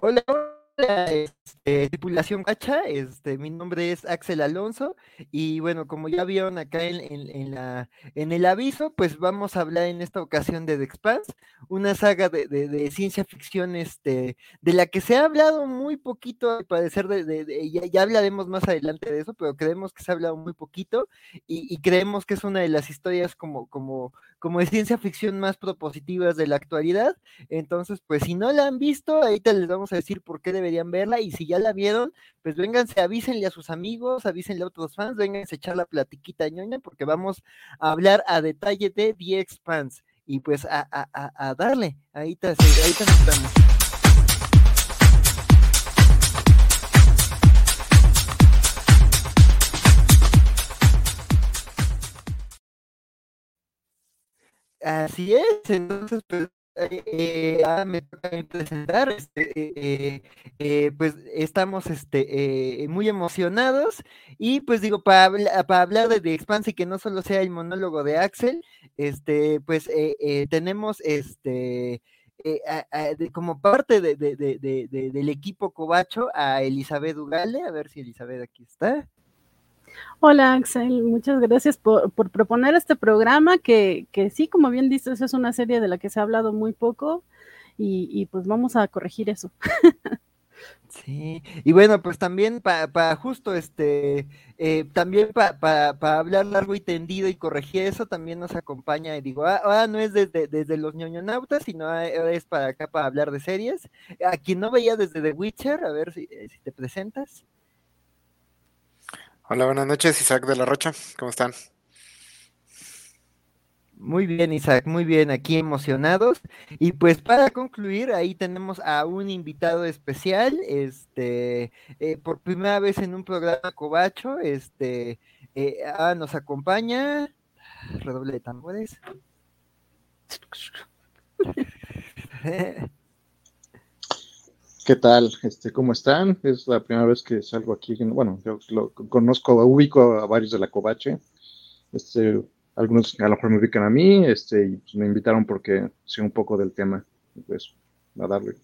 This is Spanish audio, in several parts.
Hola, hola, este, tripulación Gacha, este, mi nombre es Axel Alonso y bueno, como ya vieron acá en, en- la, en el aviso, pues vamos a hablar en esta ocasión de The Expanse, una saga de, de- ciencia ficción este, de la que se ha hablado muy poquito, al parecer, de- ya, ya hablaremos más adelante de eso, pero creemos que se ha hablado muy poquito y, y creemos que es una de las historias como, como, como de ciencia ficción más propositivas de la actualidad. Entonces, pues si no la han visto, ahorita les vamos a decir por qué deberían verla. Y si ya la vieron, pues vénganse, avísenle a sus amigos, avísenle a otros fans, vénganse a echar la platiquita ñoña, porque vamos a hablar a detalle de The Expanse. Y pues a, a, a, darle, se- ahorita nos vemos. Así es, entonces, pues, eh, ahora me toca presentar, este, eh, eh, pues estamos este, eh, muy emocionados y pues digo, para, habla- para hablar de The Expanse y que no solo sea el monólogo de Axel, este, pues eh, tenemos este, como parte de- del equipo Cobacho a Elizabeth Ugale, a ver si Elizabeth aquí está. Hola Axel, muchas gracias por, proponer este programa que, que, sí, como bien dices, es una serie de la que se ha hablado muy poco y, y pues vamos a corregir eso. Sí, y bueno, pues también para pa justo este, eh, también para pa, pa hablar largo y tendido y corregir eso, también nos acompaña, y digo, ah, ahora no es desde, desde los ñoñonautas, sino ahora es para acá para hablar de series. A quien no veía desde The Witcher, a ver si, eh, si te presentas. Hola, buenas noches, Isaac de la Rocha, ¿cómo están? Muy bien, Isaac, muy bien, aquí emocionados. Y pues para concluir, ahí tenemos a un invitado especial, este, eh, por primera vez en un programa Cobacho, este, eh, ah, nos acompaña, redoble de tambores. ¿Qué tal? Este, ¿Cómo están? Es la primera vez que salgo aquí. Bueno, yo lo conozco, ubico a varios de la Covache. Este, algunos a lo mejor me ubican a mí, este, y pues me invitaron porque sé un poco del tema. Pues, a darle.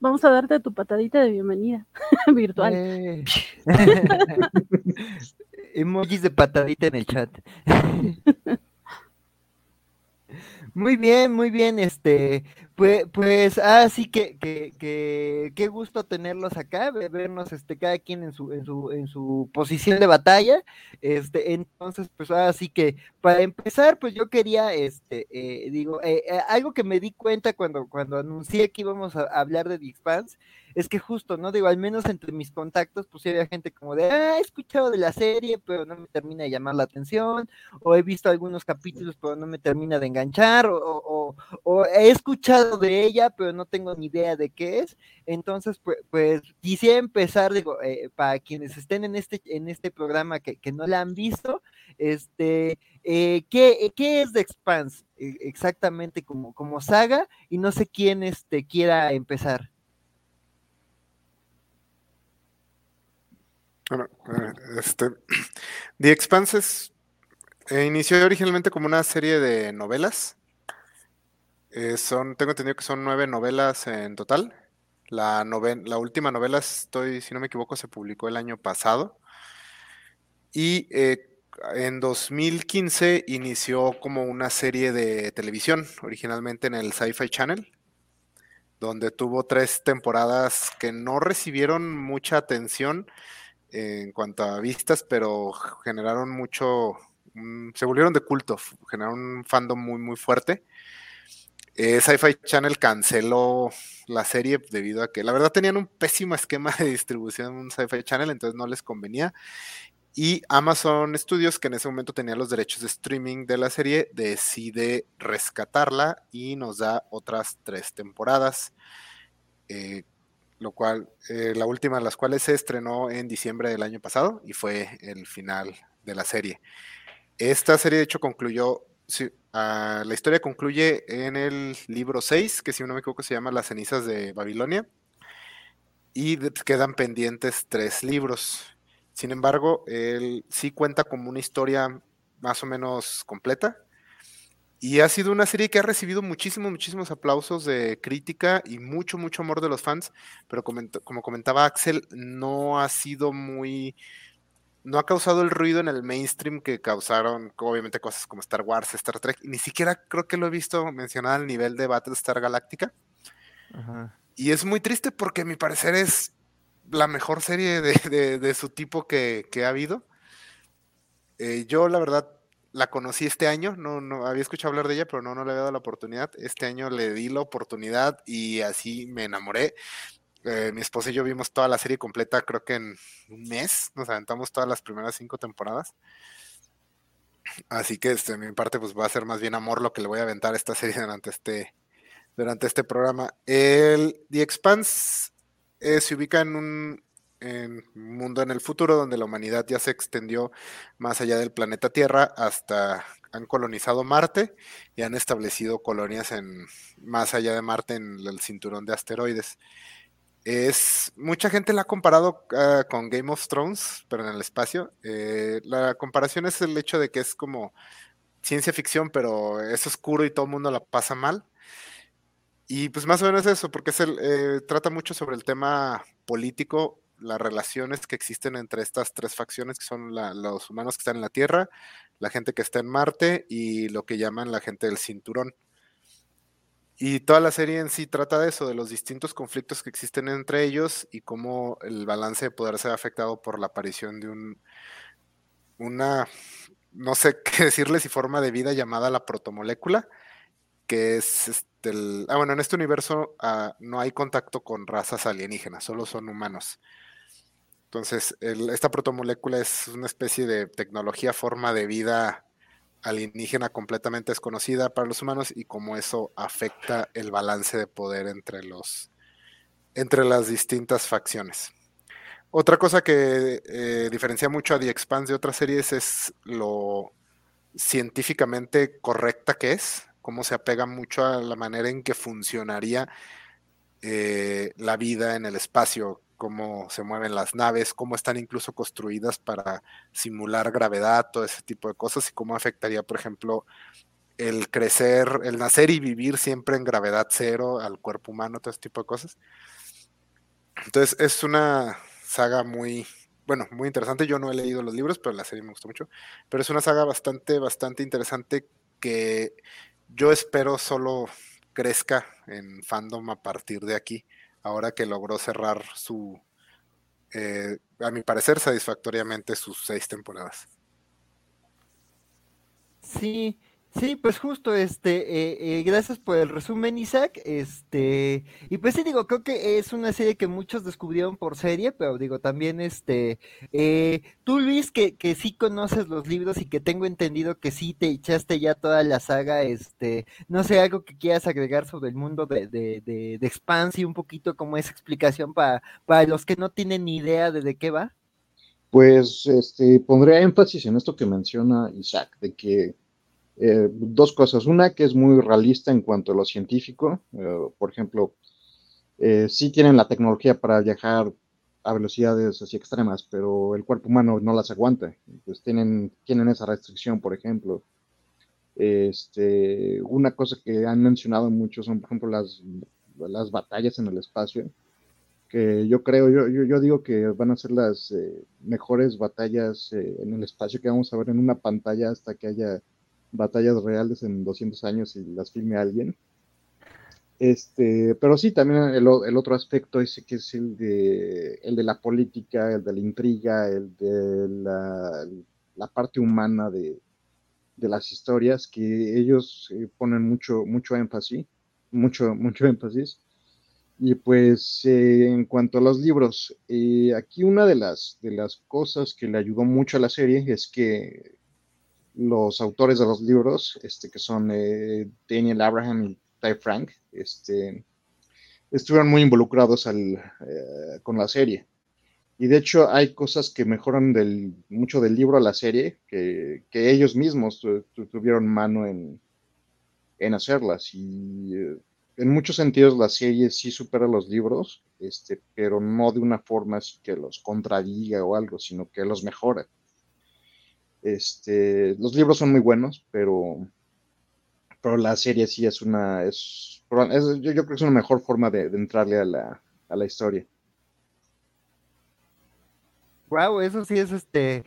Vamos a darte tu patadita de bienvenida virtual. Eh. Emojis de patadita en el chat. Muy bien, muy bien, este, pues, pues, ah, sí que, que, qué gusto tenerlos acá, vernos, este, cada quien en su, en su, en su posición de batalla, este, entonces, pues, ahora sí que, para empezar, pues, yo quería, este, eh, digo, eh, eh, algo que me di cuenta cuando, cuando anuncié que íbamos a, a hablar de The Expanse, es que justo, ¿no? Digo, al menos entre mis contactos, pues había gente como de, ah, he escuchado de la serie, pero no me termina de llamar la atención, o he visto algunos capítulos, pero no me termina de enganchar, o, o, o he escuchado de ella, pero no tengo ni idea de qué es. Entonces, pues, pues quisiera empezar, digo, eh, para quienes estén en este, en este programa que, que no la han visto, este, eh, ¿qué, ¿qué, es The Expanse? Eh, exactamente como, como saga, y no sé quién este, quiera empezar. Bueno, este, The Expanse es, eh, inició originalmente como una serie de novelas. Eh, son, tengo entendido que son nueve novelas en total. La última novela, estoy, si no me equivoco, se publicó el año pasado. Y eh, en 2015 inició como una serie de televisión, originalmente en el Sci-Fi Channel, donde tuvo tres temporadas que no recibieron mucha atención en cuanto a vistas, pero generaron mucho, um, se volvieron de culto, generaron un fandom muy, muy fuerte. Eh, Sci-Fi Channel canceló la serie debido a que la verdad tenían un pésimo esquema de distribución en Sci-Fi Channel, entonces no les convenía. Y Amazon Studios, que en ese momento tenía los derechos de streaming de la serie, decide rescatarla y nos da otras tres temporadas. Eh, lo cual, eh, la última de las cuales se estrenó en diciembre del año pasado y fue el final de la serie. Esta serie, de hecho, concluyó, uh, la historia concluye en el libro 6, que si no me equivoco se llama Las cenizas de Babilonia, y quedan pendientes tres libros. Sin embargo, él sí cuenta como una historia más o menos completa. Y ha sido una serie que ha recibido muchísimos, muchísimos aplausos de crítica y mucho, mucho amor de los fans, pero como comentaba Axel, no ha sido muy, no ha causado el ruido en el mainstream que causaron, obviamente, cosas como Star Wars, Star Trek, y ni siquiera creo que lo he visto mencionado al nivel de Battlestar Galactica. Y es muy triste porque a mi parecer es la mejor serie de, su tipo que, ha habido. Eh, yo, la verdad, la conocí este año, no, no había escuchado hablar de ella, pero no, no le había dado la oportunidad. Este año le di la oportunidad y así me enamoré. Eh, mi esposa y yo vimos toda la serie completa, creo que en un mes, nos aventamos todas las primeras cinco temporadas. Así que este, mi parte pues va a ser más bien amor lo que le voy a aventar a esta serie durante este, durante este programa. El The Expanse eh, se ubica en un, en un mundo en el futuro donde la humanidad ya se extendió más allá del planeta Tierra hasta han colonizado Marte y han establecido colonias en más allá de Marte en el cinturón de asteroides. Es mucha gente la ha comparado ah, con Game of Thrones, pero en el espacio. Eh, la comparación es el hecho de que es como ciencia ficción, pero es oscuro y todo el mundo la pasa mal. Y pues más o menos eso, porque es eh, trata mucho sobre el tema político, las relaciones que existen entre estas tres facciones, que son los humanos que están en la Tierra, la gente que está en Marte y lo que llaman la gente del cinturón. Y toda la serie en sí trata de eso, de los distintos conflictos que existen entre ellos y cómo el balance de poder se ve afectado por la aparición de un, una, no sé qué decirle si forma de vida llamada la protomolécula, que es este, el, ah, bueno, en este universo ah, no hay contacto con razas alienígenas, solo son humanos. Entonces, esta protomolécula es una especie de tecnología, forma de vida alienígena completamente desconocida para los humanos y cómo eso afecta el balance de poder entre los entre las distintas facciones. Otra cosa que eh, diferencia mucho a The Expanse de otras series es lo científicamente correcta que es, cómo se apega mucho a la manera en que funcionaría eh, la vida en el espacio, cómo se mueven las naves, cómo están incluso construidas para simular gravedad, todo ese tipo de cosas y cómo afectaría, por ejemplo, el crecer, el nacer y vivir siempre en gravedad cero al cuerpo humano, todo ese tipo de cosas. Entonces es una saga muy, bueno, muy interesante. Yo no he leído los libros, pero la serie me gustó mucho. Pero es una saga bastante, bastante interesante que yo espero solo crezca en fandom a partir de aquí ahora que logró cerrar su, eh, a mi parecer, satisfactoriamente sus seis temporadas. Sí, Sí, pues justo, este, eh, eh, gracias por el resumen, Isaac, este, y pues sí, digo, creo que es una serie que muchos descubrieron por serie, pero digo, también, este, eh, tú, Luis, que, que sí conoces los libros y que tengo entendido que sí te echaste ya toda la saga, este, no sé, algo que quieras agregar sobre el mundo de, de, de, y un poquito como esa explicación para, para los que no tienen ni idea de de qué va. Pues, este, pondré énfasis en esto que menciona Isaac, de que eh, dos cosas. Una que es muy realista en cuanto a lo científico. Eh, por ejemplo, eh, sí tienen la tecnología para viajar a velocidades así extremas, pero el cuerpo humano no las aguanta. Pues tienen, tienen esa restricción, por ejemplo. Este, una cosa que han mencionado mucho son, por ejemplo, las, las batallas en el espacio, que yo creo, yo, yo, yo digo que van a ser las mejores batallas en el espacio que vamos a ver en una pantalla hasta que haya batallas reales en 200 años y las filme alguien. Este, pero sí, también el, otro aspecto ese que es el de, el de la política, el de la intriga, el de la, parte humana de, las historias, que ellos eh, ponen mucho, mucho énfasis, mucho, mucho énfasis. Y pues eh, en cuanto a los libros, eh, aquí una de las, de las cosas que le ayudó mucho a la serie es que los autores de los libros, este, que son eh, Daniel Abraham y Ty Frank, este, estuvieron muy involucrados eh, con la serie. Y de hecho hay cosas que mejoran mucho del libro a la serie, que, ellos mismos tuvieron mano en, en hacerlas. Y eh, en muchos sentidos la serie sí supera los libros, este, pero no de una forma así que los contradiga o algo, sino que los mejora. Este, los libros son muy buenos, pero, pero la serie sí es una, es, yo, creo que es una mejor forma de, entrarle a la, a la historia. Wow, eso sí es este,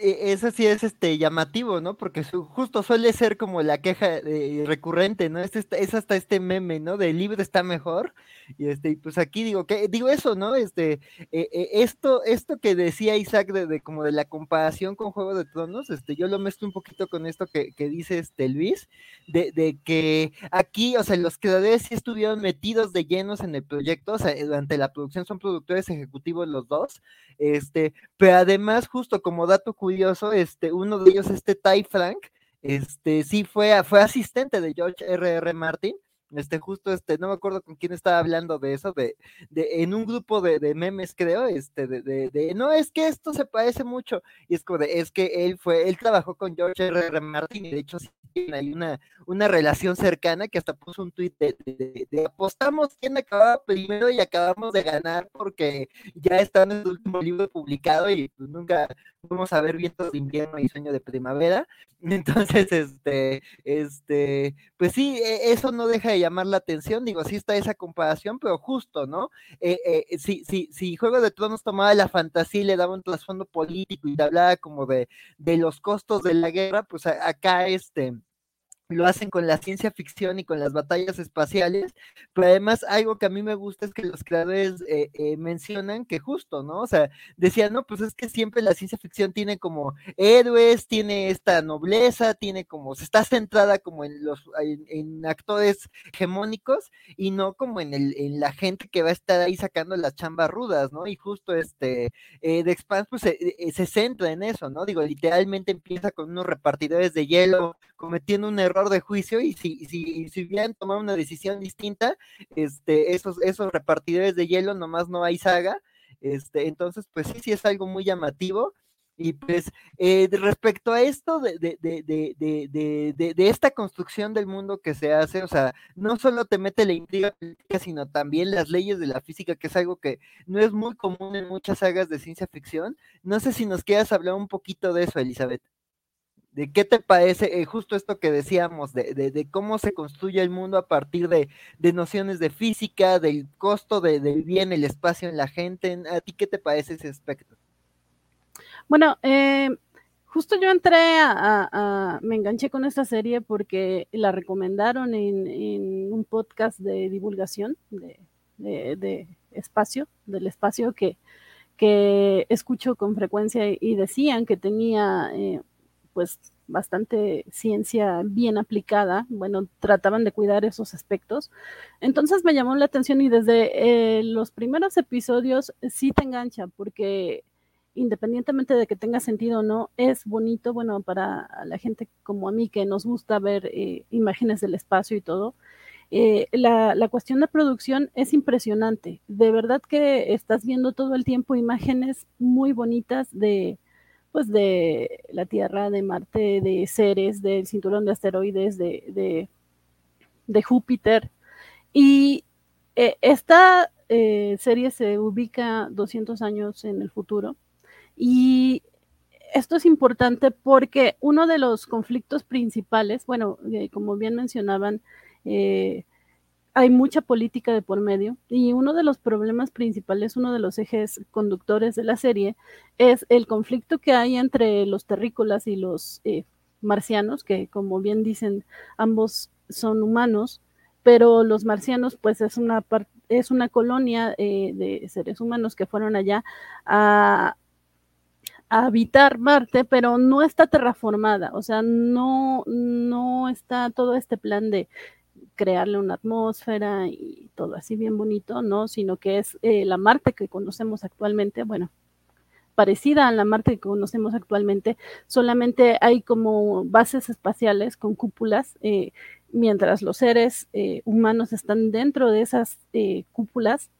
eso sí es este llamativo, ¿no? Porque justo suele ser como la queja eh, recurrente, ¿no? Es, es, hasta este meme, ¿no? De libro está mejor. Y este, pues aquí digo que, digo eso, ¿no? Este, eh, eh, esto, esto que decía Isaac de, como de la comparación con Juego de Tronos, este, yo lo mezclo un poquito con esto que, dice este Luis, de, de, que aquí, o sea, los creadores sí estuvieron metidos de llenos en el proyecto, o sea, durante la producción son productores ejecutivos los dos, este, pero además, justo como dato curioso, este, uno de ellos, este Ty Frank, este, sí fue, fue asistente de George R. R. Martin, este, justo, este, no me acuerdo con quién estaba hablando de eso, de, de en un grupo de, de memes, creo, este, de, de, de, no, es que esto se parece mucho, y es como de, es que él fue, él trabajó con George R. R. Martin, y de hecho sí hay una, una relación cercana que hasta puso un tuit de, apostamos quién acababa primero y acabamos de ganar porque ya está en el último libro publicado y pues nunca vamos a ver vientos de invierno y sueño de primavera. Entonces, este, este, pues sí, e, eso no deja de llamar la atención, digo, sí está esa comparación, pero justo, ¿no? Eh, eh, si, si, si Juego de Tronos tomaba la fantasía y le daba un trasfondo político y hablaba como de, de los costos de la guerra, pues acá este lo hacen con la ciencia ficción y con las batallas espaciales, pero además algo que a mí me gusta es que los creadores eh, eh, mencionan que justo, ¿no? O sea, decían, no, pues es que siempre la ciencia ficción tiene como héroes, tiene esta nobleza, tiene como, se está centrada como en los, en, actores hegemónicos y no como en, el, en la gente que va a estar ahí sacando las chambas rudas, ¿no? Y justo este, eh, The Expanse pues se, se centra en eso, ¿no? Digo, literalmente empieza con unos repartidores de hielo cometiendo un error de juicio y si, si, si hubieran tomado una decisión distinta, este, esos, esos repartidores de hielo nomás no hay saga. Este, entonces, pues sí, sí es algo muy llamativo. Y pues eh, respecto a esto de, de, de, de, esta construcción del mundo que se hace, o sea, no solo te mete la intriga política, sino también las leyes de la física, que es algo que no es muy común en muchas sagas de ciencia ficción. No sé si nos quieras hablar un poquito de eso, Elizabeth de qué te parece eh, justo esto que decíamos, de, cómo se construye el mundo a partir de, nociones de física, del costo de, del bien, el espacio en la gente. ¿A ti qué te parece ese aspecto? Bueno, eh, justo yo entré a, me enganché con esta serie porque la recomendaron en, un podcast de divulgación de, espacio, del espacio que, que escucho con frecuencia y decían que tenía eh, pues bastante ciencia bien aplicada, bueno, trataban de cuidar esos aspectos. Entonces me llamó la atención y desde eh, los primeros episodios sí te engancha porque independientemente de que tenga sentido o no, es bonito, bueno, para la gente como a mí que nos gusta ver eh, imágenes del espacio y todo. Eh, la, la, cuestión de producción es impresionante. De verdad que estás viendo todo el tiempo imágenes muy bonitas de, pues de la Tierra, de Marte, de Ceres, del cinturón de asteroides, de, de, Júpiter. Y eh, esta eh, serie se ubica 200 años en el futuro. Y esto es importante porque uno de los conflictos principales, bueno, eh, como bien mencionaban, hay mucha política de por medio y uno de los problemas principales, uno de los ejes conductores de la serie es el conflicto que hay entre los terrícolas y los eh, marcianos, que como bien dicen, ambos son humanos, pero los marcianos pues es una, es una colonia eh, de seres humanos que fueron allá a, a habitar Marte, pero no está terraformada, o sea, no, no está todo este plan de crearle una atmósfera y todo así bien bonito, ¿no? Sino que es eh, la Marte que conocemos actualmente, bueno, parecida a la Marte que conocemos actualmente, solamente hay como bases espaciales con cúpulas, eh, mientras los seres eh, humanos están dentro de esas cúpulas,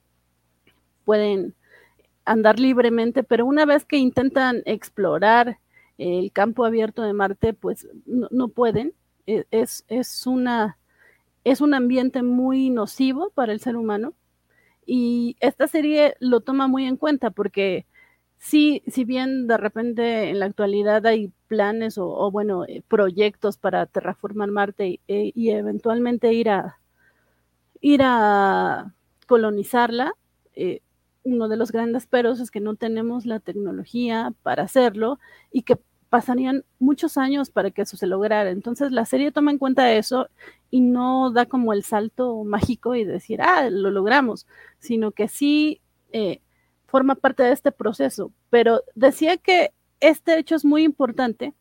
pueden andar libremente, pero una vez que intentan explorar el campo abierto de Marte, pues no, no pueden. E, es, es una es un ambiente muy nocivo para el ser humano y esta serie lo toma muy en cuenta porque sí, si bien de repente en la actualidad hay planes o, bueno, eh, proyectos para terraformar Marte y, y, eventualmente ir a, ir a colonizarla. Eh, uno de los grandes peros es que no tenemos la tecnología para hacerlo y que pasarían muchos años para que eso se lograra. Entonces la serie toma en cuenta eso y no da como el salto mágico y decir, ah, lo logramos, sino que sí eh, forma parte de este proceso. Pero decía que este hecho es muy importante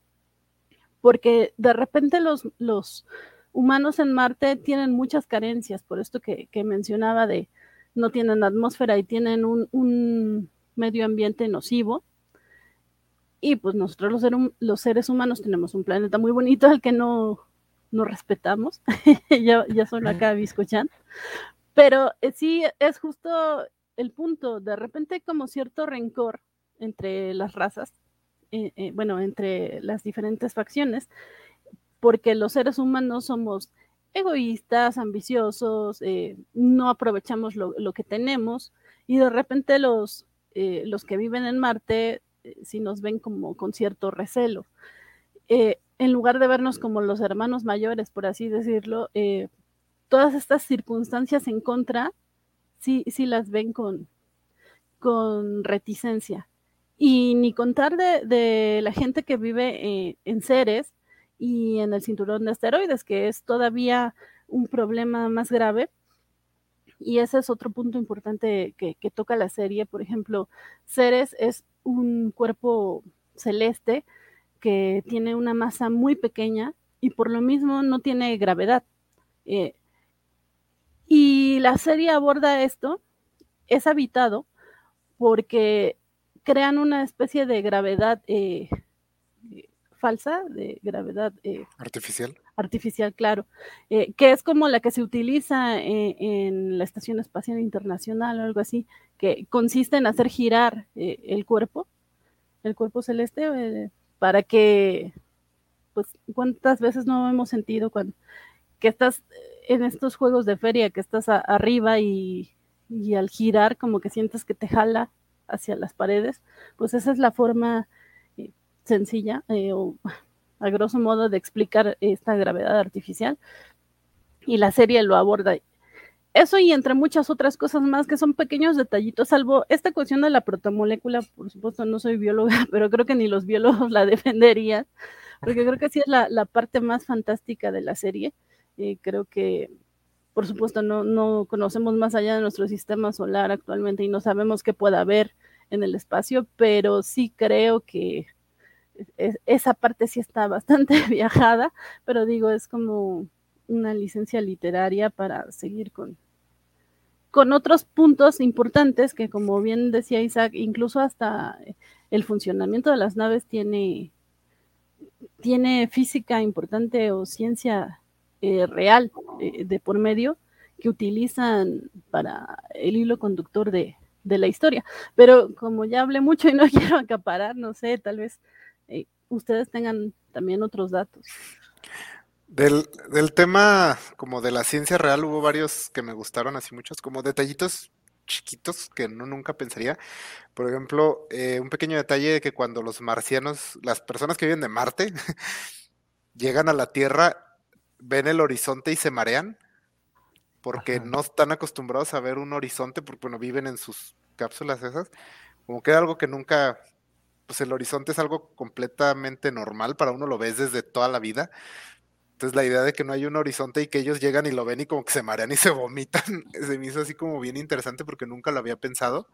porque de repente los, los humanos en Marte tienen muchas carencias, por esto que, que mencionaba de no tienen atmósfera y tienen un, medio ambiente nocivo. Y pues nosotros los, los, seres humanos tenemos un planeta muy bonito al que no, no respetamos. ya, ya son acá Biscochan. Pero eh, sí es justo el punto. De repente como cierto rencor entre las razas, eh, eh, bueno, entre las diferentes facciones, porque los seres humanos somos egoístas, ambiciosos, eh, no aprovechamos lo, que tenemos y de repente los, eh, los que viven en Marte eh, sí nos ven como con cierto recelo. en lugar de vernos como los hermanos mayores, por así decirlo, todas estas circunstancias en contra sí, sí las ven con, con reticencia. Y ni contar de, de la gente que vive en Ceres, y en el cinturón de asteroides, que es todavía un problema más grave. Y ese es otro punto importante que, toca la serie. Por ejemplo, Ceres es un cuerpo celeste que tiene una masa muy pequeña y por lo mismo no tiene gravedad. Eh, y la serie aborda esto, es habitado porque crean una especie de gravedad eh, falsa de gravedad eh, artificial. Artificial, claro, eh, que es como la que se utiliza eh, en la Estación Espacial Internacional o algo así, que consiste en hacer girar el cuerpo, el cuerpo celeste, para que, pues, ¿cuántas veces no hemos sentido cuando que estás en estos juegos de feria, que estás arriba y, y al girar como que sientes que te jala hacia las paredes? Pues esa es la forma sencilla eh, o a grosso modo de explicar esta gravedad artificial y la serie lo aborda. Eso y entre muchas otras cosas más que son pequeños detallitos, salvo esta cuestión de la protomolécula, por supuesto no soy bióloga, pero creo que ni los biólogos la defenderían, porque creo que sí es la, parte más fantástica de la serie. Eh, creo que, por supuesto, no, no conocemos más allá de nuestro sistema solar actualmente y no sabemos qué pueda haber en el espacio, pero sí creo que esa parte sí está bastante viajada, pero digo, es como una licencia literaria para seguir con, con otros puntos importantes que, como bien decía Isaac, incluso hasta el funcionamiento de las naves tiene, tiene física importante o ciencia eh, real eh, de por medio que utilizan para el hilo conductor de, de la historia. Pero como ya hablé mucho y no quiero acaparar, no sé, tal vez eh, ustedes tengan también otros datos. Del, tema como de la ciencia real hubo varios que me gustaron así muchos, como detallitos chiquitos que no nunca pensaría. Por ejemplo, eh, un pequeño detalle de que cuando los marcianos, las personas que viven de Marte, llegan a la Tierra, ven el horizonte y se marean, porque no están acostumbrados a ver un horizonte, porque bueno, viven en sus cápsulas esas, como que era algo que nunca pues el horizonte es algo completamente normal, para uno lo ves desde toda la vida. Entonces la idea de que no hay un horizonte y que ellos llegan y lo ven y como que se marean y se vomitan, se me hizo así como bien interesante porque nunca lo había pensado.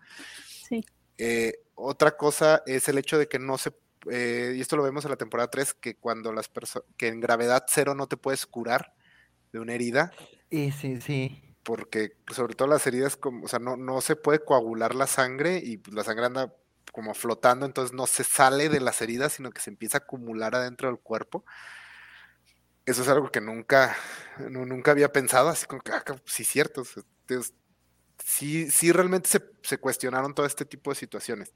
Sí. Eh, otra cosa es el hecho de que no se, eh, y esto lo vemos en la temporada 3, que cuando las personas, que en gravedad cero no te puedes curar de una herida. Y sí, sí. Porque sobre todo las heridas, como, o sea, no, no se puede coagular la sangre y pues, la sangre anda como flotando, entonces no se sale de las heridas, sino que se empieza a acumular adentro del cuerpo. Eso es algo que nunca, nunca había pensado, así como que, ah, sí, cierto. sí, sí, realmente se, cuestionaron todo este tipo de situaciones.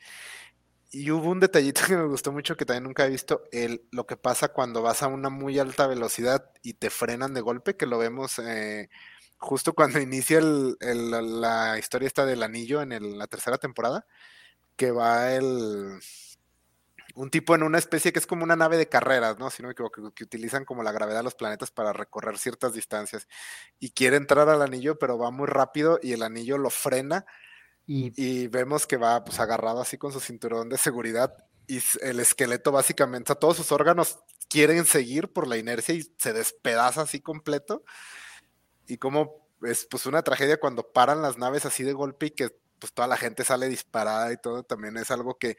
Y hubo un detallito que me gustó mucho que también nunca he visto, el, lo que pasa cuando vas a una muy alta velocidad y te frenan de golpe, que lo vemos eh, justo cuando inicia la historia esta del anillo en la tercera temporada que va el un tipo en una especie que es como una nave de carreras, ¿no? Si no me equivoco, que utilizan como la gravedad de los planetas para recorrer ciertas distancias. Y quiere entrar al anillo, pero va muy rápido y el anillo lo frena. Y, vemos que va pues agarrado así con su cinturón de seguridad y el esqueleto básicamente, todos sus órganos quieren seguir por la inercia y se despedaza así completo. Y como es pues una tragedia cuando paran las naves así de golpe y que pues toda la gente sale disparada y todo, también es algo que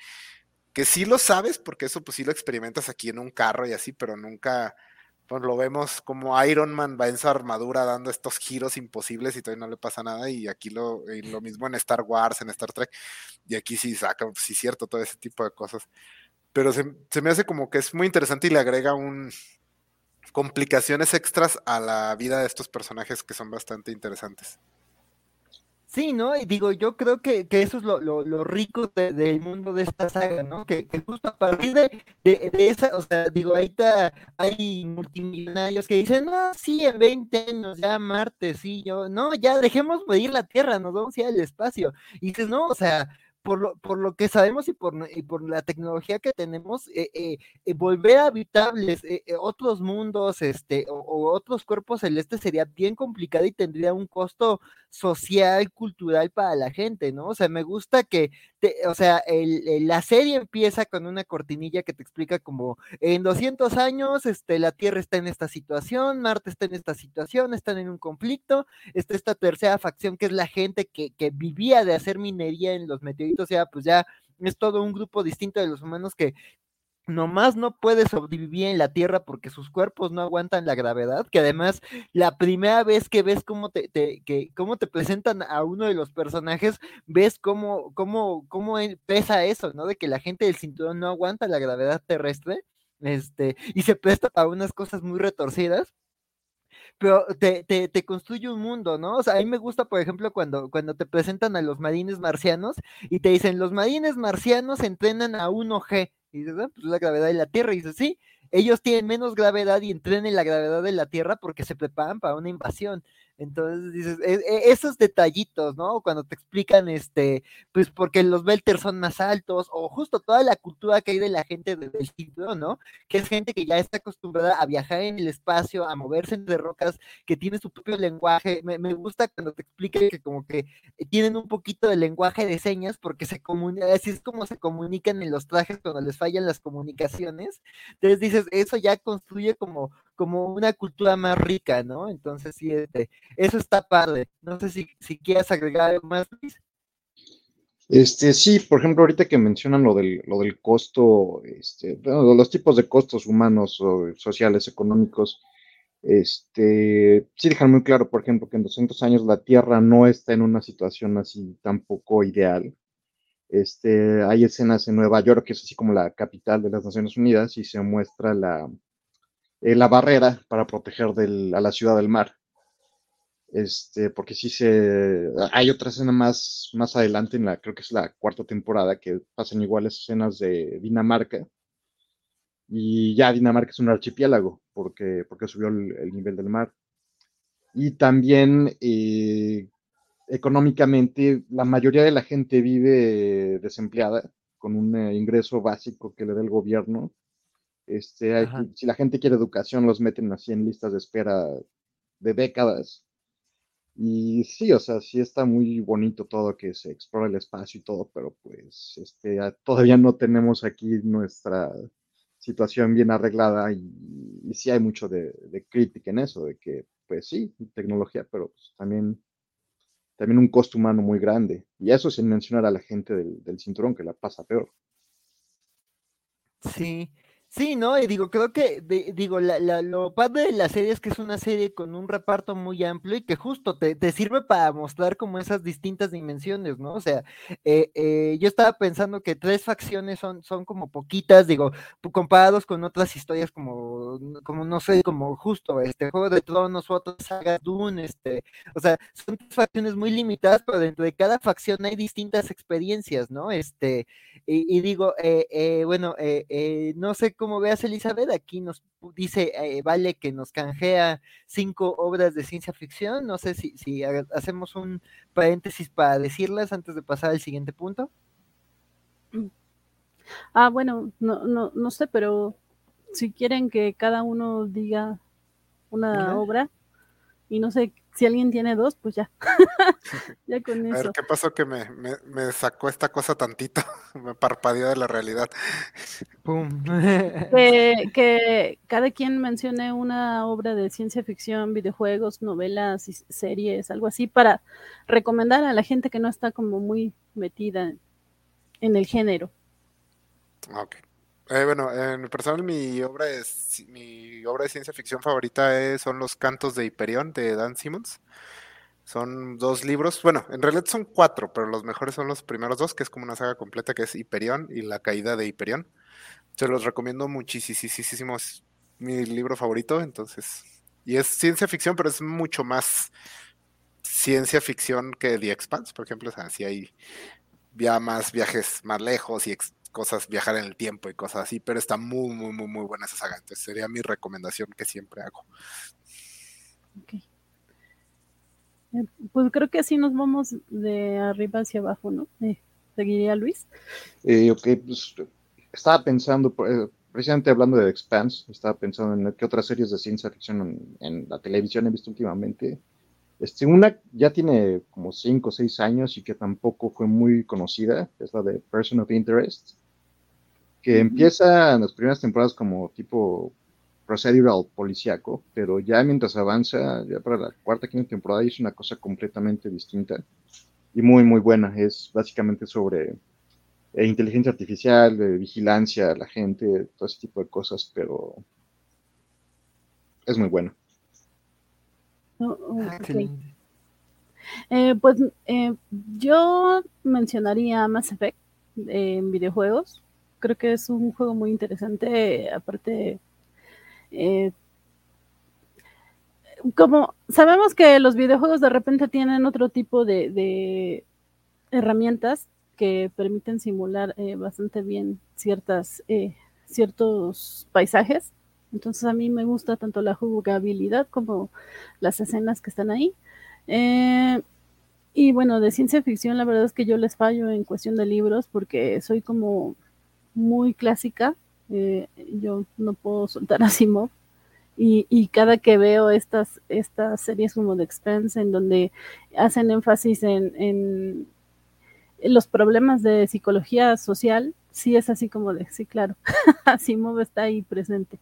que sí lo sabes, porque eso pues sí lo experimentas aquí en un carro y así, pero nunca pues, lo vemos como Iron Man va en su armadura dando estos giros imposibles y todavía no le pasa nada, y aquí lo, lo mismo en Star Wars, en Star Trek, y aquí sí saca, pues, sí cierto, todo ese tipo de cosas. Pero se, se me hace como que es muy interesante y le agrega un complicaciones extras a la vida de estos personajes que son bastante interesantes. Sí, ¿no? Y digo, yo creo que, que eso es lo, lo, lo rico del mundo de esta saga, ¿no? Que, que justo a partir de, de, esa, o sea, digo, está, hay multimillonarios que dicen, no, sí, en 20 años ya Marte, sí, yo, no, ya dejemos medir la Tierra, nos vamos a ir al espacio. Y dices, no, o sea, por lo, por lo que sabemos y por, y por la tecnología que tenemos, eh, eh, eh volver a habitables eh, otros mundos este, o, otros cuerpos celestes sería bien complicado y tendría un costo social, cultural para la gente, ¿no? O sea, me gusta que, o sea, la serie empieza con una cortinilla que te explica como en 200 años este, la Tierra está en esta situación, Marte está en esta situación, están en un conflicto, está esta tercera facción que es la gente que vivía de hacer minería en los meteoritos o sea, pues ya es todo un grupo distinto de los humanos que nomás no puede sobrevivir en la Tierra porque sus cuerpos no aguantan la gravedad, que además la primera vez que ves cómo te, que, cómo te presentan a uno de los personajes, ves cómo, cómo, cómo pesa eso, ¿no? De que la gente del cinturón no aguanta la gravedad terrestre, este, y se presta para unas cosas muy retorcidas pero te, te, te, construye un mundo, ¿no? O sea, a mí me gusta, por ejemplo, cuando, cuando te presentan a los marines marcianos y te dicen, los marines marcianos entrenan a 1G. Y dices, ah, pues la gravedad de la Tierra. Y dices, sí, ellos tienen menos gravedad y entrenan la gravedad de la Tierra porque se preparan para una invasión. Entonces dices, e, e, esos detallitos, ¿no? Cuando te explican, este, pues porque los Belters son más altos, o justo toda la cultura que hay de la gente del sitio, ¿no? Que es gente que ya está acostumbrada a viajar en el espacio, a moverse entre rocas, que tiene su propio lenguaje. Me, gusta cuando te explican que como que tienen un poquito de lenguaje de señas, porque se comunican, así es como se comunican en los trajes cuando les fallan las comunicaciones. Entonces dices, eso ya construye como como una cultura más rica, ¿no? Entonces sí, este, eso está padre. No sé si, si quieres agregar algo más, Luis. Este, sí, por ejemplo, ahorita que mencionan lo del, lo del costo, este, los tipos de costos humanos, o sociales, económicos, este, sí dejan muy claro, por ejemplo, que en 200 años la Tierra no está en una situación así tampoco ideal. Este, hay escenas en Nueva York, que es así como la capital de las Naciones Unidas, y se muestra la, eh, la barrera para proteger a la ciudad del mar. Este, porque sí se. Hay otra escena más, más adelante, en la, creo que es la cuarta temporada, que pasan iguales escenas de Dinamarca. Y ya Dinamarca es un archipiélago, porque, porque subió el, nivel del mar. Y también eh, económicamente, la mayoría de la gente vive desempleada, con un eh, ingreso básico que le da el gobierno este, si la gente quiere educación, los meten así en listas de espera de décadas. Y sí, o sea, sí está muy bonito todo que se explora el espacio y todo, pero pues este, todavía no tenemos aquí nuestra situación bien arreglada y, sí hay mucho de, crítica en eso, de que pues sí, tecnología, pero pues, también, también un costo humano muy grande. Y eso sin mencionar a la gente del, del cinturón que la pasa peor. Sí, Sí, ¿no? Y digo, creo que, digo, la, la, lo padre de la serie es que es una serie con un reparto muy amplio y que justo te, te sirve para mostrar como esas distintas dimensiones, ¿no? O sea, eh, eh, yo estaba pensando que tres facciones son, son como poquitas, digo, comparados con otras historias como, como no sé, como justo, este, Juego de Tronos o otras sagas Dune, este, o sea, son tres facciones muy limitadas, pero dentro de cada facción hay distintas experiencias, ¿no? Este, y, y digo, eh, eh bueno, eh, no sé como veas, Elizabeth, aquí nos dice, eh, vale, que nos canjea cinco obras de ciencia ficción. No sé si, si hacemos un paréntesis para decirlas antes de pasar al siguiente punto. Ah, bueno, no, no, no sé, pero si quieren que cada uno diga una Ajá. obra y no sé si alguien tiene dos, pues ya. ya con A ver. ¿qué pasó que me, me, me sacó esta cosa tantito? me parpadeó de la realidad. Pum. Que, que cada quien mencione una obra de ciencia ficción, videojuegos, novelas, y series, algo así, para recomendar a la gente que no está como muy metida en el género. Ok. Eh, bueno, en personal mi obra es mi obra de ciencia ficción favorita es- son los Cantos de Hiperión de Dan Simmons. Son dos libros, bueno, en realidad son cuatro, pero los mejores son los primeros dos, que es como una saga completa que es Hiperión y la caída de Hiperión. Se los recomiendo muchísimo, es mi libro favorito, entonces, y es ciencia ficción, pero es mucho más ciencia ficción que The Expanse, por ejemplo, o sea, sí hay ya más viajes más lejos y cosas, viajar en el tiempo y cosas así, pero está muy, muy, muy, muy buena esa saga. Entonces sería mi recomendación que siempre hago. Ok. Eh, Pues creo que así nos vamos de arriba hacia abajo, ¿no? Eh, ¿Seguiría Luis? Eh, ok, pues estaba pensando, eh, precisamente hablando de The Expanse, estaba pensando en qué otras series de ciencia ficción en, en la televisión he visto últimamente. Este, una ya tiene como 5 o 6 años y que tampoco fue muy conocida, es la de Person of Interest, que empieza en las primeras temporadas como tipo procedural policíaco, pero ya mientras avanza, ya para la cuarta, quinta temporada es una cosa completamente distinta y muy, muy buena. Es básicamente sobre eh, inteligencia artificial, de vigilancia a la gente, todo ese tipo de cosas, pero es muy bueno. Oh, oh, Ah. Eh, pues eh, yo mencionaría Mass Effect eh, en videojuegos. Creo que es un juego muy interesante. aparte, eh, como sabemos que los videojuegos de repente tienen otro tipo de, herramientas que permiten simular eh, bastante bien ciertas, eh, ciertos paisajes. Entonces a mí me gusta tanto la jugabilidad como las escenas que están ahí. Y bueno, de ciencia ficción, la verdad es que yo les fallo en cuestión de libros porque soy como muy clásica. Eh, yo no puedo soltar a Asimov. Y, y, cada que veo estas, estas series como The Expanse, en donde hacen énfasis en, en, los problemas de psicología social, sí es así como de, sí, claro, Asimov está ahí presente.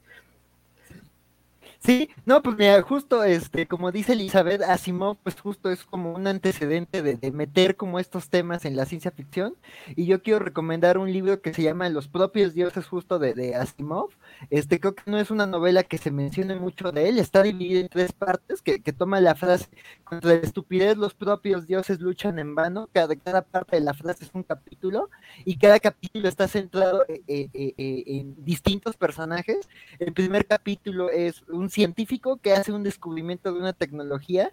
Sí, no, pues mira, justo este, como dice Elizabeth, Asimov, pues justo es como un antecedente de, meter como estos temas en la ciencia ficción. Y yo quiero recomendar un libro que se llama Los propios dioses, justo de, Asimov. Este, creo que no es una novela que se mencione mucho de él, está dividida en tres partes, que, que toma la frase, contra la estupidez los propios dioses luchan en vano, cada, cada parte de la frase es un capítulo, y cada capítulo está centrado eh, eh, eh, en distintos personajes. El primer capítulo es un científico que hace un descubrimiento de una tecnología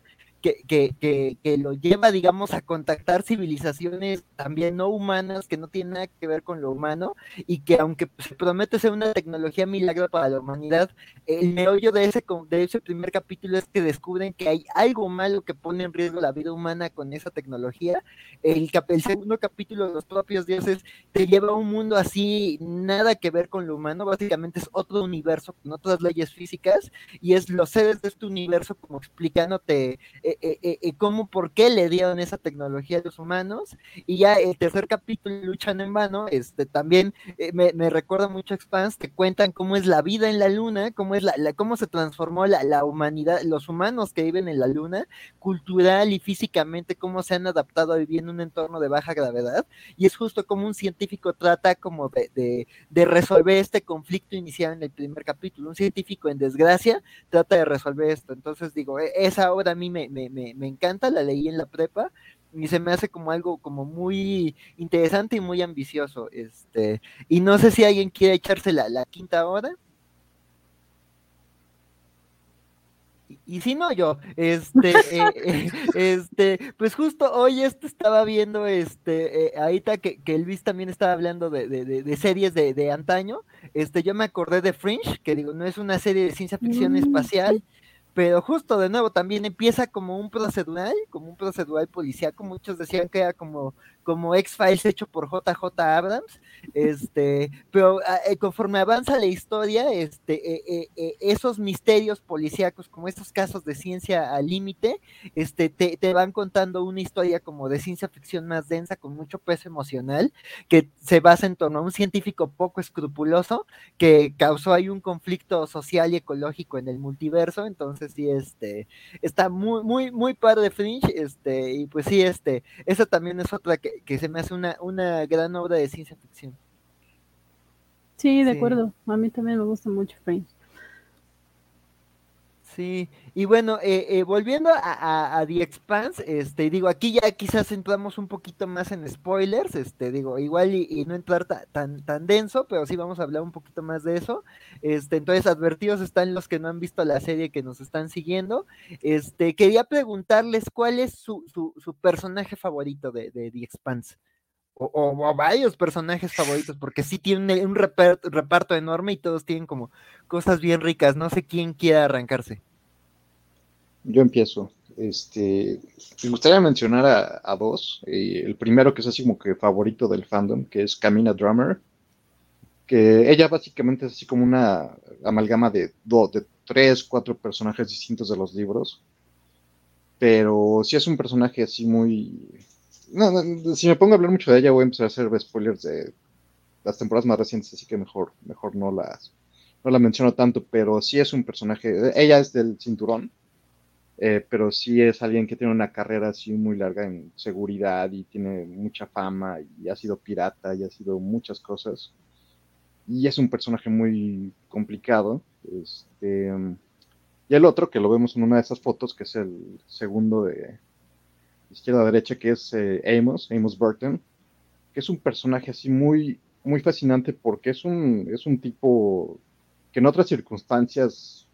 que, que, que, lo lleva, digamos, a contactar civilizaciones también no humanas, que no tienen nada que ver con lo humano, y que aunque se promete ser una tecnología milagro para la humanidad, el meollo de ese, de ese primer capítulo es que descubren que hay algo malo que pone en riesgo la vida humana con esa tecnología. El, el segundo capítulo los propios dioses te lleva a un mundo así, nada que ver con lo humano, básicamente es otro universo con otras leyes físicas, y es los seres de este universo como explicándote eh, eh, eh, cómo, por qué le dieron esa tecnología a los humanos, y ya el tercer capítulo, Luchan en Vano, este, también eh, me, me, recuerda mucho a Expans, que cuentan cómo es la vida en la luna, cómo es la, la cómo se transformó la, la, humanidad, los humanos que viven en la luna, cultural y físicamente, cómo se han adaptado a vivir en un entorno de baja gravedad, y es justo como un científico trata como de, de, de resolver este conflicto iniciado en el primer capítulo, un científico en desgracia trata de resolver esto, entonces digo, e, esa obra a mí me, me, me, me encanta, la leí en la prepa y se me hace como algo como muy interesante y muy ambicioso, este, y no sé si alguien quiere echarse la, la quinta hora. Y, y si no yo, este, eh, eh, este, pues justo hoy esto estaba viendo, este, eh, ahorita que, que Luis también estaba hablando de, de, de, de series de, de, antaño, este, yo me acordé de Fringe, que digo, no es una serie de ciencia ficción mm, espacial, pero justo de nuevo también empieza como un procedural, como un procedural policíaco, muchos decían que era como como X-Files hecho por JJ Abrams, este, pero ah, eh, conforme avanza la historia, este, esos misterios policíacos, como estos casos de ciencia al límite, este, te, te van contando una historia como de ciencia ficción más densa, con mucho peso emocional, que se basa en torno a un científico poco escrupuloso que causó ahí un conflicto social y ecológico en el multiverso, entonces sí, este, está muy, muy, muy padre Fringe, este, y pues sí, este, esa también es otra que, que se me hace una, una gran obra de ciencia ficción. Sí, de acuerdo, a mí también me gusta mucho Fringe. Sí, y bueno, eh, eh, volviendo a, The Expanse, este, digo, aquí ya quizás entramos un poquito más en spoilers, este, digo, igual y, no entrar tan, tan denso, pero sí vamos a hablar un poquito más de eso. Este, entonces, advertidos están los que no han visto la serie que nos están siguiendo. Este, quería preguntarles cuál es su, su, su personaje favorito de, de The Expanse. O, varios personajes favoritos, porque sí tienen un reparto, enorme y todos tienen como cosas bien ricas. No sé quién quiera arrancarse. Yo empiezo. Este, me gustaría mencionar a, dos. Eh, el primero que es así como que favorito del fandom, que es Camina Drummer, que ella básicamente es así como una amalgama de, dos, de tres, cuatro personajes distintos de los libros. Pero sí es un personaje así muy... No, si me pongo a hablar mucho de ella voy a empezar a hacer spoilers de las temporadas más recientes, así que mejor, mejor no las no la menciono tanto, pero sí es un personaje, ella es del cinturón, eh, pero sí es alguien que tiene una carrera así muy larga en seguridad y tiene mucha fama y ha sido pirata y ha sido muchas cosas. Y es un personaje muy complicado. Este, y el otro, que lo vemos en una de esas fotos, que es el segundo de izquierda a derecha, que es eh, Amos, Amos Burton, que es un personaje así muy, muy fascinante porque es un, es un tipo que en otras circunstancias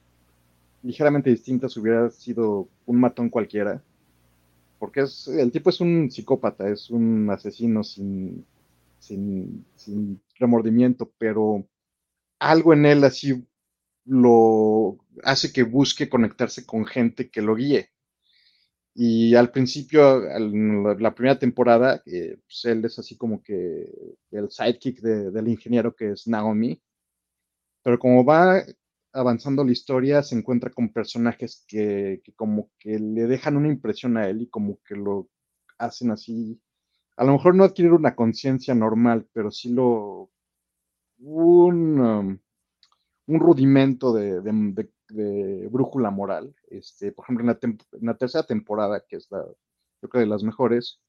ligeramente distintas hubiera sido un matón cualquiera. Porque es, el tipo es un psicópata, es un asesino sin, sin, remordimiento, pero algo en él así lo hace que busque conectarse con gente que lo guíe. Y al principio, la primera temporada, eh, pues él es así como que el sidekick del ingeniero que es Naomi. Pero como va avanzando la historia se encuentra con personajes que, como que le dejan una impresión a él y como que lo hacen así, a lo mejor no adquirir una conciencia normal, pero sí lo, un, um, un rudimento de, brújula moral. Este, por ejemplo, en la, tercera temporada, que es la, creo que de las mejores,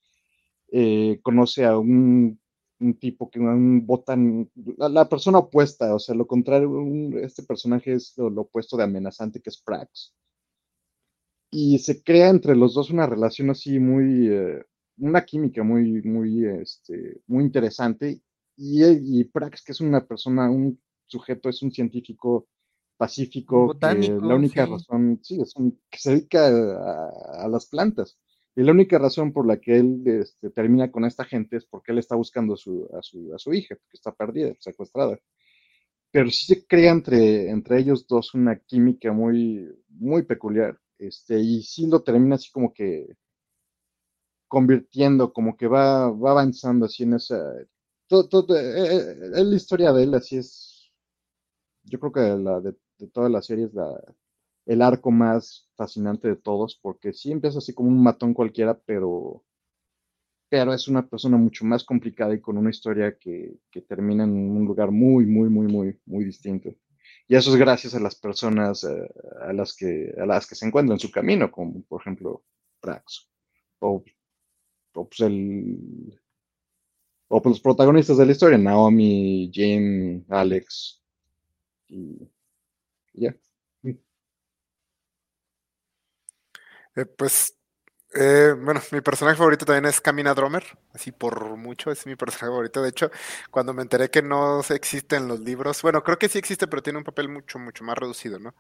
eh, conoce a un un tipo que un botan, la, persona opuesta, o sea, lo contrario, este personaje es lo, opuesto de amenazante que es Prax. Y se crea entre los dos una relación así muy, eh, una química muy, muy, este, muy interesante. Y, y, Prax, que es una persona, un sujeto, es un científico pacífico, la única razón, sí, es un, que se dedica a las plantas y la única razón por la que él este, termina con esta gente es porque él está buscando a, su, a, su, hija, que está perdida, secuestrada. Pero sí se crea entre, entre ellos dos una química muy, muy peculiar. Este, y sí lo termina así como que convirtiendo, como que va, va avanzando así en esa... Todo, eh, eh, eh, la historia de él así es, yo creo que la de, de todas las series la, el arco más fascinante de todos, porque sí empieza así como un matón cualquiera, pero, pero es una persona mucho más complicada y con una historia que, termina en un lugar muy, muy, muy, muy, muy distinto. Y eso es gracias a las personas eh, a, las que, a las que se encuentran en su camino, como por ejemplo Prax, o, pues el, o pues los protagonistas de la historia, Naomi, Jim, Alex, y ya. Eh, pues, eh, bueno, mi personaje favorito también es Camina Dromer, así por mucho, es mi personaje favorito. De hecho, cuando me enteré que no existe en los libros, bueno, creo que sí existe, pero tiene un papel mucho, mucho más reducido, ¿no?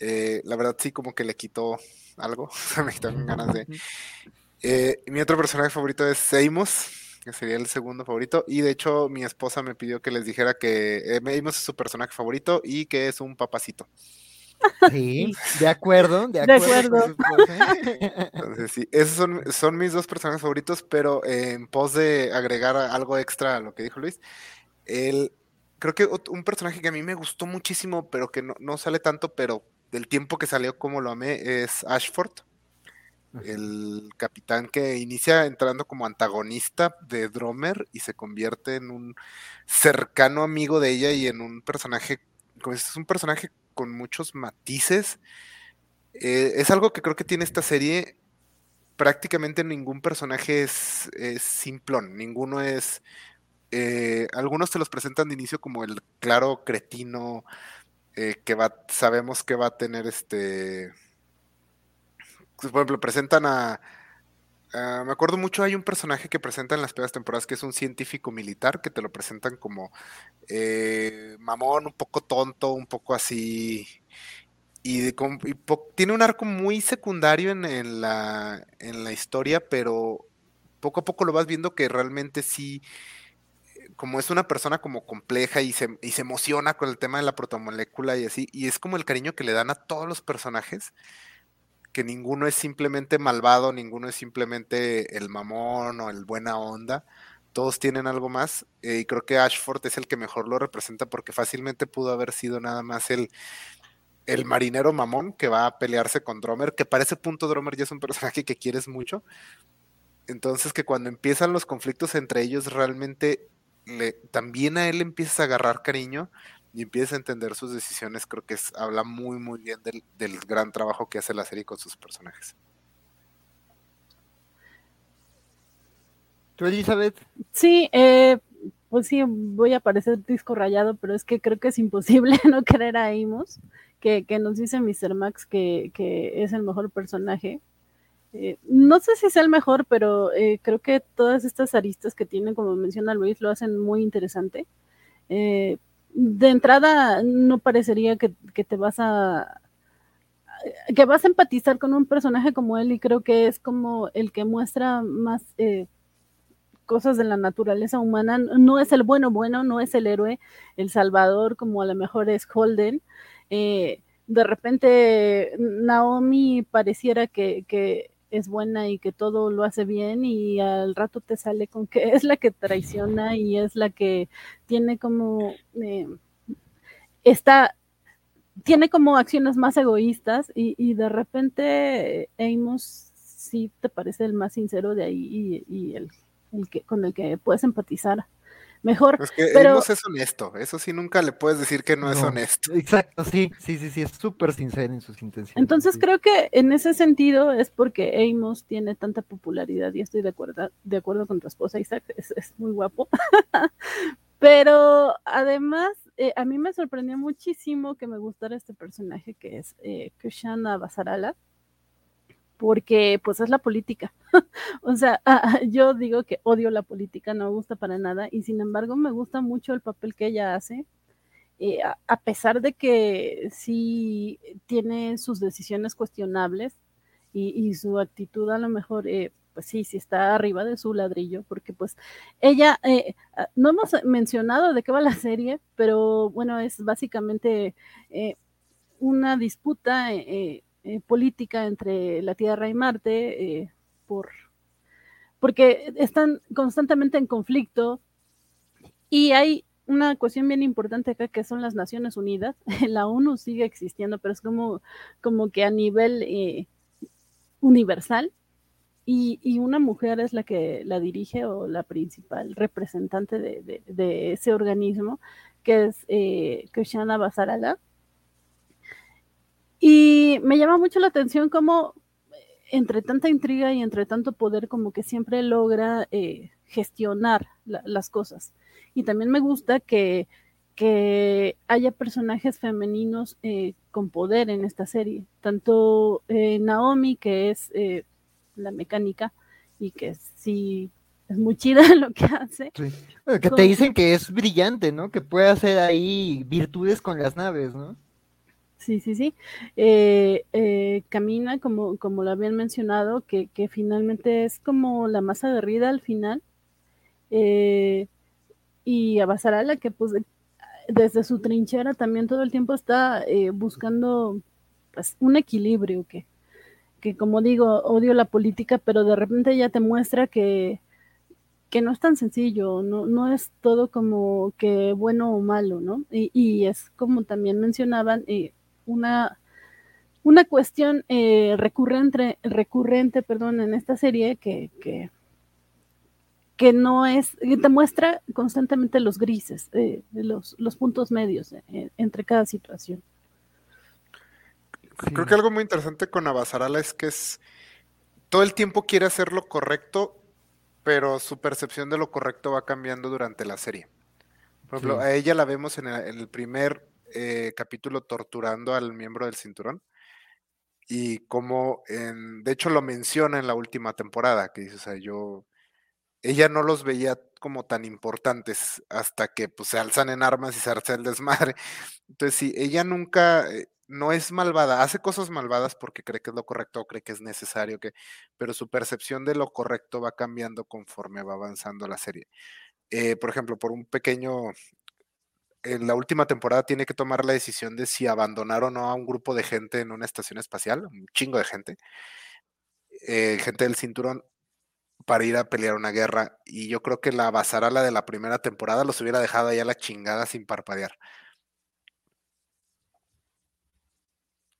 Eh, la verdad sí como que le quitó algo, me quitaron ganas de... mi otro personaje favorito es Amos, que sería el segundo favorito, y de hecho mi esposa me pidió que les dijera que Amos es su personaje favorito y que es un papacito. Sí, de acuerdo, de De acuerdo. acuerdo. por supuesto. Entonces, sí, esos son, son mis dos personajes favoritos, pero eh, en pos de agregar a- algo extra a lo que dijo Luis, el, creo que un personaje que a mí me gustó muchísimo, pero que no, no sale tanto, pero del tiempo que salió como lo amé, es Ashford, el capitán que inicia entrando como antagonista de Dromer y se convierte en un cercano amigo de ella y en un personaje, es un personaje con muchos matices. Eh, es algo que creo que tiene esta serie. Prácticamente ningún personaje es, es simplón, ninguno es. eh, algunos te los presentan de inicio como el claro cretino eh, que va, sabemos que va a tener este. Pues, Por ejemplo, presentan a. me acuerdo mucho, hay un personaje que presentan en las primeras temporadas que es un científico militar que te lo presentan como eh, mamón, un poco tonto, un poco así. Y, de com- y po- tiene un arco muy secundario en, en la, en la historia, pero poco a poco lo vas viendo que realmente sí, eh, como es una persona como compleja y se, y se emociona con el tema de la protomolécula y así, y es como el cariño que le dan a todos los personajes, que ninguno es simplemente malvado, ninguno es simplemente el mamón o el buena onda, todos tienen algo más, eh, y creo que Ashford es el que mejor lo representa porque fácilmente pudo haber sido nada más el el marinero mamón que va a pelearse con Dromer, que para ese punto Dromer ya es un personaje que quieres mucho. Entonces que cuando empiezan los conflictos entre ellos, realmente le, también a él empiezas a agarrar cariño y empiezas a entender sus decisiones. Creo que es, habla muy, muy bien del, del gran trabajo que hace la serie con sus personajes. ¿Tú, Elizabeth? Sí, eh, pues sí, voy a parecer disco rayado, pero es que creo que es imposible no querer a Amos, que, que nos dice Mr. Max que, que es el mejor personaje. Eh, no sé si es el mejor, pero eh, creo que todas estas aristas que tiene, como menciona Luis, lo hacen muy interesante. De entrada, no parecería que, que te vas a que vas a empatizar con un personaje como él y creo que es como el que muestra más eh, cosas de la naturaleza humana. No es el bueno bueno, no es el héroe, el salvador, como a lo mejor es Holden. Eh, de repente Naomi pareciera que, es buena y que todo lo hace bien y al rato te sale con que es la que traiciona y es la que tiene como eh, está tiene como acciones más egoístas y, de repente Amos sí te parece el más sincero de ahí y, y el, el, que con el que puedes empatizar mejor. Es que pero... Amos es honesto, eso sí nunca le puedes decir que no, no es honesto. Exacto, sí, sí, sí, sí, es súper sincero en sus intenciones. Entonces sí. creo que en ese sentido es porque Amos tiene tanta popularidad y estoy de acuerdo, de acuerdo con tu esposa Isaac, es, es muy guapo. Pero además, eh, a mí me sorprendió muchísimo que me gustara este personaje que es eh, Kushana Basarala, porque pues es la política. o sea, ah, yo digo que odio la política, no me gusta para nada, y sin embargo me gusta mucho el papel que ella hace. Eh, a, pesar de que sí tiene sus decisiones cuestionables y, su actitud a lo mejor eh, pues sí, sí está arriba de su ladrillo, porque pues ella, eh, no hemos mencionado de qué va la serie, pero bueno, es básicamente eh, una disputa eh, política entre la Tierra y Marte eh, por porque están constantemente en conflicto y hay una cuestión bien importante acá que son las Naciones Unidas. La ONU sigue existiendo, pero es como, como que a nivel eh, universal y, y, una mujer es la que la dirige o la principal representante de, de, de ese organismo, que es eh, Krishna Basarala. Y me llama mucho la atención cómo entre tanta intriga y entre tanto poder como que siempre logra eh, gestionar la, las cosas. Y también me gusta que, que haya personajes femeninos eh, con poder en esta serie. Tanto eh, Naomi, que es eh, la mecánica y que sí es muy chida lo que hace. Sí. Bueno, que te dicen que es brillante, ¿no? Que puede hacer ahí virtudes con las naves, ¿no? Sí, sí, sí. Eh, eh, camina, como, como lo habían mencionado, que, que, finalmente es como la más aguerrida al final. Eh, y a Basarala, que pues desde su trinchera también todo el tiempo está eh, buscando pues un equilibrio que, que como digo, odio la política, pero de repente ya te muestra que, que no es tan sencillo, no, no es todo como que bueno o malo, ¿no? Y, y es como también mencionaban, eh, una, una cuestión eh, recurrente, recurrente perdón, en esta serie que, que, que no es, te muestra constantemente los grises, eh, los, los puntos medios eh, entre cada situación. Creo que algo muy interesante con Abasarala es que es todo el tiempo quiere hacer lo correcto, pero su percepción de lo correcto va cambiando durante la serie. Por ejemplo, a ella la vemos en el, primer eh, capítulo torturando al miembro del cinturón y como, de hecho lo menciona en la última temporada, que dice, o sea, yo, ella no los veía como tan importantes hasta que pues se alzan en armas y se hace el desmadre. Entonces, sí, ella nunca, eh, no es malvada, hace cosas malvadas porque cree que es lo correcto o cree que es necesario, que, pero su percepción de lo correcto va cambiando conforme va avanzando la serie. Eh, por ejemplo, por un pequeño, en la última temporada tiene que tomar la decisión de si abandonar o no a un grupo de gente en una estación espacial, un chingo de gente, eh, gente del cinturón, para ir a pelear una guerra. Y yo creo que la basarala de la primera temporada los hubiera dejado ahí a la chingada sin parpadear.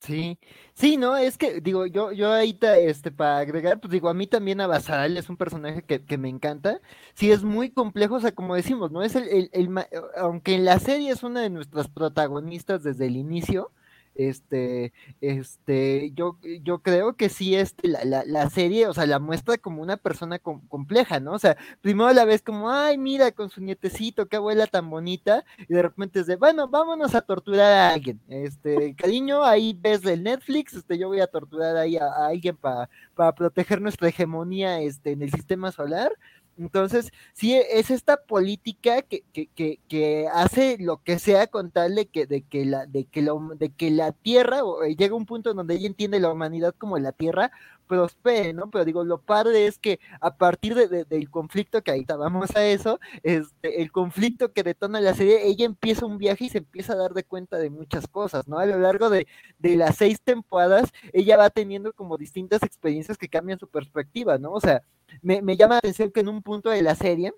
Sí, sí, no, es que, digo, yo, yo ahí, este, para agregar, pues digo, a mí también Abasal es un personaje que, que, me encanta, sí, es muy complejo, o sea, como decimos, ¿no? Es el, el, el, aunque en la serie es una de nuestras protagonistas desde el inicio, este, este, yo, yo creo que sí, este, la, la, la serie, o sea, la muestra como una persona compleja, ¿no? O sea, primero la ves como, ay, mira, con su nietecito, qué abuela tan bonita, y de repente es de, bueno, vámonos a torturar a alguien, este, cariño, ahí ves el Netflix, este, yo voy a torturar ahí a, alguien para para proteger nuestra hegemonía, este, en el sistema solar, entonces, sí, es esta política que, que, que, que, hace lo que sea con tal de que, de que, la, de que, la, de que la Tierra, o eh, llega un punto donde ella entiende la humanidad como la Tierra, prospere, ¿no? Pero digo, lo padre es que a partir de, del conflicto, que ahorita vamos a eso, este, el conflicto que detona la serie, ella empieza un viaje y se empieza a dar de cuenta de muchas cosas, ¿no? A lo largo de, de las seis temporadas, ella va teniendo como distintas experiencias que cambian su perspectiva, ¿no? O sea, me, me llama la atención que en un punto de la serie,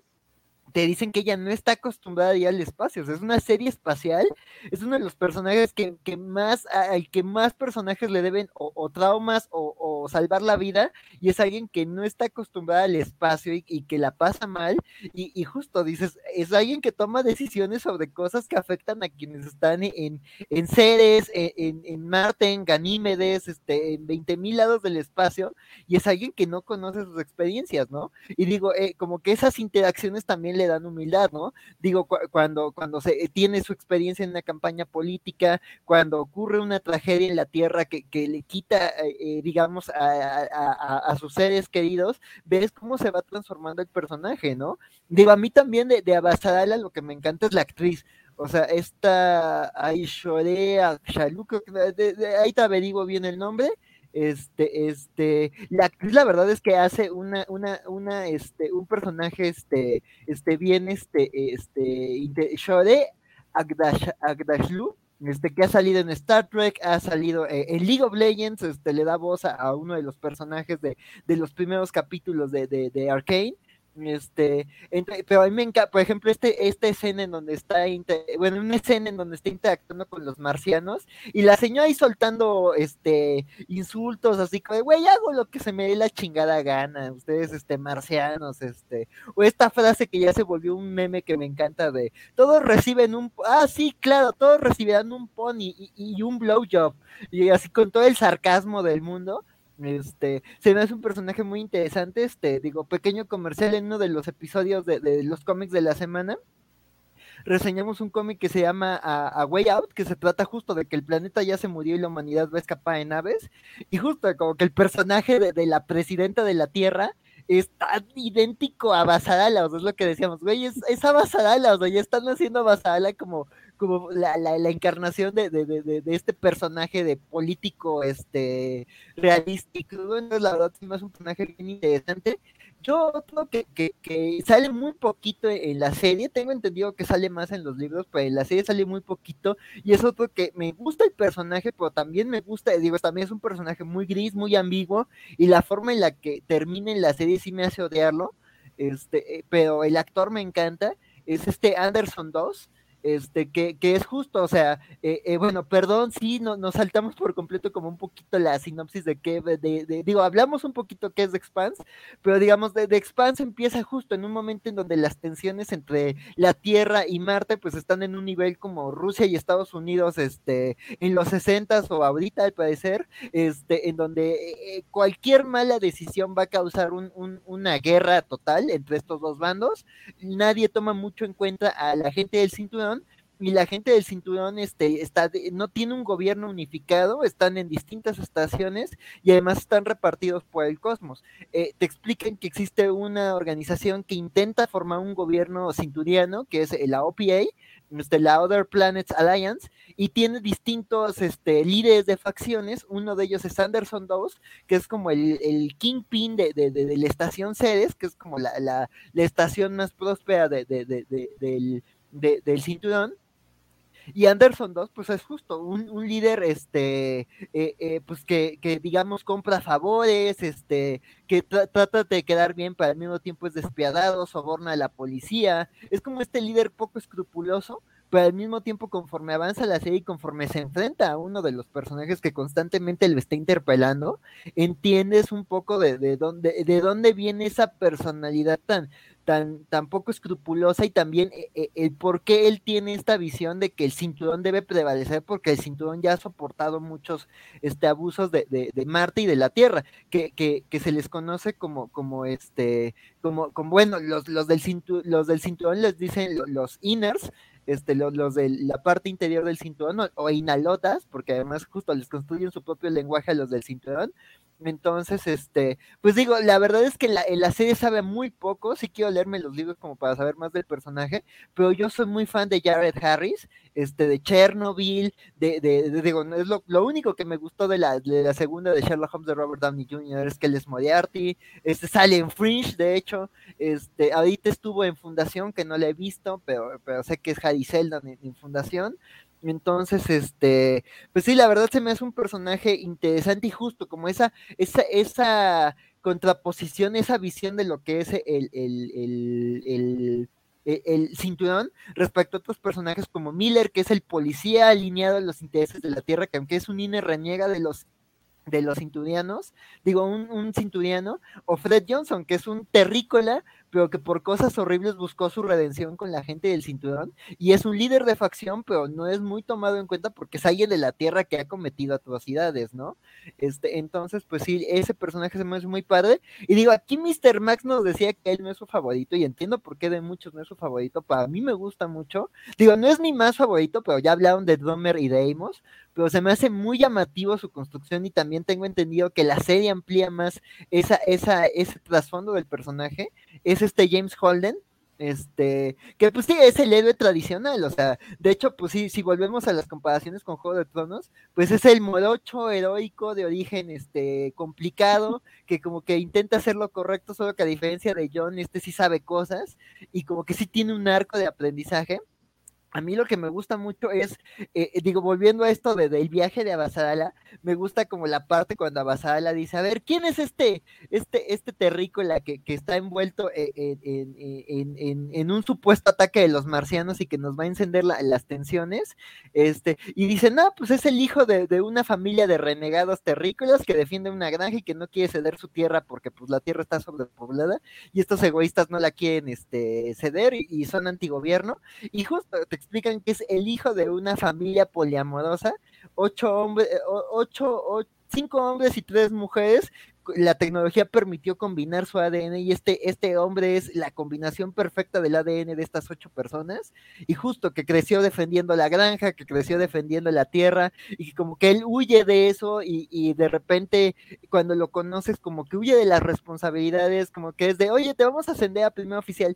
te dicen que ella no está acostumbrada a ir al espacio, es una serie espacial, es uno de los personajes que, que más, al que más personajes le deben o, traumas o, salvar la vida, y es alguien que no está acostumbrada al espacio y, que la pasa mal, y, justo dices, es alguien que toma decisiones sobre cosas que afectan a quienes están en, en Ceres, en, en, Marte, en Ganímedes, este, en 20 mil lados del espacio, y es alguien que no conoce sus experiencias, ¿no? Y digo, eh, como que esas interacciones también le dan humildad, ¿no? Digo, cu cuando, cuando se eh, tiene su experiencia en una campaña política, cuando ocurre una tragedia en la tierra que, que le quita, eh, eh digamos, a, a, sus seres queridos, ves cómo se va transformando el personaje, ¿no? Digo, a mí también de, de Abasarala lo que me encanta es la actriz. O sea, esta Aishorea Shaluk, ahí te averiguo bien el nombre, este, este, la actriz la verdad es que hace una, una, una, este, un personaje, este, este, bien, este, este, Shore Agdash, Agdashlu, este, que ha salido en Star Trek, ha salido eh, en League of Legends, este, le da voz a, uno de los personajes de, de los primeros capítulos de, de, de Arcane, este, pero a mí me encanta, por ejemplo, este, esta escena en donde está, bueno, una escena en donde está interactuando con los marcianos y la señora ahí soltando, este, insultos así como, güey, hago lo que se me dé la chingada gana, ustedes, este, marcianos, este, o esta frase que ya se volvió un meme que me encanta de, todos reciben un, ah, sí, claro, todos recibirán un pony y un blowjob, y así con todo el sarcasmo del mundo, este, se me hace un personaje muy interesante, este, digo, pequeño comercial en uno de los episodios de, de los cómics de la semana. Reseñamos un cómic que se llama a, a, Way Out, que se trata justo de que el planeta ya se murió y la humanidad va a escapar en naves. Y justo como que el personaje de, la presidenta de la Tierra es tan idéntico a Basadala, o sea, es lo que decíamos, güey, es, es a Basadala, o sea, ya están haciendo a Basadala como como la, la, encarnación de, de, de, de, este personaje de político este realístico. Bueno, la verdad es un personaje bien interesante Yo que, que, que, sale muy poquito en la serie, tengo entendido que sale más en los libros, pero en la serie sale muy poquito, y es otro que me gusta el personaje, pero también me gusta, digo, también es un personaje muy gris, muy ambiguo, y la forma en la que termina en la serie sí me hace odiarlo, este, eh, pero el actor me encanta, es este Anderson 2, este, que, que es justo, o sea, eh, eh, bueno, perdón, sí, no, nos saltamos por completo como un poquito la sinopsis de qué, de, digo, hablamos un poquito qué es The Expanse, pero digamos, The Expanse empieza justo en un momento en donde las tensiones entre la Tierra y Marte, pues están en un nivel como Rusia y Estados Unidos, este, en los 60 o ahorita al parecer, este, en donde eh, cualquier mala decisión va a causar un, un, una guerra total entre estos dos bandos, nadie toma mucho en cuenta a la gente del cinturón, y la gente del cinturón este, está no tiene un gobierno unificado, están en distintas estaciones y además están repartidos por el cosmos. Eh, te explican que existe una organización que intenta formar un gobierno cinturiano, que es la OPA, este, la Other Planets Alliance, y tiene distintos este, líderes de facciones. Uno de ellos es Anderson 2, que es como el, el kingpin de, de, de, la estación Ceres, que es como la, la, la estación más próspera del, del cinturón y Anderson 2, pues es justo un, líder, este, eh, eh, pues que, que, digamos compra favores, este, que trata de quedar bien, pero al mismo tiempo es despiadado, soborna a la policía. Es como este líder poco escrupuloso, pero al mismo tiempo conforme avanza la serie y conforme se enfrenta a uno de los personajes que constantemente lo está interpelando, entiendes un poco de, de dónde, de dónde viene esa personalidad tan, tan, tan poco escrupulosa y también eh, eh, el por qué él tiene esta visión de que el cinturón debe prevalecer porque el cinturón ya ha soportado muchos este, abusos de, de, Marte y de la Tierra, que, que, que, se les conoce como, como este, como, como bueno, los, los, del cinturón, los del cinturón les dicen los inners, este, los, los, de la parte interior del cinturón o, o, inalotas, porque además justo les construyen su propio lenguaje a los del cinturón, entonces, este, pues digo, la verdad es que la, la serie sabe muy poco, sí quiero leerme los libros como para saber más del personaje, pero yo soy muy fan de Jared Harris, este, de Chernobyl, de, de, de digo, es lo, lo, único que me gustó de la, de la segunda de Sherlock Holmes de Robert Downey Jr. es que él es Moriarty, este, sale en Fringe, de hecho, este, ahorita estuvo en Fundación, que no la he visto, pero, pero sé que es Harry Seldon en Fundación, entonces, este, pues sí, la verdad se me hace un personaje interesante y justo, como esa, esa, esa contraposición, esa visión de lo que es el, el, el, el el cinturón respecto a otros personajes como Miller, que es el policía alineado a los intereses de la Tierra, que aunque es un INE reniega de los de los cinturianos, digo, un, un, cinturiano, o Fred Johnson, que es un terrícola, pero que por cosas horribles buscó su redención con la gente del cinturón, y es un líder de facción, pero no es muy tomado en cuenta porque es alguien de la tierra que ha cometido atrocidades, ¿no? Este, entonces, pues sí, ese personaje se me hace muy padre, y digo, aquí Mr. Max nos decía que él no es su favorito, y entiendo por qué de muchos no es su favorito, para mí me gusta mucho, digo, no es mi más favorito, pero ya hablaron de Drummer y de Amos, pero se me hace muy llamativo su construcción y también tengo entendido que la serie amplía más esa, esa, ese trasfondo del personaje, es este James Holden, este, que pues sí, es el héroe tradicional, o sea, de hecho, pues sí, si volvemos a las comparaciones con Juego de Tronos, pues es el morocho heroico de origen, este, complicado, que como que intenta hacer lo correcto, solo que a diferencia de John, este sí sabe cosas, y como que sí tiene un arco de aprendizaje, a mí lo que me gusta mucho es, eh, eh, digo, volviendo a esto de, del viaje de Abasala, me gusta como la parte cuando Abasala dice, a ver, ¿quién es este, este, este terrícola que, que está envuelto en, en, en, en, un supuesto ataque de los marcianos y que nos va a encender la, las tensiones? Este, y dice, no, pues es el hijo de, de, una familia de renegados terrícolas que defiende una granja y que no quiere ceder su tierra porque pues la tierra está sobrepoblada y estos egoístas no la quieren este, ceder y, y son antigobierno. Y justo te explican que es el hijo de una familia poliamorosa, ocho hombres, eh, ocho, cinco hombres y tres mujeres, la tecnología permitió combinar su ADN y este, este hombre es la combinación perfecta del ADN de estas ocho personas. Y justo que creció defendiendo la granja, que creció defendiendo la tierra y como que él huye de eso y, y de repente cuando lo conoces como que huye de las responsabilidades, como que es de, oye, te vamos a ascender a primer oficial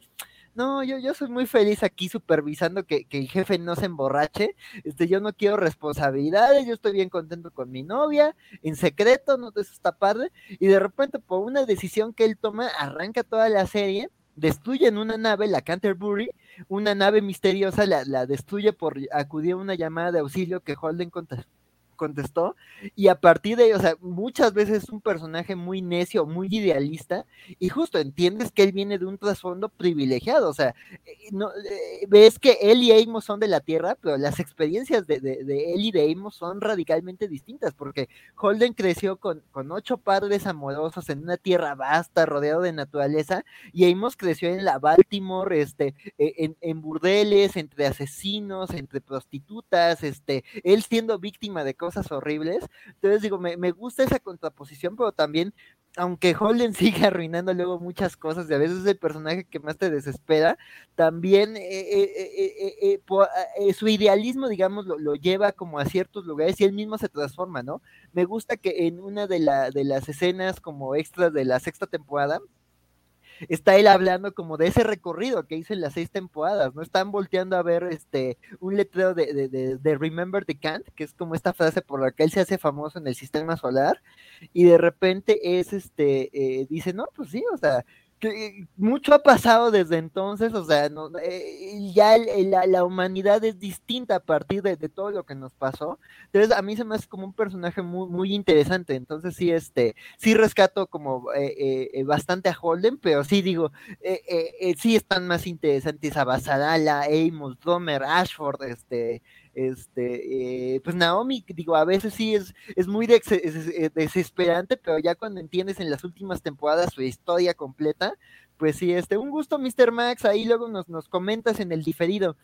no, yo, yo soy muy feliz aquí supervisando que, que el jefe no se emborrache, este, yo no quiero responsabilidades, yo estoy bien contento con mi novia, en secreto, no eso está padre, y de repente por una decisión que él toma, arranca toda la serie, destruyen una nave, la Canterbury, una nave misteriosa, la, la destruye por acudir a una llamada de auxilio que Holden contestó contestó, y a partir de, o sea, muchas veces es un personaje muy necio, muy idealista, y justo entiendes que él viene de un trasfondo privilegiado, o sea, eh, no, eh, ves que él y Amos son de la Tierra, pero las experiencias de, de, él y de Amos son radicalmente distintas, porque Holden creció con, con ocho padres amorosos en una tierra vasta, rodeado de naturaleza, y Amos creció en la Baltimore, este, e, en, en burdeles, entre asesinos, entre prostitutas, este, él siendo víctima de cosas cosas horribles. Entonces digo, me, me, gusta esa contraposición, pero también, aunque Holden sigue arruinando luego muchas cosas y a veces es el personaje que más te desespera, también eh, eh, eh, por, su idealismo, digamos, lo, lo, lleva como a ciertos lugares y él mismo se transforma, ¿no? Me gusta que en una de, la, de las escenas como extras de la sexta temporada, está él hablando como de ese recorrido que hizo en las seis temporadas, ¿no? Están volteando a ver este un letrero de, de, de, Remember the Kant, que es como esta frase por la que él se hace famoso en el sistema solar, y de repente es este, eh, dice, no, pues sí, o sea, que mucho ha pasado desde entonces, o sea, no, eh, ya la, humanidad es distinta a partir de, todo lo que nos pasó. Entonces, a mí se me hace como un personaje muy, muy interesante. Entonces, sí, este, sí rescato como eh, eh, bastante a Holden, pero sí digo, sí están más interesantes a Basarala, Amos, Domer, Ashford, este, este, eh, pues Naomi, digo, a veces sí es, es muy de, es, es, desesperante, pero ya cuando entiendes en las últimas temporadas su historia completa, pues sí, este, un gusto, Mr. Max, ahí luego nos, nos comentas en el diferido.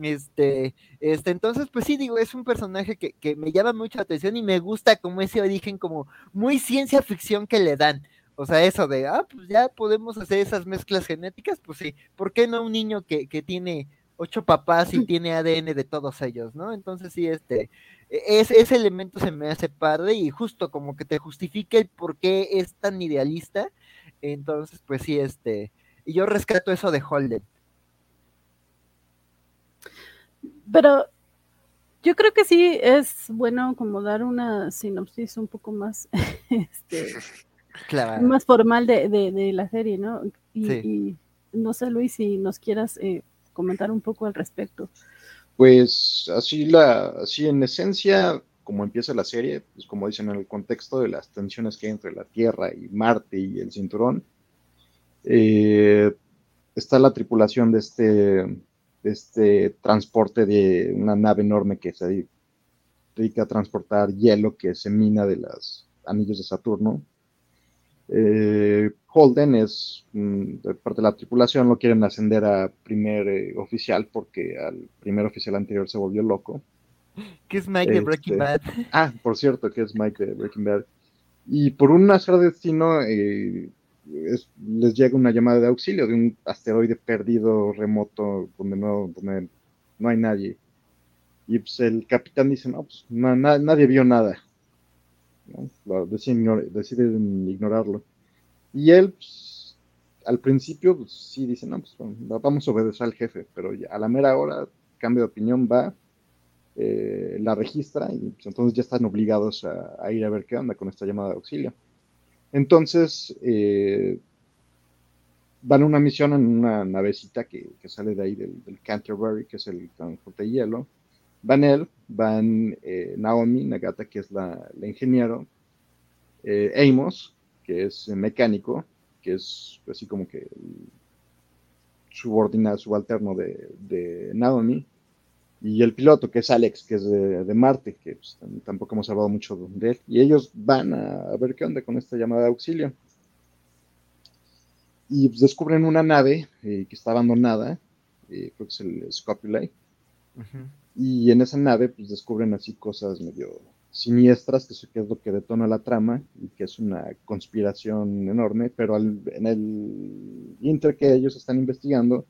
Este, este, entonces, pues sí, digo, es un personaje que, que me llama mucha atención y me gusta como ese origen, como muy ciencia ficción que le dan. O sea, eso de, ah, pues ya podemos hacer esas mezclas genéticas, pues sí, ¿por qué no un niño que, que tiene ocho papás y tiene ADN de todos ellos, ¿no? Entonces sí, este, es, ese elemento se me hace padre y justo como que te justifica el por qué es tan idealista, entonces pues sí, este, y yo rescato eso de Holden. Pero yo creo que sí es bueno como dar una sinopsis un poco más, este, claro. más formal de, de, de, la serie, ¿no? Y, sí. y, no sé, Luis, si nos quieras eh, comentar un poco al respecto. Pues así, la, así en esencia, como empieza la serie, pues como dicen en el contexto de las tensiones que hay entre la Tierra y Marte y el cinturón, eh, está la tripulación de este, de este transporte de una nave enorme que se dedica a transportar hielo que se mina de los anillos de Saturno. Eh, Holden es mm, de parte de la tripulación, lo quieren ascender a primer eh, oficial porque al primer oficial anterior se volvió loco. Que es Mike este, de Breaking Bad. Ah, por cierto, que es Mike de Breaking Bad. Y por un azar de destino eh, es, les llega una llamada de auxilio de un asteroide perdido remoto donde no, donde no hay nadie. Y pues el capitán dice, no, pues na, na, nadie vio nada. ¿No? Deciden, deciden ignorarlo. Y él, pues, al principio, pues sí dice, no, pues vamos a obedecer al jefe, pero a la mera hora, cambio de opinión, va, eh, la registra y pues, entonces ya están obligados a, ir a ver qué onda con esta llamada de auxilio. Entonces, eh, van a una misión en una navecita que, sale de ahí del, Canterbury, que es el transporte de hielo. Van él, van eh, Naomi, Nagata, que es la, ingeniero, eh, Amos, que es mecánico, que es así como que subordinado, subalterno de, Naomi, y el piloto, que es Alex, que es de, Marte, que pues, tampoco hemos hablado mucho de él, y ellos van a, ver qué onda con esta llamada de auxilio. Y pues, descubren una nave eh, que está abandonada, eh, creo que es el Scopulate, uh. Y en esa nave pues descubren así cosas medio siniestras, que es lo que detona la trama y que es una conspiración enorme, pero al, en el inter que ellos están investigando,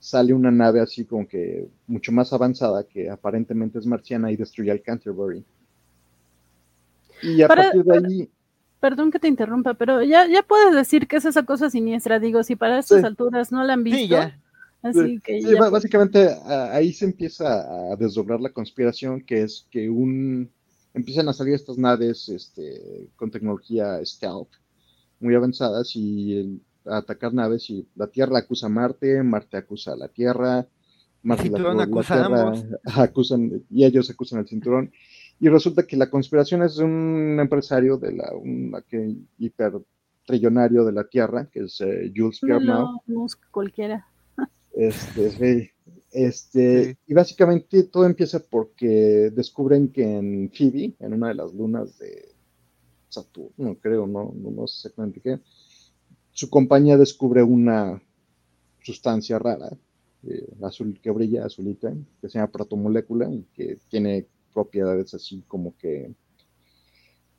sale una nave así como que mucho más avanzada, que aparentemente es marciana y destruye al Canterbury. Y a para, partir de ahí... Perdón que te interrumpa, pero ya, ya puedes decir que es esa cosa siniestra, digo, si para estas sí. alturas no la han visto. Sí, ya. Así que sí, básicamente ahí se empieza a desdoblar la conspiración, que es que un empiezan a salir estas naves este, con tecnología stealth muy avanzadas y a atacar naves y la Tierra acusa a Marte, Marte acusa a la Tierra, Marte la, la, Tierra acusan y ellos acusan al cinturón. Y resulta que la conspiración es de un empresario de la que hiper trillonario de la Tierra, que es eh, Jules Pierre no, no, cualquiera. Este, este, y básicamente todo empieza porque descubren que en Phoebe, en una de las lunas de Saturno, creo, no, no, sé exactamente qué, su compañía descubre una sustancia rara, eh, azul que brilla, azulita, que se llama protomolécula y que tiene propiedades así como que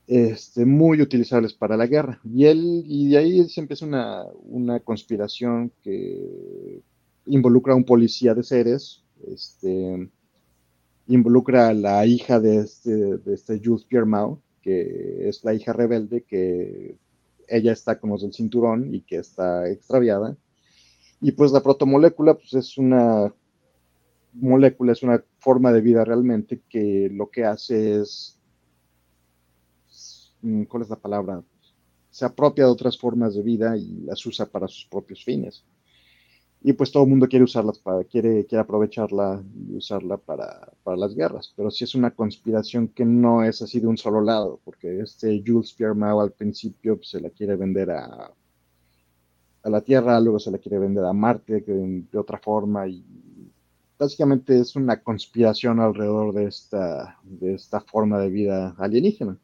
este, muy utilizables para la guerra. Y él, y de ahí se empieza una, una conspiración que involucra a un policía de seres, este, involucra a la hija de este, de este Jules Pierre Mau, que es la hija rebelde, que ella está con los del cinturón y que está extraviada. Y pues la protomolécula pues es una molécula, es una forma de vida realmente que lo que hace es, mm, ¿cuál es la palabra? Se apropia de otras formas de vida y las usa para sus propios fines y pues todo el mundo quiere usarlas para, quiere, quiere aprovecharla y usarla para, para, las guerras, pero sí es una conspiración que no es así de un solo lado, porque este Jules Pierre Mao al principio pues, se la quiere vender a, a la Tierra, luego se la quiere vender a Marte de, de otra forma y básicamente es una conspiración alrededor de esta, de esta forma de vida alienígena.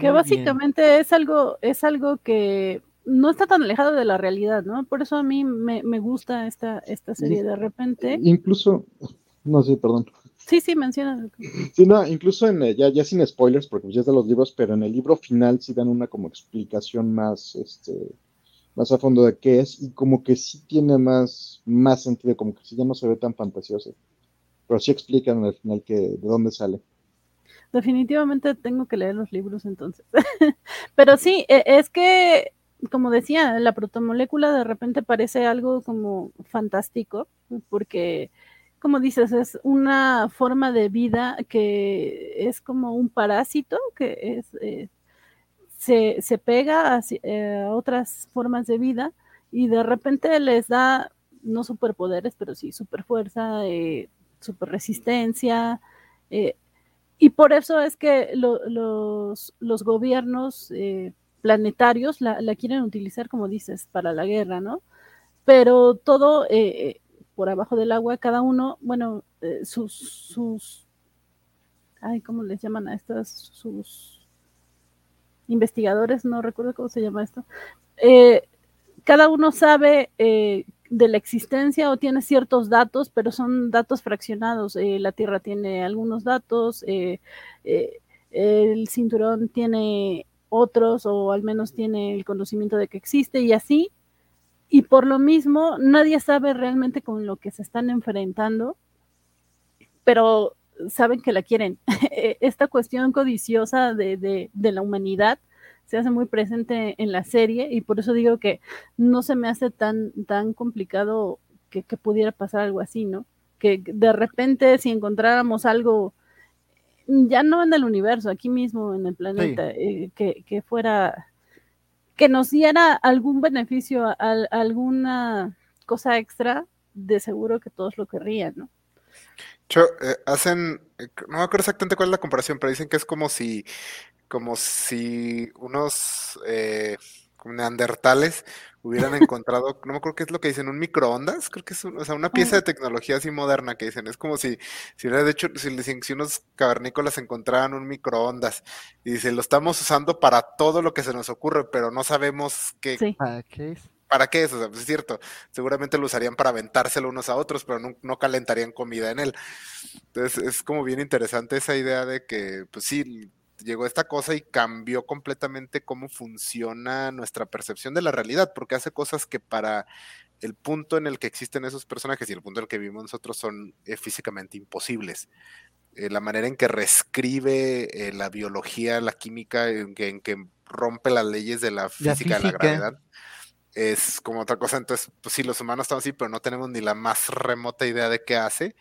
Que básicamente es algo, es algo que no está tan alejado de la realidad, ¿no? Por eso a mí me, gusta esta, esta serie de repente. Incluso, no sé, perdón. Sí, sí, menciona. Sí, no, incluso en, ya, ya sin spoilers, porque ya es de los libros, pero en el libro final sí dan una como explicación más, este, más a fondo de qué es, y como que sí tiene más, más sentido, como que sí ya no se ve tan fantasioso. Pero sí explican al final que, de dónde sale. Definitivamente tengo que leer los libros entonces. Pero sí, e, es que, como decía, la protomolécula de repente parece algo como fantástico, porque, como dices, es una forma de vida que es como un parásito, que es, eh, se, se, pega eh, a, otras formas de vida y de repente les da, no superpoderes, pero sí superfuerza, eh, super resistencia, eh, y por eso es que los, los, gobiernos eh, planetarios la, quieren utilizar, como dices, para la guerra, ¿no? Pero todo eh, por abajo del agua, cada uno, bueno, eh, sus, sus, ay, ¿cómo les llaman a estas? Sus investigadores, no recuerdo cómo se llama esto. cada uno sabe de la existencia o tiene ciertos datos, pero son datos fraccionados. Eh, la Tierra tiene algunos datos, eh, eh, el cinturón tiene otros o al menos tiene el conocimiento de que existe y así. Y por lo mismo, nadie sabe realmente con lo que se están enfrentando, pero saben que la quieren. Esta cuestión codiciosa de, de, de la humanidad se hace muy presente en la serie y por eso digo que no se me hace tan, tan complicado que, pudiera pasar algo así, ¿no? Que de repente si encontráramos algo, ya no en el universo, aquí mismo en el planeta, eh, que, fuera, que nos diera algún beneficio, alguna cosa extra, de seguro que todos lo querrían, ¿no? Eh, hacen, eh, no me acuerdo exactamente cuál es la comparación, pero dicen que es como si como si unos eh, neandertales hubieran encontrado, no me acuerdo qué es lo que dicen, un microondas, creo que es o sea, una pieza de tecnología así moderna que dicen, es como si, si de hecho, si, si unos cavernícolas encontraran un microondas y dicen, lo estamos usando para todo lo que se nos ocurre, pero no sabemos qué, ¿Para qué es? ¿Para qué es? O sea, pues es cierto, seguramente lo usarían para aventárselo unos a otros, pero no, no, calentarían comida en él. Entonces es como bien interesante esa idea de que, pues sí, llegó esta cosa y cambió completamente cómo funciona nuestra percepción de la realidad, porque hace cosas que para el punto en el que existen esos personajes y el punto en el que vivimos nosotros son eh, físicamente imposibles. Eh, la manera en que reescribe eh, la biología, la química, en que, rompe las leyes de la física, de la gravedad. Es como otra cosa. Entonces, pues sí, los humanos estamos así, pero no tenemos ni la más remota idea de qué hace,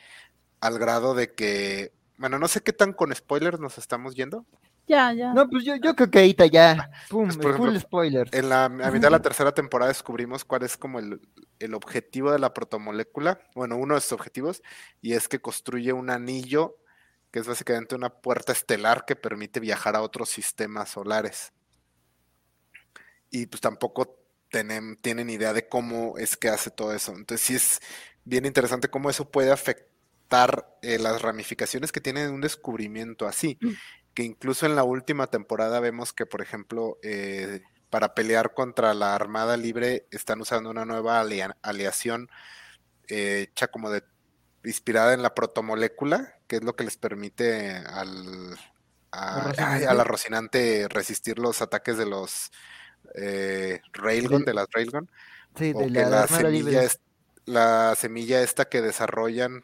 al grado de que, bueno, no sé qué tan con spoilers nos estamos yendo. Ya, ya. No, pues yo, yo creo que ahorita ya. Pum, Pues, por full ejemplo, spoilers. En la a mitad de la tercera temporada descubrimos cuál es como el, el objetivo de la protomolécula, bueno, uno de sus objetivos, y es que construye un anillo que es básicamente una puerta estelar que permite viajar a otros sistemas solares. Y pues tampoco tienen, tienen idea de cómo es que hace todo eso. Entonces sí es bien interesante cómo eso puede afectar eh, las ramificaciones que tiene un descubrimiento así. Que incluso en la última temporada vemos que, por ejemplo, eh, para pelear contra la Armada Libre están usando una nueva alia- aleación eh, hecha como de inspirada en la protomolécula, que es lo que les permite al, a, la Rocinante resistir los ataques de los eh, Railgun, de las Railgun, Sí, o de que la, la Armada Libre. semilla, es- la semilla esta que desarrollan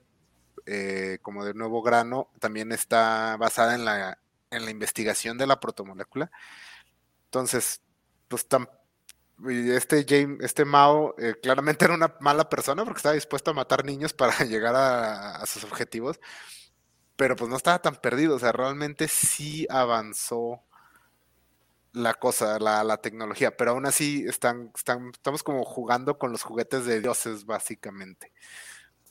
eh, como de nuevo grano también está basada en la, en la investigación de la protomolécula. Entonces, pues tan, este James, este Mao eh, claramente era una mala persona porque estaba dispuesto a matar niños para llegar a, sus objetivos, pero pues no estaba tan perdido, o sea, realmente sí avanzó la cosa, la, la tecnología, pero aún así están, están, estamos como jugando con los juguetes de dioses, básicamente.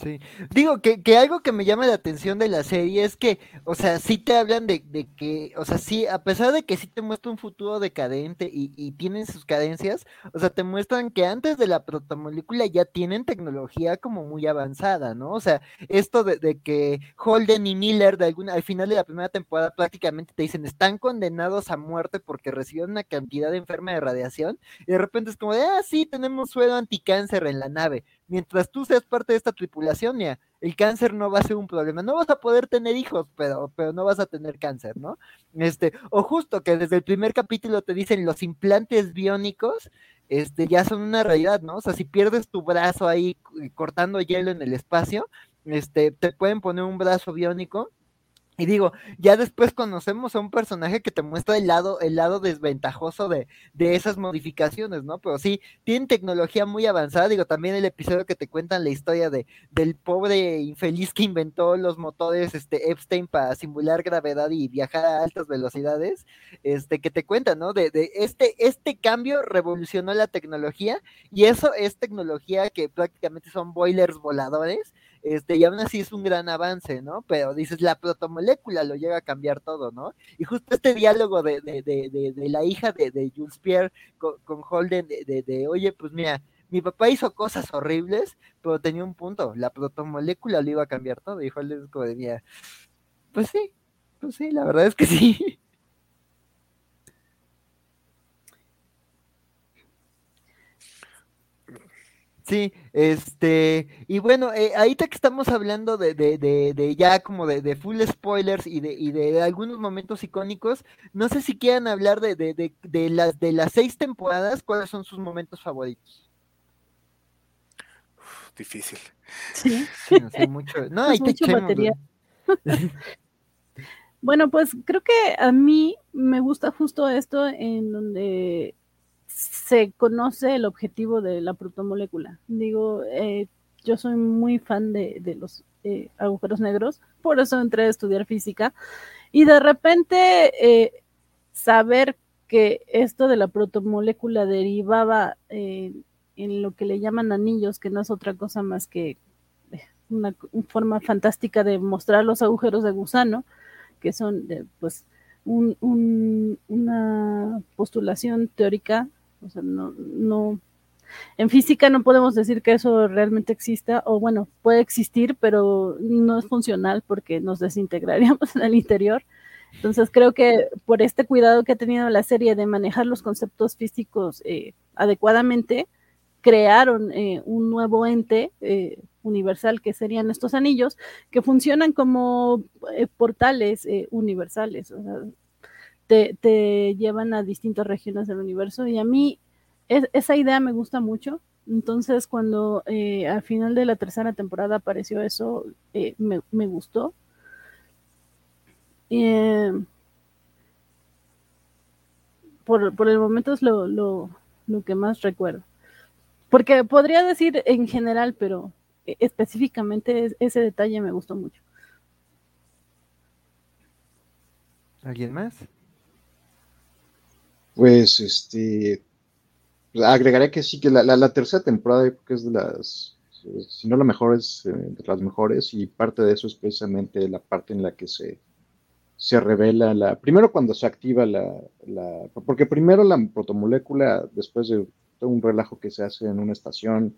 Sí. Digo que, que algo que me llama la atención de la serie es que, o sea, sí te hablan de, de que, o sea, sí, a pesar de que sí te muestra un futuro decadente y, y tienen sus cadencias, o sea, te muestran que antes de la protomolécula ya tienen tecnología como muy avanzada, ¿no? O sea, esto de, de que Holden y Miller de alguna, al final de la primera temporada prácticamente te dicen están condenados a muerte porque recibieron una cantidad de enferma de radiación y de repente es como de, ah, sí, tenemos suero anticáncer en la nave mientras tú seas parte de esta tripulación, ya, el cáncer no va a ser un problema. No vas a poder tener hijos, pero, pero no vas a tener cáncer, ¿no? Este, o justo que desde el primer capítulo te dicen los implantes biónicos, este, ya son una realidad, ¿no? O sea, si pierdes tu brazo ahí eh, cortando hielo en el espacio, este, te pueden poner un brazo biónico. Y digo, ya después conocemos a un personaje que te muestra el lado, el lado desventajoso de, de esas modificaciones, ¿no? Pero sí, tienen tecnología muy avanzada. Digo, también el episodio que te cuentan la historia de, del pobre infeliz que inventó los motores este, Epstein para simular gravedad y viajar a altas velocidades, este, que te cuentan, ¿no? De, de este, este cambio revolucionó la tecnología y eso es tecnología que prácticamente son boilers voladores este, y aún así es un gran avance, ¿no? Pero dices, la protomolécula lo llega a cambiar todo, ¿no? Y justo este diálogo de, de, de, de, la hija de, de Jules Pierre con, con Holden, de, de, de, oye, pues mira, mi papá hizo cosas horribles, pero tenía un punto, la protomolécula lo iba a cambiar todo, y Holden es como de, mira, pues sí, pues sí, la verdad es que sí. Sí, este, y bueno, eh, ahorita que estamos hablando de, de, de, de ya como de, de, full spoilers y de, y de algunos momentos icónicos, no sé si quieran hablar de, de, de, de, las, de las seis temporadas, ¿cuáles son sus momentos favoritos? Uf, difícil. Sí. sí no sé mucho. No, ahí mucho te material. bueno, pues creo que a mí me gusta justo esto en donde se conoce el objetivo de la protomolécula. Digo, eh, yo soy muy fan de, los eh, agujeros negros, por eso entré a estudiar física, y de repente eh, saber que esto de la protomolécula derivaba eh, en lo que le llaman anillos, que no es otra cosa más que una, una forma fantástica de mostrar los agujeros de gusano, que son pues un, un, una postulación teórica o sea, no, no, en física no podemos decir que eso realmente exista, o bueno, puede existir, pero no es funcional porque nos desintegraríamos en el interior. Entonces creo que por este cuidado que ha tenido la serie de manejar los conceptos físicos eh, adecuadamente, crearon eh, un nuevo ente eh, universal que serían estos anillos, que funcionan como portales universales. Te, llevan a distintas regiones del universo y a mí es, esa idea me gusta mucho. Entonces, cuando eh, al final de la tercera temporada apareció eso, eh, me, me, gustó. Eh, por, por el momento es lo, lo, lo que más recuerdo. Porque podría decir en general, pero e, específicamente ese detalle me gustó mucho. ¿Alguien más? Pues, este, agregaré que sí, que la, la, tercera temporada que es de las, si no la mejor, es eh, de las mejores y parte de eso es precisamente la parte en la que se, se revela la, primero cuando se activa la, la, porque primero la protomolécula, después de todo un relajo que se hace en una estación,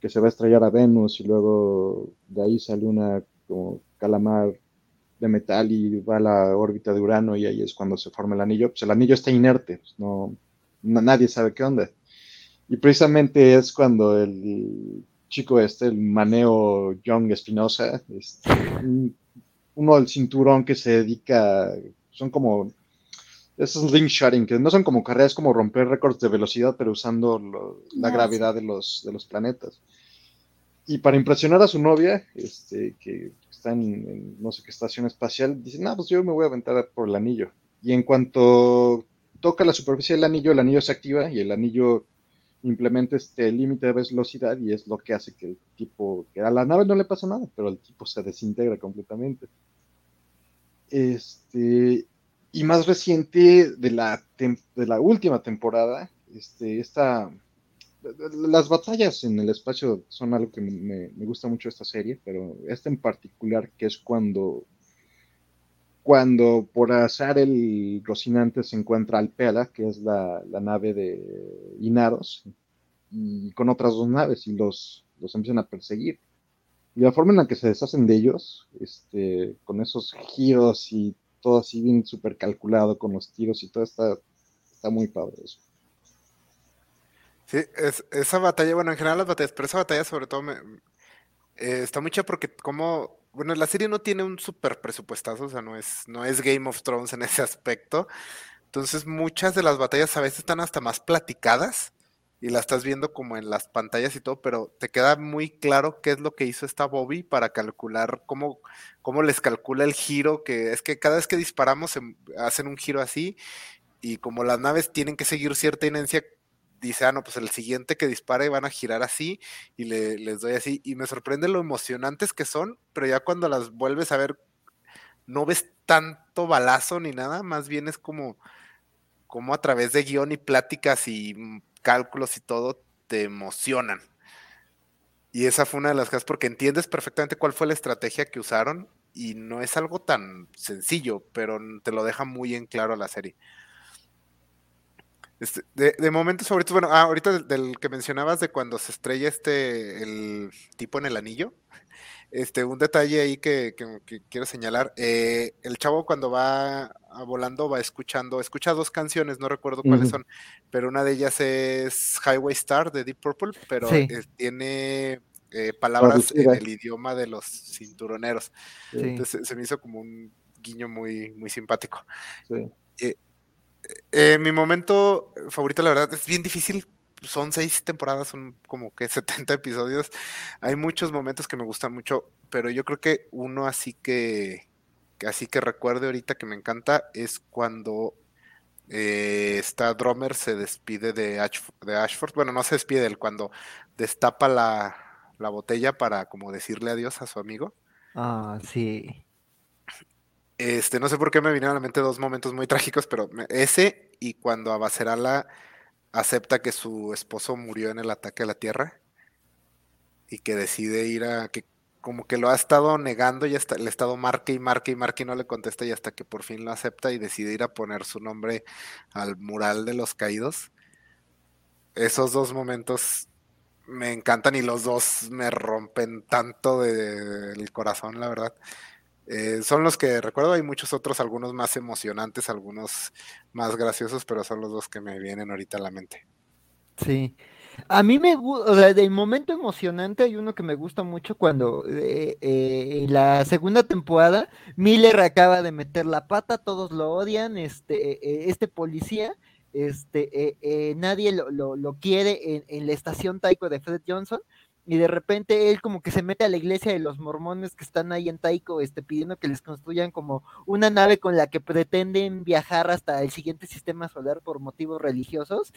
que se va a estrellar a Venus y luego de ahí sale una como calamar de metal y va a la órbita de Urano y ahí es cuando se forma el anillo. Pues el anillo está inerte, pues no, nadie sabe qué onda. Y precisamente es cuando el chico este, el Maneo Young Espinosa, este, uno del cinturón que se dedica, son como esos shooting que no son como carreras, como romper récords de velocidad, pero usando la gravedad de los, de los planetas. Y para impresionar a su novia, este, que está en, no sé qué estación espacial, dice, no, pues yo me voy a aventar por el anillo. Y en cuanto toca la superficie del anillo, el anillo se activa y el anillo implementa este límite de velocidad y es lo que hace que el tipo, que a la nave no le pasa nada, pero el tipo se desintegra completamente. Este, y más reciente de la, de la última temporada, este, esta, las batallas en el espacio son algo que me, gusta mucho esta serie, pero esta en particular, que es cuando, cuando por azar el Rocinante se encuentra Alpela, que es la, la nave de Inaros, y con otras dos naves, y los, los empiezan a perseguir. Y la forma en la que se deshacen de ellos, este, con esos giros y todo así bien súper calculado con los tiros y todo está, está muy padre eso. Sí, es, esa batalla, bueno, en general las batallas, pero esa batalla sobre todo me, eh, está mucha porque como, bueno, la serie no tiene un súper presupuestazo, o sea, no es, no es Game of Thrones en ese aspecto. Entonces muchas de las batallas a veces están hasta más platicadas y la estás viendo como en las pantallas y todo, pero te queda muy claro qué es lo que hizo esta Bobby para calcular cómo, cómo les calcula el giro, que es que cada vez que disparamos hacen un giro así y como las naves tienen que seguir cierta inercia, dice, ah, no, pues el siguiente que dispare van a girar así y le, les doy así. Y me sorprende lo emocionantes que son, pero ya cuando las vuelves a ver, no ves tanto balazo ni nada, más bien es como, como a través de guion y pláticas y cálculos y todo te emocionan. Y esa fue una de las cosas porque entiendes perfectamente cuál fue la estrategia que usaron y no es algo tan sencillo, pero te lo deja muy en claro la serie. Este, de, de, momentos favoritos, bueno, ah, ahorita del, del, que mencionabas de cuando se estrella este, el tipo en el anillo, este, un detalle ahí que, que, que quiero señalar, eh, el chavo cuando va volando va escuchando, escucha dos canciones, no recuerdo cuáles uh -huh. son, pero una de ellas es Highway Star de Deep Purple, pero sí. tiene eh, palabras en el idioma de los cinturoneros. Sí. Entonces se me hizo como un guiño muy, muy simpático. Sí. Eh, mi momento favorito, la verdad, es bien difícil son seis temporadas, son como que 70 episodios. Hay muchos momentos que me gustan mucho, pero yo creo que uno así que, así que recuerde ahorita que me encanta es cuando eh, esta Drummer se despide de, Ashford. Bueno, no se despide él, cuando destapa la, la, botella para como decirle adiós a su amigo. Ah, sí. Este, no sé por qué me vinieron a la mente dos momentos muy trágicos, pero ese y cuando a Bacerala acepta que su esposo murió en el ataque a la Tierra y que decide ir a que como que lo ha estado negando y hasta, le ha estado marque y marque y marque y no le contesta y hasta que por fin lo acepta y decide ir a poner su nombre al mural de los caídos. Esos dos momentos me encantan y los dos me rompen tanto del de, corazón, la verdad. Eh, son los que recuerdo, hay muchos otros, algunos más emocionantes, algunos más graciosos, pero son los dos que me vienen ahorita a la mente. Sí. A mí me gusta, o sea, del momento emocionante hay uno que me gusta mucho cuando eh, eh, en la segunda temporada Miller acaba de meter la pata, todos lo odian, este, este policía, este, nadie lo, lo, lo quiere en, la estación Taiko de Fred Johnson, y de repente él como que se mete a la iglesia de los mormones que están ahí en Taiko, este, pidiendo que les construyan como una nave con la que pretenden viajar hasta el siguiente sistema solar por motivos religiosos,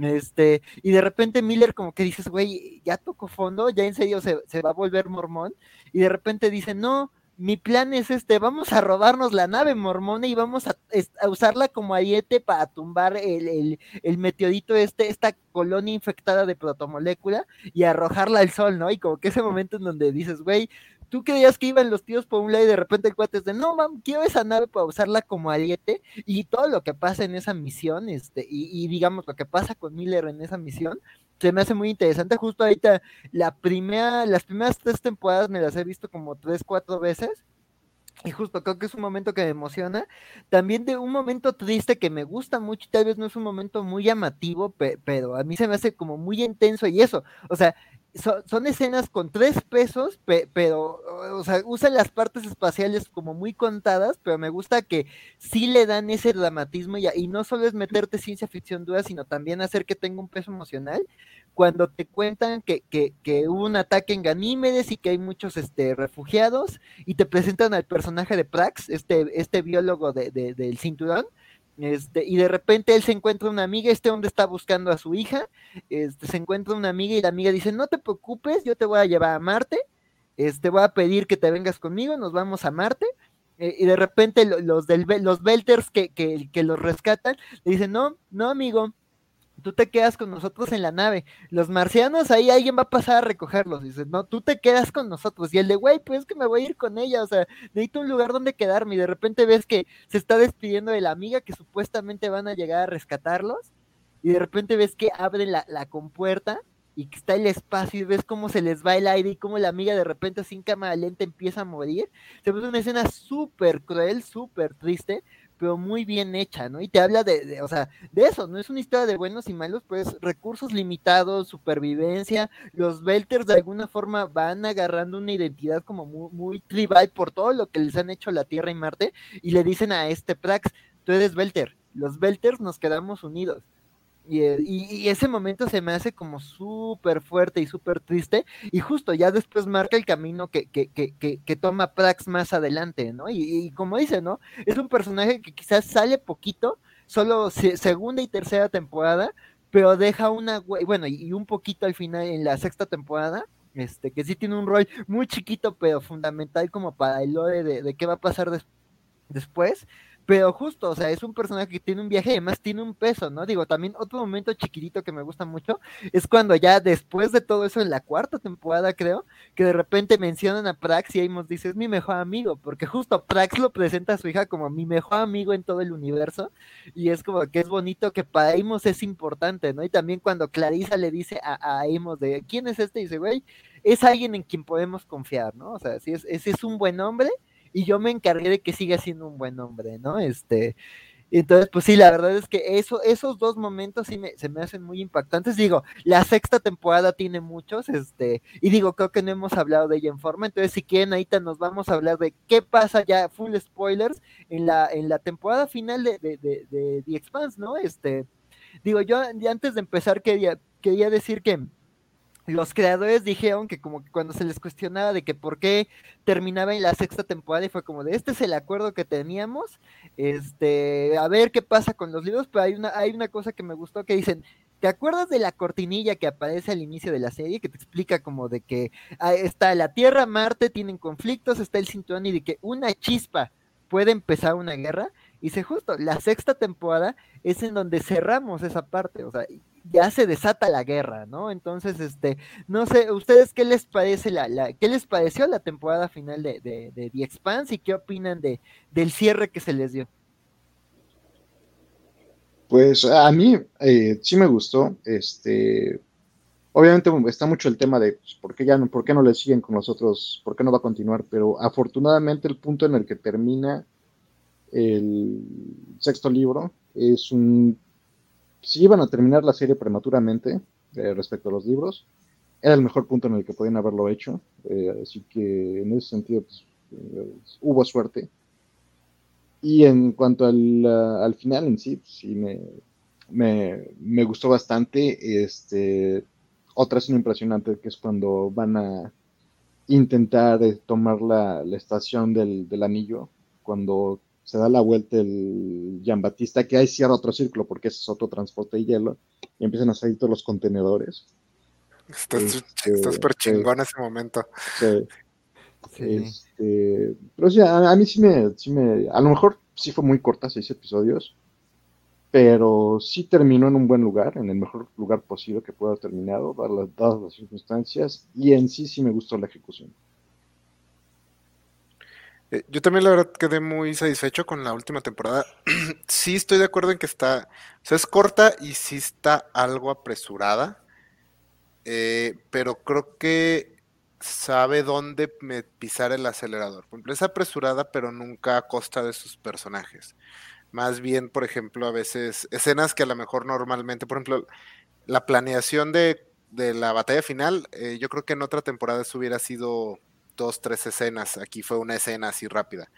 este, y de repente Miller como que dices, güey, ya tocó fondo, ya en serio se, se va a volver mormón, y de repente dice, no, mi plan es este, vamos a robarnos la nave mormona y vamos a, usarla como ariete para tumbar el, el, meteorito este, esta colonia infectada de protomolécula y arrojarla al sol, ¿no? Y como que ese momento en donde dices, güey, tú creías que iban los tíos por un lado y de repente el cuate es de, no, mam, quiero esa nave para usarla como ariete y todo lo que pasa en esa misión, este, y, digamos lo que pasa con Miller en esa misión, se me hace muy interesante. Justo ahorita, la primera, las primeras tres temporadas me las he visto como tres, cuatro veces. Y justo creo que es un momento que me emociona. También de un momento triste que me gusta mucho, tal vez no es un momento muy llamativo, pero a mí se me hace como muy intenso y eso. O sea, son, escenas con tres pesos, pero, o sea, usan las partes espaciales como muy contadas, pero me gusta que sí le dan ese dramatismo y, no solo es meterte ciencia ficción dura, sino también hacer que tenga un peso emocional. Cuando te cuentan que, hubo un ataque en Ganímedes y que hay muchos este, refugiados, y te presentan al personaje de Prax, este, este biólogo de, del cinturón, este, y de repente él se encuentra una amiga, este hombre está buscando a su hija, este, se encuentra una amiga y la amiga dice, no te preocupes, yo te voy a llevar a Marte, este, voy a pedir que te vengas conmigo, nos vamos a Marte, eh, y de repente los, del, los Belters que, que, que los rescatan, le dicen, no, no amigo, tú te quedas con nosotros en la nave. Los marcianos, ahí alguien va a pasar a recogerlos. Dices, no, tú te quedas con nosotros. Y el de, güey, pues es que me voy a ir con ella. O sea, necesito un lugar donde quedarme. Y de repente ves que se está despidiendo de la amiga que supuestamente van a llegar a rescatarlos. Y de repente ves que abren la, la compuerta y que está el espacio y ves cómo se les va el aire y cómo la amiga de repente sin cámara lenta empieza a morir. Se ve una escena súper cruel, súper triste, pero muy bien hecha, ¿no? Y te habla de, o sea, de eso, no es una historia de buenos y malos, pues recursos limitados, supervivencia, los Belters de alguna forma van agarrando una identidad como muy, tribal por todo lo que les han hecho la Tierra y Marte, y le dicen a este Prax, tú eres Belter, los Belters nos quedamos unidos. Eh, y, ese momento se me hace como súper fuerte y súper triste, y justo ya después marca el camino que, que, que, que toma Prax más adelante, ¿no? Y, como dice, ¿no? Es un personaje que quizás sale poquito, solo segunda y tercera temporada, pero deja una, bueno, y un poquito al final en la sexta temporada, este, que sí tiene un rol muy chiquito, pero fundamental como para el lore de, de qué va a pasar después, pero justo, o sea, es un personaje que tiene un viaje y además tiene un peso, ¿no? Digo, también otro momento chiquitito que me gusta mucho es cuando ya después de todo eso, en la cuarta temporada, creo, que de repente mencionan a Prax y Amos dice, es mi mejor amigo, porque justo Prax lo presenta a su hija como mi mejor amigo en todo el universo, y es como que es bonito que para Amos es importante, ¿no? Y también cuando Clarissa le dice a, a Amos de, ¿quién es este? Y dice, güey, es alguien en quien podemos confiar, ¿no? O sea, si es, ese es un buen hombre y yo me encargué de que siga siendo un buen hombre, ¿no? Este, entonces, pues sí, la verdad es que eso, esos dos momentos sí me, se me hacen muy impactantes. Digo, la sexta temporada tiene muchos, este, y digo, creo que no hemos hablado de ella en forma, entonces si quieren, ahorita nos vamos a hablar de qué pasa ya, full spoilers, en la, en la temporada final de, de, de, de The Expanse, ¿no? Este, digo, yo antes de empezar quería, quería decir que los creadores dijeron que como que cuando se les cuestionaba de que por qué terminaba en la sexta temporada y fue como de este es el acuerdo que teníamos, este, a ver qué pasa con los libros, pero hay una, hay una cosa que me gustó que dicen, ¿te acuerdas de la cortinilla que aparece al inicio de la serie que te explica como de que ah, está la Tierra, Marte, tienen conflictos, está el cinturón y de que una chispa puede empezar una guerra? Y se justo, la sexta temporada es en donde cerramos esa parte, o sea, ya se desata la guerra, ¿no? Entonces, este, no sé, ¿ustedes qué les parece la, la qué les pareció la temporada final de, The Expanse y qué opinan de, del cierre que se les dio? Pues a mí eh, sí me gustó, este, obviamente está mucho el tema de pues, por qué ya no, por qué no le siguen con nosotros, por qué no va a continuar, pero afortunadamente el punto en el que termina el sexto libro es un si iban a terminar la serie prematuramente eh, respecto a los libros, era el mejor punto en el que podían haberlo hecho. Eh, así que en ese sentido pues, eh, hubo suerte. Y en cuanto al, al final en sí, pues, sí me, me, me, gustó bastante. Este, otra escena impresionante que es cuando van a intentar eh, tomar la, estación del, anillo, cuando se da la vuelta el Jean Batista, que ahí cierra otro círculo porque ese es otro transporte de hielo, y empiezan a salir todos los contenedores. Está este, súper chingón ese momento. Sí. Este, pero sí, a, mí sí me, sí me, a lo mejor sí fue muy corta, seis episodios, pero sí terminó en un buen lugar, en el mejor lugar posible que pueda haber terminado, dadas las circunstancias, y en sí sí me gustó la ejecución. Eh, yo también la verdad quedé muy satisfecho con la última temporada. sí estoy de acuerdo en que está, o sea, es corta y sí está algo apresurada, eh, pero creo que sabe dónde pisar el acelerador. Por ejemplo, es apresurada, pero nunca a costa de sus personajes. Más bien, por ejemplo, a veces escenas que a lo mejor normalmente, por ejemplo, la planeación de, la batalla final, eh, yo creo que en otra temporada eso hubiera sido dos, tres escenas. Aquí fue una escena así rápida.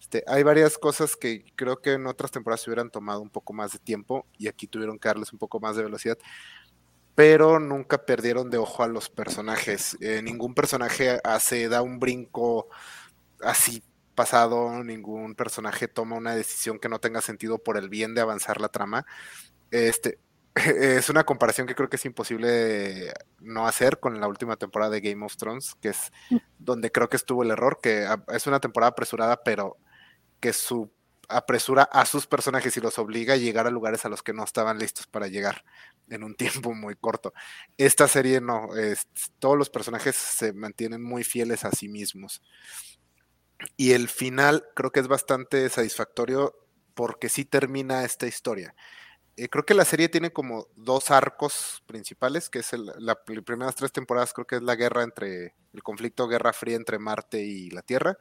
Este, hay varias cosas que creo que en otras temporadas se hubieran tomado un poco más de tiempo y aquí tuvieron que darles un poco más de velocidad pero nunca perdieron de ojo a los personajes. Eh, ningún personaje hace, da un brinco así pasado, ningún personaje toma una decisión que no tenga sentido por el bien de avanzar la trama. Este, es una comparación que creo que es imposible no hacer con la última temporada de Game of Thrones, que es donde creo que estuvo el error, que es una temporada apresurada, pero que su apresura a sus personajes y los obliga a llegar a lugares a los que no estaban listos para llegar en un tiempo muy corto. Esta serie no, todos los personajes se mantienen muy fieles a sí mismos. Y el final creo que es bastante satisfactorio porque sí termina esta historia. Eh, creo que la serie tiene como dos arcos principales, que es las primeras tres temporadas, creo que es la guerra entre, el conflicto guerra fría entre Marte y la Tierra,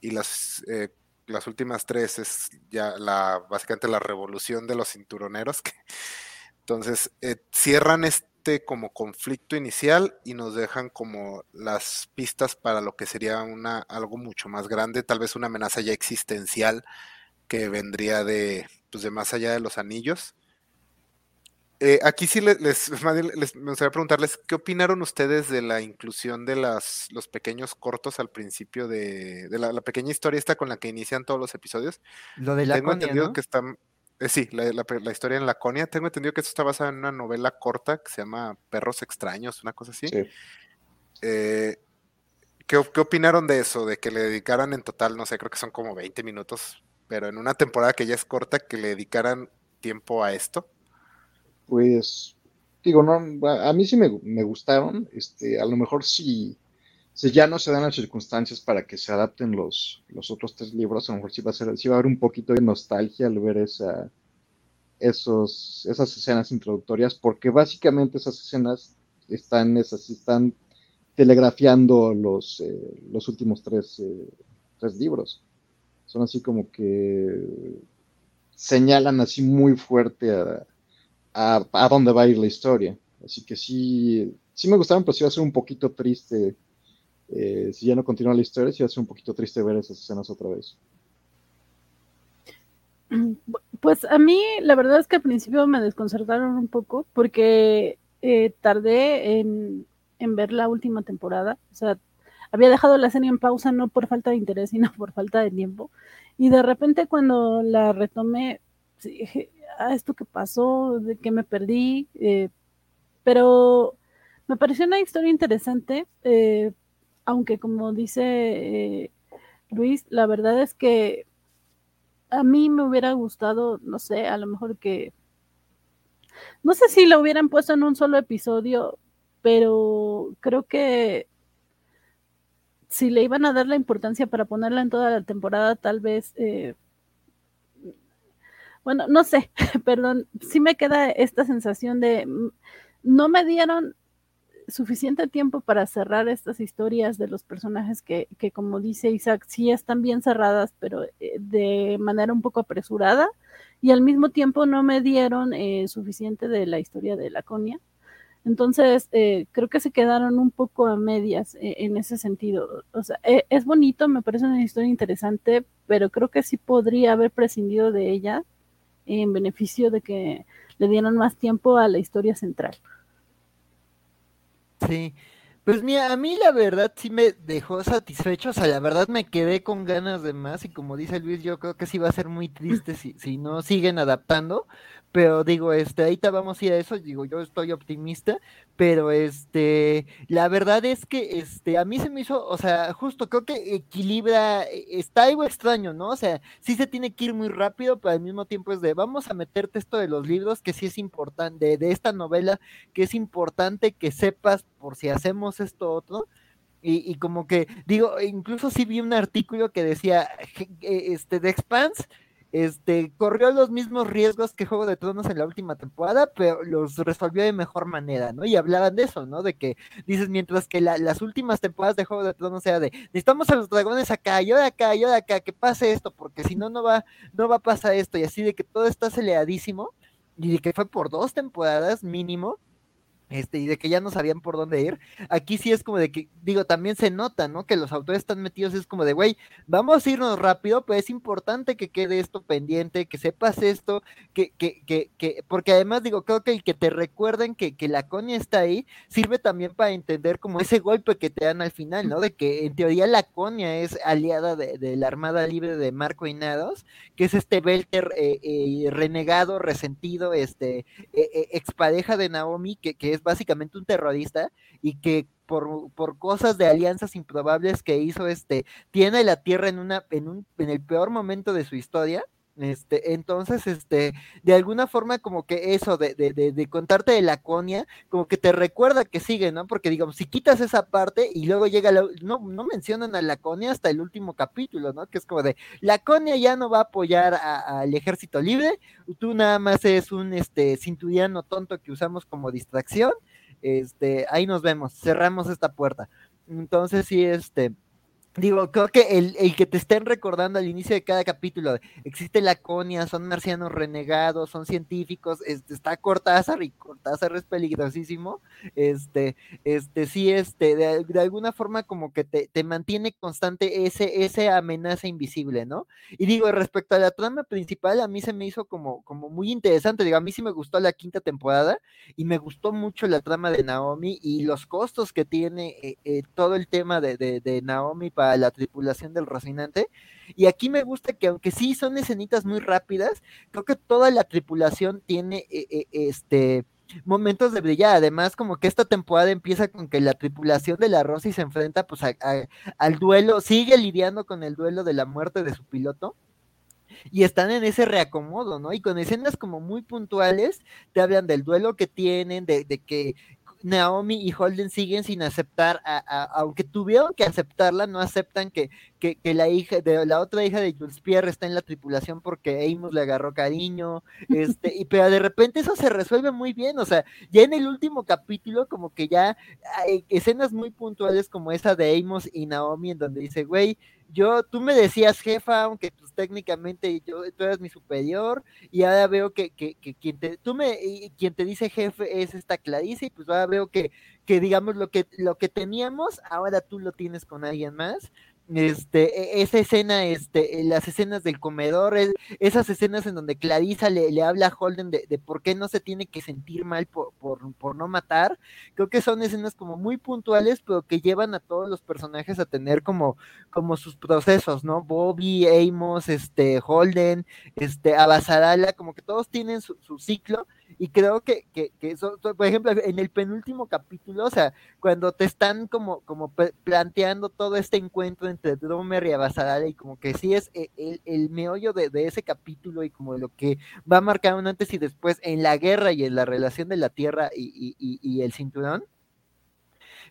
y las eh, las últimas tres es ya la básicamente la revolución de los cinturoneros. entonces eh, cierran este como conflicto inicial y nos dejan como las pistas para lo que sería una algo mucho más grande, tal vez una amenaza ya existencial que vendría de, pues de más allá de los anillos. Eh, aquí sí les, me gustaría preguntarles, ¿qué opinaron ustedes de la inclusión de las, los pequeños cortos al principio de, la, pequeña historia esta con la que inician todos los episodios? Lo de la Tengo entendido que están, eh, sí, la, historia en Laconia. Tengo entendido que esto está basado en una novela corta que se llama Perros extraños, una cosa así. Eh, ¿qué, ¿Qué opinaron de eso? De que le dedicaran en total, no sé, creo que son como 20 minutos, pero en una temporada que ya es corta, que le dedicaran tiempo a esto pues, digo, no, a mí sí me, gustaron, este, a lo mejor si, si ya no se dan las circunstancias para que se adapten los, los otros tres libros, a lo mejor sí va a ser, sí va a haber un poquito de nostalgia al ver esa, esos, esas escenas introductorias, porque básicamente esas escenas están, esas, están telegrafiando los, eh, los últimos tres, eh, tres libros. Son así como que señalan así muy fuerte a, a, dónde va a ir la historia. Así que sí, sí me gustaron, pero sí va a ser un poquito triste. Eh, si ya no continúa la historia, sí va a ser un poquito triste ver esas escenas otra vez. Pues a mí la verdad es que al principio me desconcertaron un poco porque eh, tardé en, en, ver la última temporada. O sea, había dejado la serie en pausa no por falta de interés, sino por falta de tiempo. Y de repente cuando la retomé, Ah, esto que pasó, de que me perdí, eh, pero me pareció una historia interesante, eh, aunque como dice eh, Luis, la verdad es que a mí me hubiera gustado, no sé, a lo mejor que, no sé si lo hubieran puesto en un solo episodio, pero creo que si le iban a dar la importancia para ponerla en toda la temporada, tal vez bueno, no sé, perdón, sí me queda esta sensación de mm, no me dieron suficiente tiempo para cerrar estas historias de los personajes que, que como dice Isaac, sí están bien cerradas, pero eh, de manera un poco apresurada, y al mismo tiempo no me dieron eh, suficiente de la historia de Laconia. Entonces, eh, creo que se quedaron un poco a medias en ese sentido. O sea, es bonito, me parece una historia interesante, pero creo que sí podría haber prescindido de ella en beneficio de que le dieran más tiempo a la historia central. Sí. Pues mira, a mí la verdad sí me dejó satisfecho, o sea, la verdad me quedé con ganas de más y como dice Luis, yo creo que sí va a ser muy triste si, si no siguen adaptando, pero digo, este, ahorita vamos a ir a eso, digo, yo estoy optimista, pero este, la verdad es que este, a mí se me hizo, o sea, justo creo que equilibra, e, está algo extraño, ¿no? O sea, sí se tiene que ir muy rápido, pero al mismo tiempo es de, vamos a meterte esto de los libros, que sí es importante, de, de esta novela, que es importante que sepas por si hacemos esto otro, y, y, como que, digo, incluso sí vi un artículo que decía, este, de Expanse, este, corrió los mismos riesgos que Juego de Tronos en la última temporada, pero los resolvió de mejor manera, ¿no? Y hablaban de eso, ¿no? De que, dices, mientras que la, las últimas temporadas de Juego de Tronos era de, necesitamos a los dragones acá, yo de acá, yo de acá, que pase esto, porque si no, no va, no va a pasar esto, y así de que todo está aceleradísimo, y de que fue por dos temporadas mínimo, este, y de que ya no sabían por dónde ir. Aquí sí es como de que, digo, también se nota, ¿no? Que los autores están metidos, es como de, güey, vamos a irnos rápido, pero es importante que quede esto pendiente, que sepas esto, que, que, que, que porque además digo, creo que el que te recuerden que, que la coña está ahí, sirve también para entender como ese golpe que te dan al final, ¿no? De que en teoría la coña es aliada de, de la Armada Libre de Marco Inados, que es este Belter eh, eh, renegado, resentido, este, eh, expareja de Naomi, que, que es básicamente un terrorista y que por, por, cosas de alianzas improbables que hizo, este, tiene la Tierra en una, en un, en el peor momento de su historia. Este, entonces, este, de alguna forma, como que eso de, de, de, de, contarte de Laconia, como que te recuerda que sigue, ¿no? Porque digamos, si quitas esa parte y luego llega la, no, no mencionan a Laconia hasta el último capítulo, ¿no? Que es como de Laconia ya no va a apoyar al ejército libre, tú nada más es un este cinturiano tonto que usamos como distracción. Este, ahí nos vemos, cerramos esta puerta. Entonces, sí, este Digo, creo que el, el, que te estén recordando al inicio de cada capítulo, existe Laconia, son marcianos renegados, son científicos, este, está Cortázar y Cortázar es peligrosísimo, este, este, sí, este, de, de alguna forma como que te, te, mantiene constante ese, ese amenaza invisible, ¿no? Y digo, respecto a la trama principal, a mí se me hizo como, como muy interesante, digo, a mí sí me gustó la quinta temporada y me gustó mucho la trama de Naomi y los costos que tiene eh, eh, todo el tema de, de, de Naomi para la tripulación del Rocinante. Y aquí me gusta que aunque sí son escenitas muy rápidas, creo que toda la tripulación tiene eh, eh, este momentos de brillar. Además, como que esta temporada empieza con que la tripulación de la Rosy se enfrenta pues al duelo, sigue lidiando con el duelo de la muerte de su piloto y están en ese reacomodo, ¿no? Y con escenas como muy puntuales, te hablan del duelo que tienen, de que Naomi y Holden siguen sin aceptar, a, aunque tuvieron que aceptarla, no aceptan que, que, que, la hija de la otra hija de Jules Pierre está en la tripulación porque Amos le agarró cariño, este, y pero de repente eso se resuelve muy bien, o sea, ya en el último capítulo como que ya hay escenas muy puntuales como esa de Amos y Naomi en donde dice, güey, yo, tú me decías jefa, aunque pues técnicamente yo, tú eres mi superior, y ahora veo que, que, que quien te, tú me, quien te dice jefe es esta Clarice, y pues ahora veo que, que digamos lo que, lo que teníamos, ahora tú lo tienes con alguien más, este, esa escena, este, las escenas del comedor, esas escenas en donde Clarisa le, le habla a Holden de, de, por qué no se tiene que sentir mal por, por, por, no matar, creo que son escenas como muy puntuales, pero que llevan a todos los personajes a tener como, como sus procesos, ¿no? Bobby, Amos, este, Holden, este, Abasarala, como que todos tienen su, su ciclo, y creo que, que, que eso, por ejemplo, en el penúltimo capítulo, o sea, cuando te están como, como planteando todo este encuentro entre Dromer y Abasarala, y como que sí es el, el, el meollo de, de, ese capítulo y como lo que va a marcar un antes y después en la guerra y en la relación de la Tierra y, y, y, y el cinturón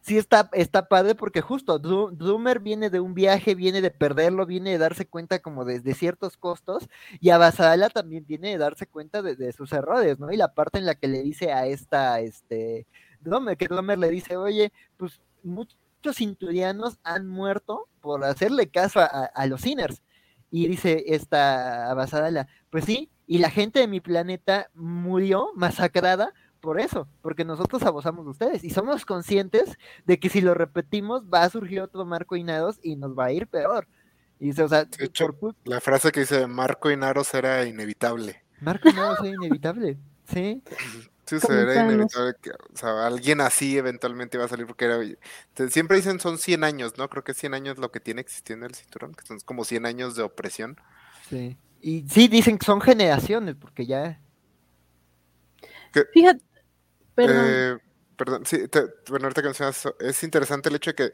sí está, está padre porque justo Drummer viene de un viaje, viene de perderlo, viene de darse cuenta como de, ciertos costos y Abasala también viene de darse cuenta de, sus errores, ¿no? Y la parte en la que le dice a esta, este, Drummer, que Drummer le dice, oye, pues muchos cinturianos han muerto por hacerle caso a los sinners. Y dice esta Abasala, pues sí, y la gente de mi planeta murió masacrada por eso, porque nosotros abusamos de ustedes y somos conscientes de que si lo repetimos va a surgir otro Marco Inaros y nos va a ir peor. Y dice, o sea, de hecho, por... la frase que dice Marco Inaros era inevitable. Marco Inaros era inevitable, sí. Sí, o sea, era inevitable que, o sea, alguien así eventualmente iba a salir porque era, siempre dicen son 100 años, ¿no? Creo que 100 años lo que tiene existiendo el cinturón, que son como 100 años de opresión. Sí. Y sí, dicen que son generaciones, porque ya. Fíjate, perdón. Eh, perdón, sí, te- bueno, ahorita que mencionas es interesante el hecho de que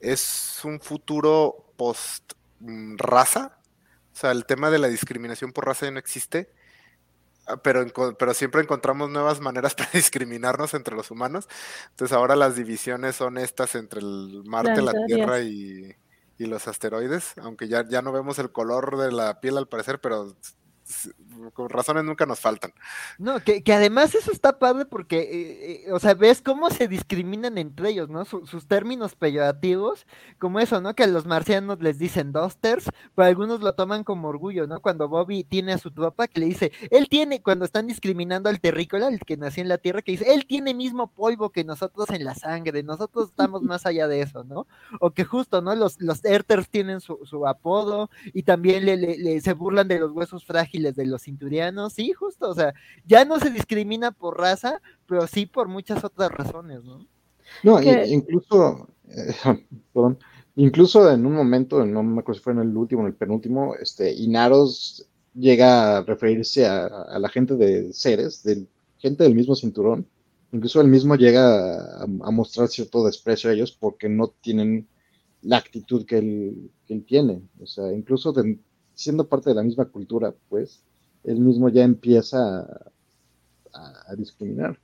es un futuro post mm, o sea, el tema de la discriminación por raza ya no existe, ah, pero, pero siempre encontramos nuevas maneras para discriminarnos entre los humanos, entonces ahora las divisiones son estas entre el Marte, la Planetarias. Tierra y, y los asteroides, aunque ya, ya no vemos el color de la piel al parecer, pero con razones nunca nos faltan. No, que, que además eso está padre porque, eh, eh, o sea, ves cómo se discriminan entre ellos, ¿no? Su- sus términos peyorativos, como eso, ¿no? Que a los marcianos les dicen dusters, pero algunos lo toman como orgullo, ¿no? Cuando Bobby tiene a su tropa que le dice, él tiene, cuando están discriminando al terrícola, el que nació en la tierra, que dice, él tiene mismo polvo que nosotros en la sangre, nosotros estamos más allá de eso, ¿no? O que justo, ¿no? Los, los Earthers tienen su, su apodo y también le, le- le- se burlan de los huesos frágiles de los cinturianos, sí, justo, o sea, ya no se discrimina por raza, pero sí por muchas otras razones, ¿no? No, incluso, eh, perdón, incluso en un momento, no me acuerdo si fue en el último en el penúltimo, este, Inaros llega a referirse a, a la gente de Ceres, de gente del mismo cinturón, incluso él mismo llega a, a mostrar cierto desprecio a ellos porque no tienen la actitud que él, que él tiene, o sea, incluso de- siendo parte de la misma cultura, pues, él mismo ya empieza a- a- discriminar.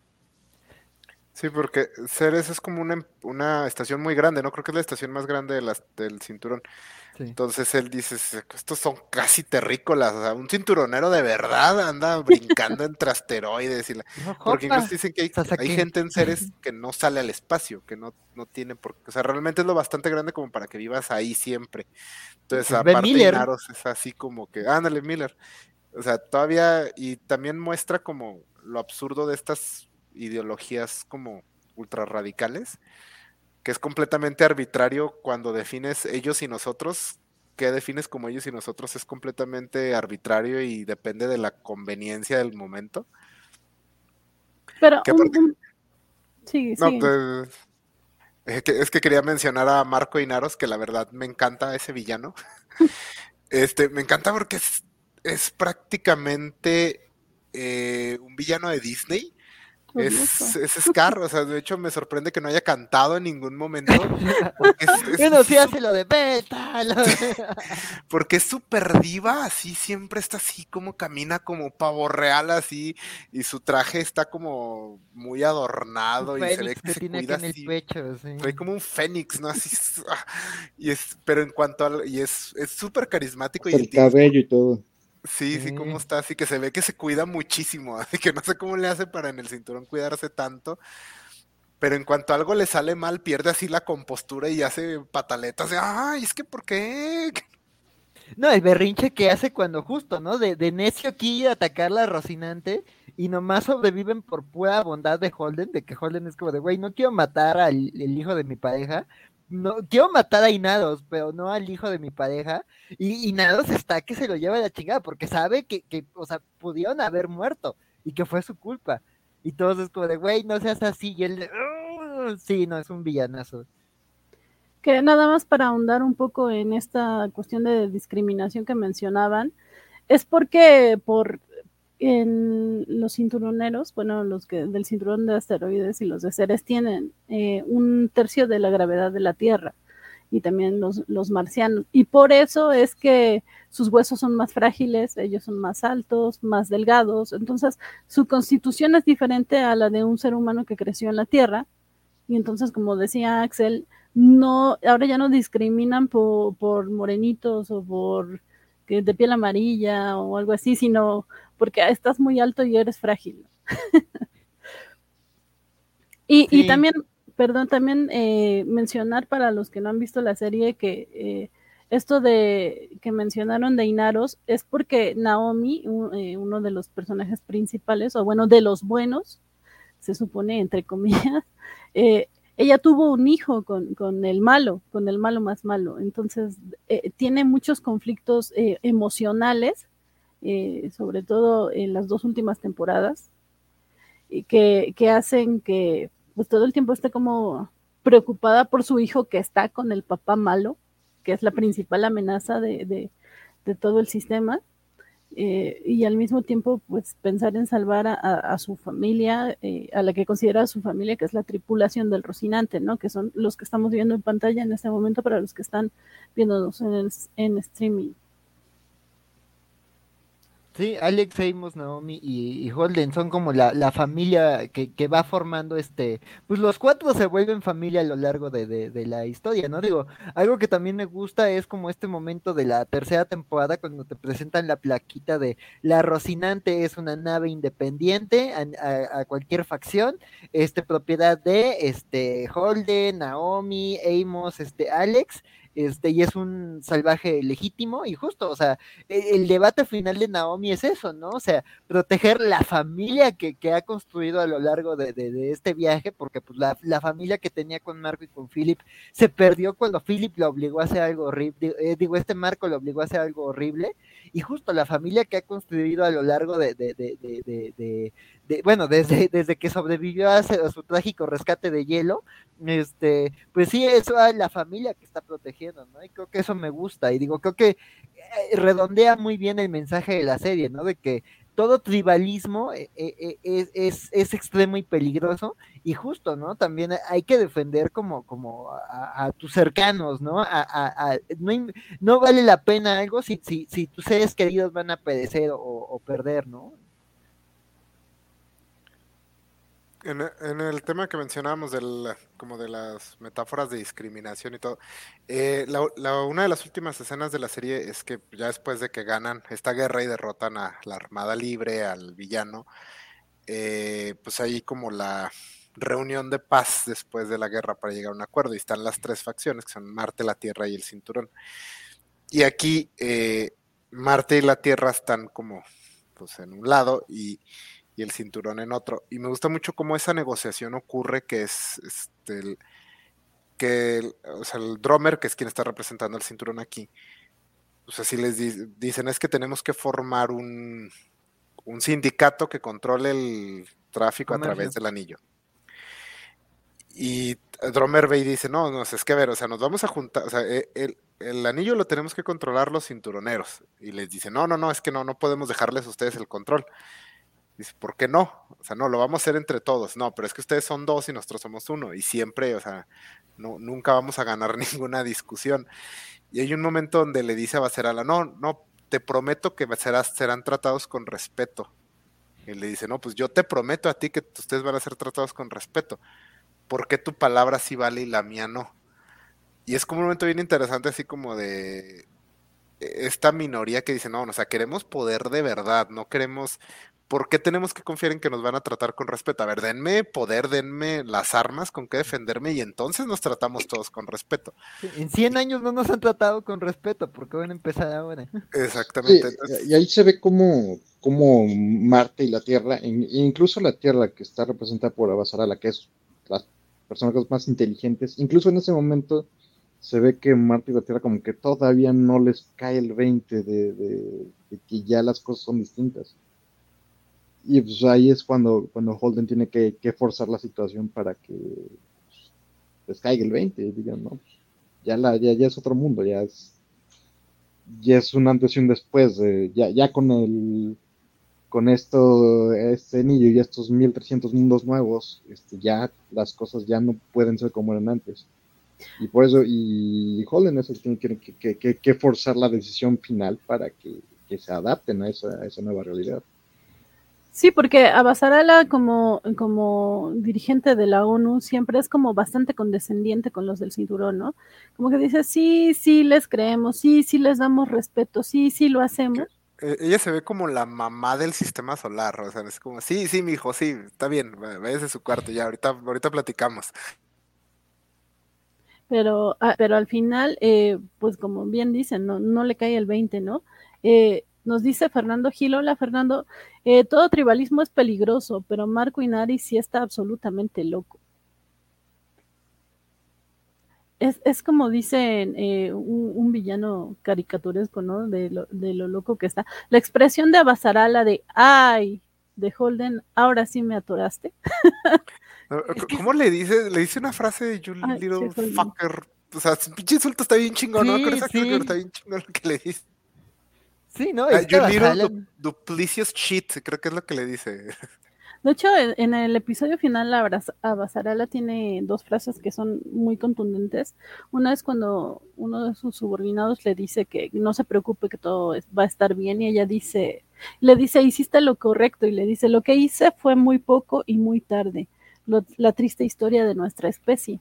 Sí, porque Ceres es como una, em- una estación muy grande, ¿no? Creo que es la estación más grande de las, del cinturón. Sí. Entonces él dice, "Se- estos son casi terrícolas, o sea, un cinturonero de verdad anda brincando entre asteroides y la... Porque incluso dicen que hay, gente en Ceres que no sale al espacio, que no, no tiene por qué, o sea, realmente es lo bastante grande como para que vivas ahí siempre. Entonces, Pues aparte Miller. Inaros es así como que, ándale, Miller. O sea, todavía, y también muestra como lo absurdo de estas ideologías como ultra radicales, que es completamente arbitrario cuando defines ellos y nosotros, qué defines como ellos y nosotros es completamente arbitrario y depende de la conveniencia del momento. Pero que aparte- sí, No, sí. pues, es que quería mencionar a Marco Inaros, que la verdad me encanta ese villano. Este, me encanta porque es, es prácticamente eh, un villano de Disney. Es, es Scar, o sea, de hecho me sorprende que no haya cantado en ningún momento. Porque es, es- Bueno, sí hace lo de beta. lo- porque es súper diva, así siempre está así como camina como pavo real así y su traje está como muy adornado y se ve que se tiene aquí cuida en el pecho, sí. Trae como un fénix, ¿no? Así es, ah, y es, pero en cuanto al, y es, es súper carismático y el el tipo, cabello y todo. Sí, sí, cómo está, así que se ve que se cuida muchísimo, así que no sé cómo le hace para en el cinturón cuidarse tanto, pero en cuanto algo le sale mal, pierde así la compostura y hace pataletas de, ay, es que ¿por qué? No, el berrinche que hace cuando justo, ¿no? De, de necio aquí a atacar la Rocinante y nomás sobreviven por pura bondad de Holden, de que Holden es como de, güey, no quiero matar al el hijo de mi pareja, no quiero matar a Inados, pero no al hijo de mi pareja, y Inados está que se lo lleva a la chingada, porque sabe que, que, o sea, pudieron haber muerto y que fue su culpa. Y todos es como de, güey, no seas así, y él, sí, no, es un villanazo. Que nada más para ahondar un poco en esta cuestión de discriminación que mencionaban, es porque por en los cinturoneros, bueno, los que del cinturón de asteroides y los de Ceres tienen eh, un tercio de la gravedad de la Tierra y también los, los marcianos. Y por eso es que sus huesos son más frágiles, ellos son más altos, más delgados. Entonces, su constitución es diferente a la de un ser humano que creció en la Tierra. Y entonces, como decía Axel, no, ahora ya no discriminan por, por morenitos o por de piel amarilla o algo así, sino porque estás muy alto y eres frágil. y, y también, perdón, también eh, mencionar para los que no han visto la serie que eh, esto de que mencionaron de Inaros es porque Naomi, un- eh, uno de los personajes principales, o bueno, de los buenos, se supone, entre comillas, ella tuvo un hijo con, con el malo, con el malo más malo. Entonces, eh, tiene muchos conflictos eh, emocionales, eh, sobre todo en las dos últimas temporadas. y que, que hacen que pues todo el tiempo esté como preocupada por su hijo que está con el papá malo, que es la principal amenaza de, de, todo el sistema. Eh, y al mismo tiempo pues pensar en salvar a, su familia, eh, a la que considera su familia, que es la tripulación del Rocinante, ¿no? Que son los que estamos viendo en pantalla en este momento para los que están viéndonos en, en streaming. Sí, Alex, Amos, Naomi y, y, Holden son como la, la familia que, que, va formando este, pues los cuatro se vuelven familia a lo largo de, de, la historia, ¿no? Digo, algo que también me gusta es como este momento de la tercera temporada cuando te presentan la plaquita de la Rocinante es una nave independiente a cualquier facción, este, propiedad de este Holden, Naomi, Amos, este, Alex, este, y es un salvaje legítimo y justo, o sea, el, el, debate final de Naomi es eso, ¿no? O sea, proteger la familia que, que ha construido a lo largo de, de, este viaje, porque pues la, la, familia que tenía con Marco y con Philip se perdió cuando Philip lo obligó a hacer algo horrible, eh, digo, este Marco lo obligó a hacer algo horrible, y justo la familia que ha construido a lo largo de, de, de, de, bueno, desde, desde que sobrevivió a, a, su trágico rescate de hielo, este, pues sí, eso es la familia que está protegiendo, ¿no? Y creo que eso me gusta, y digo, creo que eh, redondea muy bien el mensaje de la serie, ¿no? De que todo tribalismo es, es, es, extremo y peligroso y justo, ¿no? También hay que defender como, como a, a tus cercanos, ¿no? A, a, no, no, vale la pena algo si, si, si, tus seres queridos van a perecer o, o perder, ¿no? En, en, el tema que mencionábamos del, como de las metáforas de discriminación y todo, eh, la, la, una de las últimas escenas de la serie es que ya después de que ganan esta guerra y derrotan a la Armada Libre, al villano, eh, pues hay como la reunión de paz después de la guerra para llegar a un acuerdo y están las tres facciones que son Marte, la Tierra y el Cinturón. Y aquí eh, Marte y la Tierra están como pues en un lado y y el cinturón en otro. Y me gusta mucho cómo esa negociación ocurre, que es este, el, que el, o sea, el drummer, que es quien está representando el cinturón aquí, o sea, si les di dicen es que tenemos que formar un, un sindicato que controle el tráfico Comercio. a través del anillo. Y Drummer ve y dice, no, no, es que a ver, o sea, nos vamos a juntar, o sea, e, el, el, anillo lo tenemos que controlar los cinturoneros. Y les dice, no, no, no, es que no, no podemos dejarles a ustedes el control. Dice, ¿por qué no? O sea, no, lo vamos a hacer entre todos. No, pero es que ustedes son dos y nosotros somos uno. Y siempre, o sea, no, nunca vamos a ganar ninguna discusión. Y hay un momento donde le dice a Bacerala, no, no, te prometo que serás, serán tratados con respeto. Y le dice, no, pues yo te prometo a ti que ustedes van a ser tratados con respeto. ¿Por qué tu palabra sí vale y la mía no? Y es como un momento bien interesante, así como de esta minoría que dice, no, o sea, queremos poder de verdad, no queremos ¿por qué tenemos que confiar en que nos van a tratar con respeto? A ver, denme poder, denme las armas con que defenderme y entonces nos tratamos todos con respeto. En 100 años no nos han tratado con respeto, ¿por qué van a empezar ahora? Exactamente. Sí, entonces... Y ahí se ve cómo, cómo Marte y la Tierra, incluso la Tierra que está representada por Abasarala, que es las personas más inteligentes, incluso en ese momento se ve que Marte y la Tierra como que todavía no les cae el 20 de, de, de que ya las cosas son distintas y pues ahí es cuando, cuando Holden tiene que, forzar la situación para que pues, caiga el 20, digan, no, ya, la, ya, ya es otro mundo, ya es, ya es un antes y un después, ya, ya con el con esto, este anillo y estos 1300 mundos nuevos, este, ya las cosas ya no pueden ser como eran antes. Y por eso, y Holden es el que tiene que, que, forzar la decisión final para que, se adapten a esa nueva realidad. Sí, porque Abasarala como, como dirigente de la ONU siempre es como bastante condescendiente con los del cinturón, ¿no? Como que dice, sí, sí les creemos, sí, sí les damos respeto, sí, sí lo hacemos. Ella se ve como la mamá del sistema solar, o sea, es como, sí, sí, mi hijo, sí, está bien, váyase a su cuarto, ya, ahorita, ahorita platicamos. Pero, ah, pero al final, eh, pues como bien dicen, no, no le cae el 20, ¿no? Eh, nos dice Fernando Gil, hola Fernando, eh, todo tribalismo es peligroso, pero Marco Inari sí está absolutamente loco. Es, es como dicen eh, un, un, villano caricaturesco, ¿no? De lo, de lo, loco que está. La expresión de Abasarala de, ay, de Holden, ahora sí me atoraste. ¿Cómo le dice? Le dice una frase de You little fucker. O sea, su pinche insulto está bien chingón, ¿no? Creo que está bien chingón lo que le dice. Sí, ¿no? Uh, you little duplicious shit, creo que es lo que le dice. De hecho, en el episodio final, Abasarala tiene dos frases que son muy contundentes. Una es cuando uno de sus subordinados le dice que no se preocupe, que todo va a estar bien, y ella dice, le dice, hiciste lo correcto, y le dice, lo que hice fue muy poco y muy tarde, la triste historia de nuestra especie.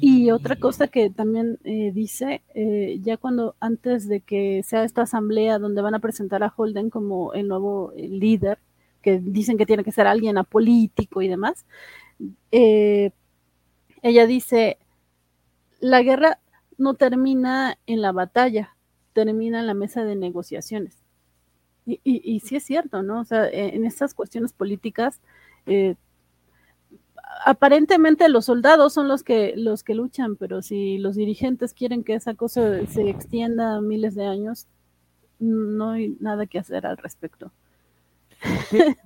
Y otra cosa que también eh, dice, eh, ya cuando antes de que sea esta asamblea donde van a presentar a Holden como el nuevo eh, líder, que dicen que tiene que ser alguien apolítico y demás, ella dice, la guerra no termina en la batalla, termina en la mesa de negociaciones. Y, y, sí es cierto, ¿no? O sea, en estas cuestiones políticas, eh, aparentemente los soldados son los que, los que luchan, pero si los dirigentes quieren que esa cosa se extienda miles de años, no hay nada que hacer al respecto.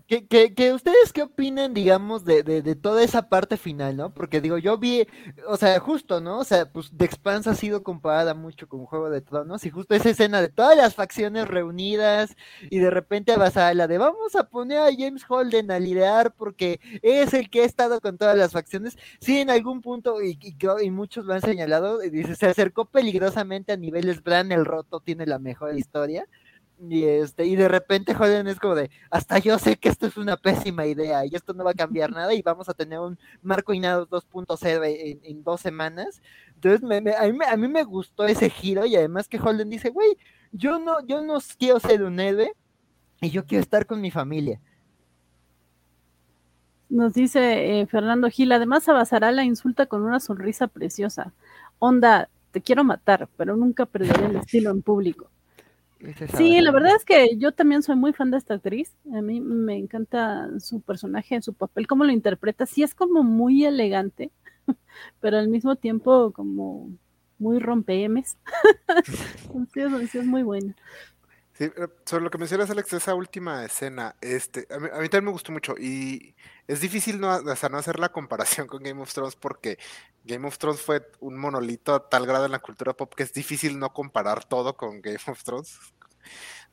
Que, ustedes qué opinan, digamos, de, de, toda esa parte final, ¿no? Porque digo, yo vi, o sea, justo, ¿no? O sea, pues The Expanse ha sido comparada mucho con Juego de Tronos y justo esa escena de todas las facciones reunidas y de repente a la de vamos a poner a James Holden a liderar porque es el que ha estado con todas las facciones. Sí, en algún punto, y, y, muchos lo han señalado, dice, se acercó peligrosamente a niveles Bran el Roto, tiene la mejor historia y este, y de repente Holden es como de, hasta yo sé que esto es una pésima idea y esto no va a cambiar nada y vamos a tener un Marco Inados 2.0 en, en, dos semanas. Entonces a, mí, me gustó ese giro y además que Holden dice, güey, yo no, yo no quiero ser un héroe y yo quiero estar con mi familia. Nos dice eh, Fernando Gil, además a la insulta con una sonrisa preciosa. Onda, te quiero matar, pero nunca perderé el estilo en público. Sí, la verdad es que yo también soy muy fan de esta actriz. A mí me encanta su personaje, su papel, cómo lo interpreta. Sí es como muy elegante, pero al mismo tiempo como muy rompemes. sí, es, muy buena. Sí, eh, sobre lo que mencionas, Alex, esa última escena, este, a mí, también me gustó mucho y es difícil no, no hacer la comparación con Game of Thrones porque Game of Thrones fue un monolito a tal grado en la cultura pop que es difícil no comparar todo con Game of Thrones.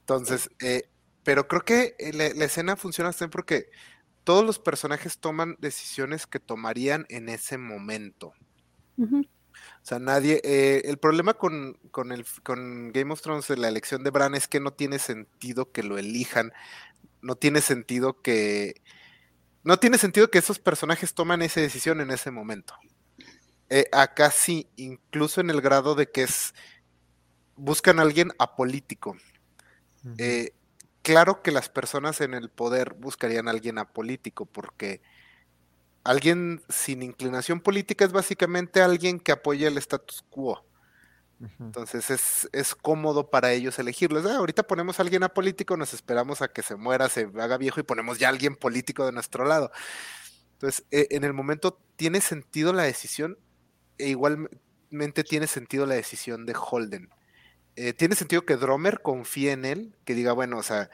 Entonces, eh, pero creo que eh, la, escena funciona también porque todos los personajes toman decisiones que tomarían en ese momento. O sea, nadie. Eh, el problema con, con, el, con Game of Thrones, la elección de Bran, es que no tiene sentido que lo elijan. No tiene sentido que. No tiene sentido que esos personajes toman esa decisión en ese momento. Eh, acá sí, incluso en el grado de que es. Buscan a alguien apolítico. Eh, claro que las personas en el poder buscarían a alguien apolítico, porque alguien sin inclinación política es básicamente alguien que apoya el status quo. Entonces es, es, cómodo para ellos elegirlos. Ah, ahorita ponemos a alguien apolítico, nos esperamos a que se muera, se haga viejo y ponemos ya a alguien político de nuestro lado. Entonces, e, en el momento tiene sentido la decisión e igualmente tiene sentido la decisión de Holden. Eh, tiene sentido que Dromer confíe en él, que diga, bueno, o sea,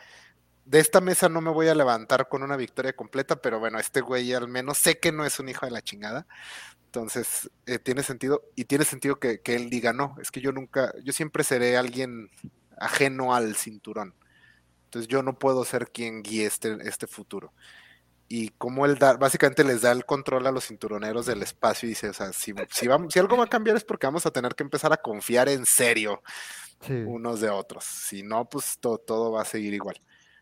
de esta mesa no me voy a levantar con una victoria completa, pero bueno, este güey al menos sé que no es un hijo de la chingada. Entonces, eh, tiene sentido, y tiene sentido que, él diga, no, es que yo nunca, yo siempre seré alguien ajeno al cinturón. Entonces yo no puedo ser quien guíe este, este futuro. Y como él da, básicamente les da el control a los cinturoneros del espacio y dice, o sea, si, si, vamos, si algo va a cambiar es porque vamos a tener que empezar a confiar en serio unos de otros. Si no, pues todo, todo va a seguir igual.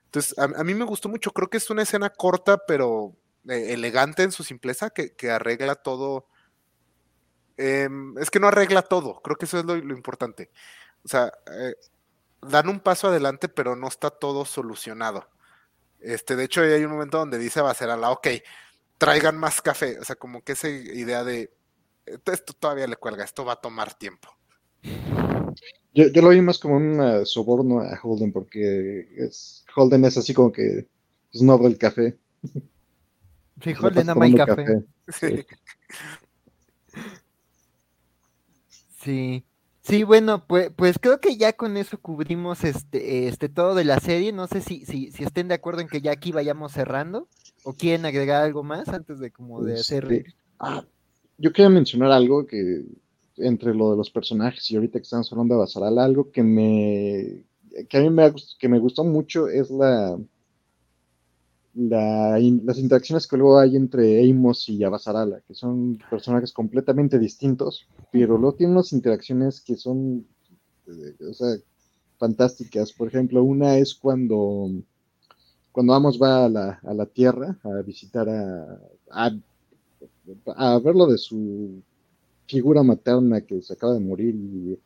Entonces, a, mí me gustó mucho. Creo que es una escena corta, pero eh, elegante en su simpleza, que, arregla todo. Em, es que no arregla todo. Creo que eso es lo, importante. O sea, eh, dan un paso adelante, pero no está todo solucionado. Este, de hecho, hay un momento donde dice a la, ok, traigan más café. O sea, como que esa idea de esto todavía le cuelga, esto va a tomar tiempo. Yo, yo, lo vi más como un soborno a Holden, porque es, Holden es así como que es no el café. Sí, Holden ama el café. Sí. sí. Sí, bueno, pues, pues creo que ya con eso cubrimos este, este todo de la serie. No sé si, si, si estén de acuerdo en que ya aquí vayamos cerrando o quieren agregar algo más antes de como de hacer. Este, ah, yo quería mencionar algo que entre lo de los personajes y ahorita que estamos hablando de Basaral, algo que me que a mí me, que me gustó mucho es la, las interacciones que luego hay entre Amos y Abasarala, que son personajes completamente distintos, pero luego tienen unas interacciones que son eh, fantásticas. Por ejemplo, una es cuando, cuando Amos va a la, a la Tierra a visitar a, a, a ver lo de su figura materna que se acaba de morir y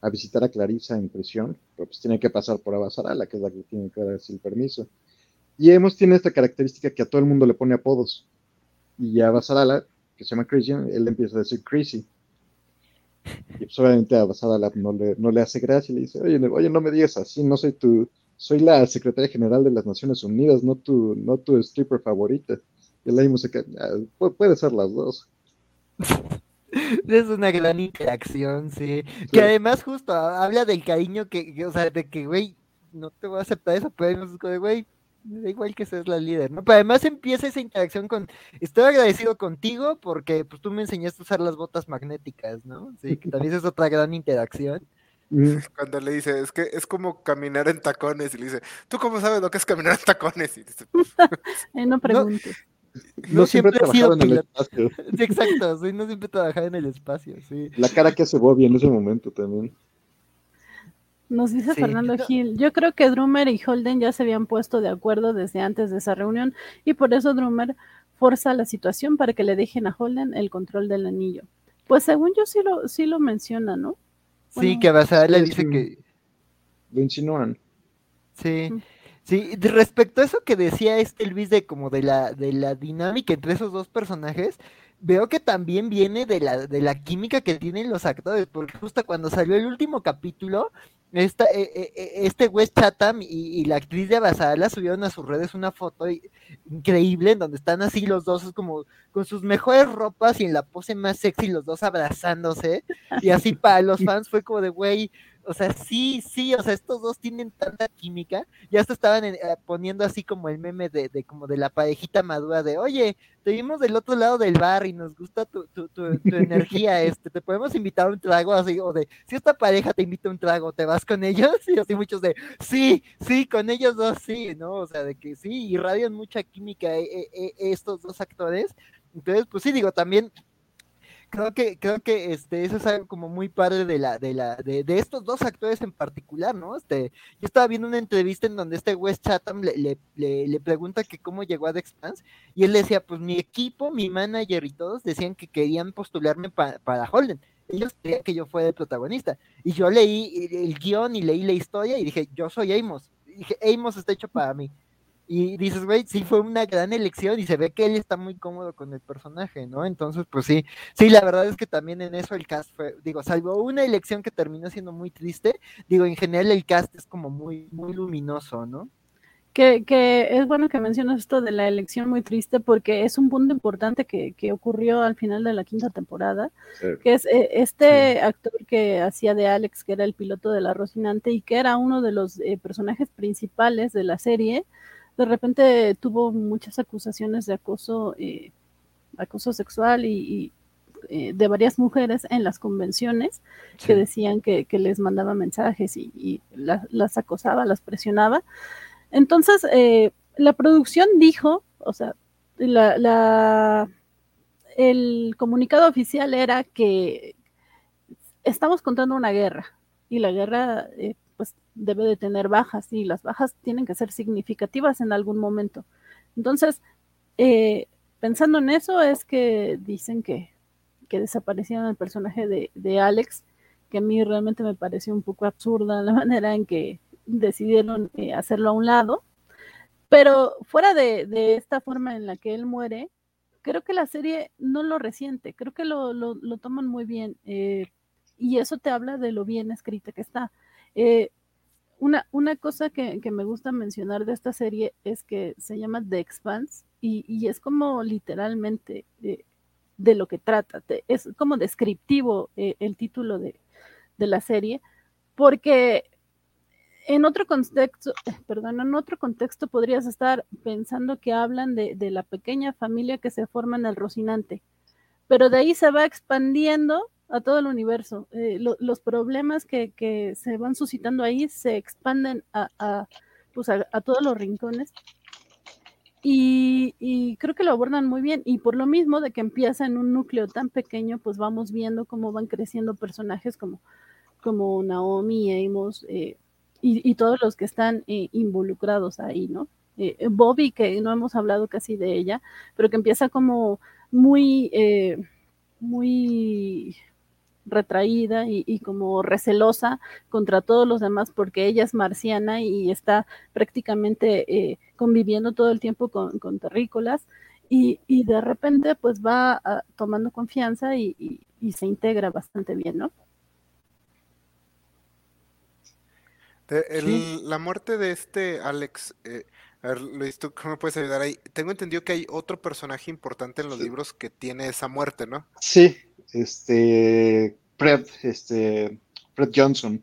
a visitar a Clarisa en prisión, pero pues tiene que pasar por Abasarala, que es la que tiene que dar el permiso. Y hemos tiene esta característica que a todo el mundo le pone apodos. Y a Basadala, que se llama Christian, él empieza a decir Crazy. Y pues obviamente a Basadala no le, no le hace gracia y le dice, oye, oye, no me digas así, no soy tu, soy la secretaria general de las Naciones Unidas, no tu, no tu stripper favorita. Y le dimos que puede ser las dos. Es una gran interacción, sí. Que además justo habla del cariño que, o sea, de que, güey, no te voy a aceptar eso, pero de, güey, da igual que seas la líder, ¿no? Pero además empieza esa interacción con, estoy agradecido contigo porque pues tú me enseñaste a usar las botas magnéticas, ¿no? Sí, que también es otra gran interacción. Cuando le dice, es que es como caminar en tacones, y le dice, ¿tú cómo sabes lo que es caminar en tacones? Y dice, no preguntes. No, siempre, he sido en el espacio. Sí, exacto, sí, no siempre he en el espacio, sí. La cara que hace Bobby en ese momento también. Nos dice Fernando Gil, yo creo que Drummer y Holden ya se habían puesto de acuerdo desde antes de esa reunión y por eso Drummer forza la situación para que le dejen a Holden el control del anillo. Pues según yo sí lo, sí lo menciona, ¿no? sí, que a le dice que... Lo insinúan. Sí. Sí, respecto a eso que decía este Luis de como de la, de la dinámica entre esos dos personajes, veo que también viene de la, de la química que tienen los actores, porque justo cuando salió el último capítulo, esta, eh, este Wes Chatham y, la actriz de Abasala subieron a sus redes una foto increíble en donde están así los dos como con sus mejores ropas y en la pose más sexy los dos abrazándose y así para los fans fue como de güey o sea, sí, sí, o sea, estos dos tienen tanta química, ya se estaban eh, poniendo así como el meme de, de, como de la parejita madura de, oye, te vimos del otro lado del bar y nos gusta tu, tu, tu, energía, este, te podemos invitar a un trago así, o de, si esta pareja te invita a un trago, ¿te vas con ellos? Y así muchos de, sí, sí, con ellos dos sí, ¿no? O sea, de que sí, irradian mucha química eh, eh, estos dos actores, entonces, pues sí, digo, también creo que, creo que este, eso es algo como muy padre de la, de la, de, de estos dos actores en particular, ¿no? Este, yo estaba viendo una entrevista en donde este Wes Chatham le, le, le, pregunta que cómo llegó a The Expanse, y él decía, pues mi equipo, mi manager y todos decían que querían postularme para Holden. Ellos querían que yo fuera el protagonista. Y yo leí el, el guion y leí la historia y dije, yo soy Amos. Dije, Amos está hecho para mí. Y dices, güey, sí fue una gran elección y se ve que él está muy cómodo con el personaje, ¿no? Entonces, pues sí, sí, la verdad es que también en eso el cast fue, digo, salvo una elección que terminó siendo muy triste, digo, en general el cast es como muy, muy luminoso, ¿no? Que, que es bueno que mencionas esto de la elección muy triste porque es un punto importante que, que ocurrió al final de la quinta temporada, que es eh, este actor que hacía de Alex, que era el piloto de la Rocinante y que era uno de los eh, personajes principales de la serie, de repente tuvo muchas acusaciones de acoso, eh, acoso sexual y, eh, de varias mujeres en las convenciones que decían que, les mandaba mensajes y, las acosaba, las presionaba. Entonces, eh, la producción dijo, o sea, la, el comunicado oficial era que estamos contando una guerra y la guerra pues debe de tener bajas y las bajas tienen que ser significativas en algún momento. Entonces, eh, pensando en eso es que dicen que, que desaparecieron el personaje de, Alex, que a mí realmente me pareció un poco absurda la manera en que decidieron eh, hacerlo a un lado. Pero fuera de, esta forma en la que él muere, creo que la serie no lo resiente, creo que lo, toman muy bien. Eh, y eso te habla de lo bien escrita que está. Eh, una, una cosa que, me gusta mencionar de esta serie es que se llama The Expanse y, es como literalmente de, lo que trata, es como descriptivo eh, el título de, de la serie, porque en otro contexto, perdón, en otro contexto podrías estar pensando que hablan de, de, la pequeña familia que se forma en el Rocinante, pero de ahí se va expandiendo a todo el universo. Eh, lo, los problemas que, que, se van suscitando ahí se expanden a, a, pues a, todos los rincones. Y, y, creo que lo abordan muy bien. Y por lo mismo de que empieza en un núcleo tan pequeño, pues vamos viendo cómo van creciendo personajes como, como Naomi, Amos eh, y, y, todos los que están eh, involucrados ahí, ¿no? Eh, Bobby, que no hemos hablado casi de ella, pero que empieza como muy, eh, muy retraída y, y, como recelosa contra todos los demás porque ella es marciana y está prácticamente eh, conviviendo todo el tiempo con, con terrícolas y, y, de repente pues va a, tomando confianza y, y, se integra bastante bien, ¿no? De, el, sí. La muerte de este Alex, eh, a ver, Luis, ¿tú cómo me puedes ayudar ahí? Tengo entendido que hay otro personaje importante en los sí. libros que tiene esa muerte, ¿no? Sí, este, Fred, este, Fred Johnson.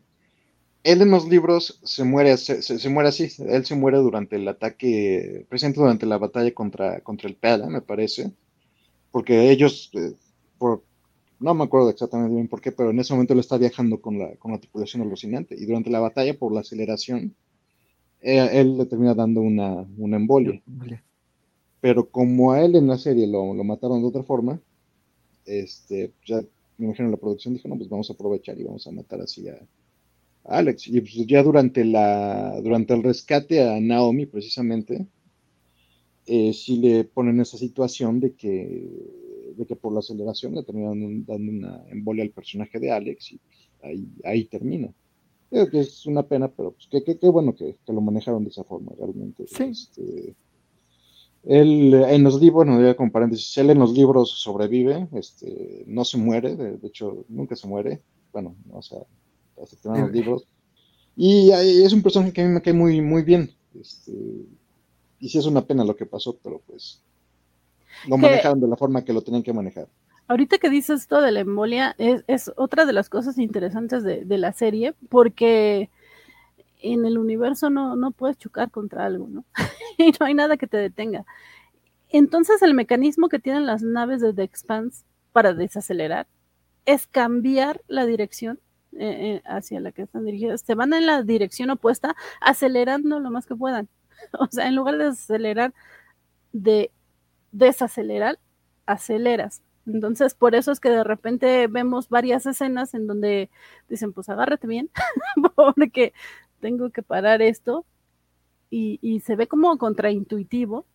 Él en los libros se muere, se, se, se, muere así, él se muere durante el ataque, presente durante la batalla contra, contra el Pela, me parece, porque ellos, eh, por, no me acuerdo exactamente bien por qué, pero en ese momento él está viajando con la, con la tripulación alucinante, y durante la batalla, por la aceleración, él, él le termina dando una, una embolia. Pero como a él en la serie lo, lo mataron de otra forma, este, ya me imagino la producción dijo, no, pues vamos a aprovechar y vamos a matar así a, a Alex. Y pues ya durante la, durante el rescate a Naomi, precisamente, eh, sí le ponen esa situación de que, de que por la aceleración le terminan dando una embolia al personaje de Alex y ahí, ahí termina. Creo que es una pena, pero pues qué, qué, qué bueno que, que, lo manejaron de esa forma, realmente. Sí. Este, él en los libros, no diría con paréntesis, él en los libros sobrevive, este, no se muere, de, de hecho, nunca se muere, bueno, o sea, hasta que los libros. Y es un personaje que a mí me cae muy, muy bien. Este, y sí es una pena lo que pasó, pero pues lo manejaron de la forma que lo tenían que manejar. Ahorita que dices esto de la embolia, es, es otra de las cosas interesantes de, de la serie, porque en el universo no, no puedes chocar contra algo, ¿no? y no hay nada que te detenga. Entonces el mecanismo que tienen las naves de The Expanse para desacelerar es cambiar la dirección eh, eh, hacia la que están dirigidas. Se van en la dirección opuesta, acelerando lo más que puedan. O sea, en lugar de acelerar, de desacelerar, aceleras. Entonces, por eso es que de repente vemos varias escenas en donde dicen, pues agárrate bien, porque tengo que parar esto. Y, y, se ve como contraintuitivo,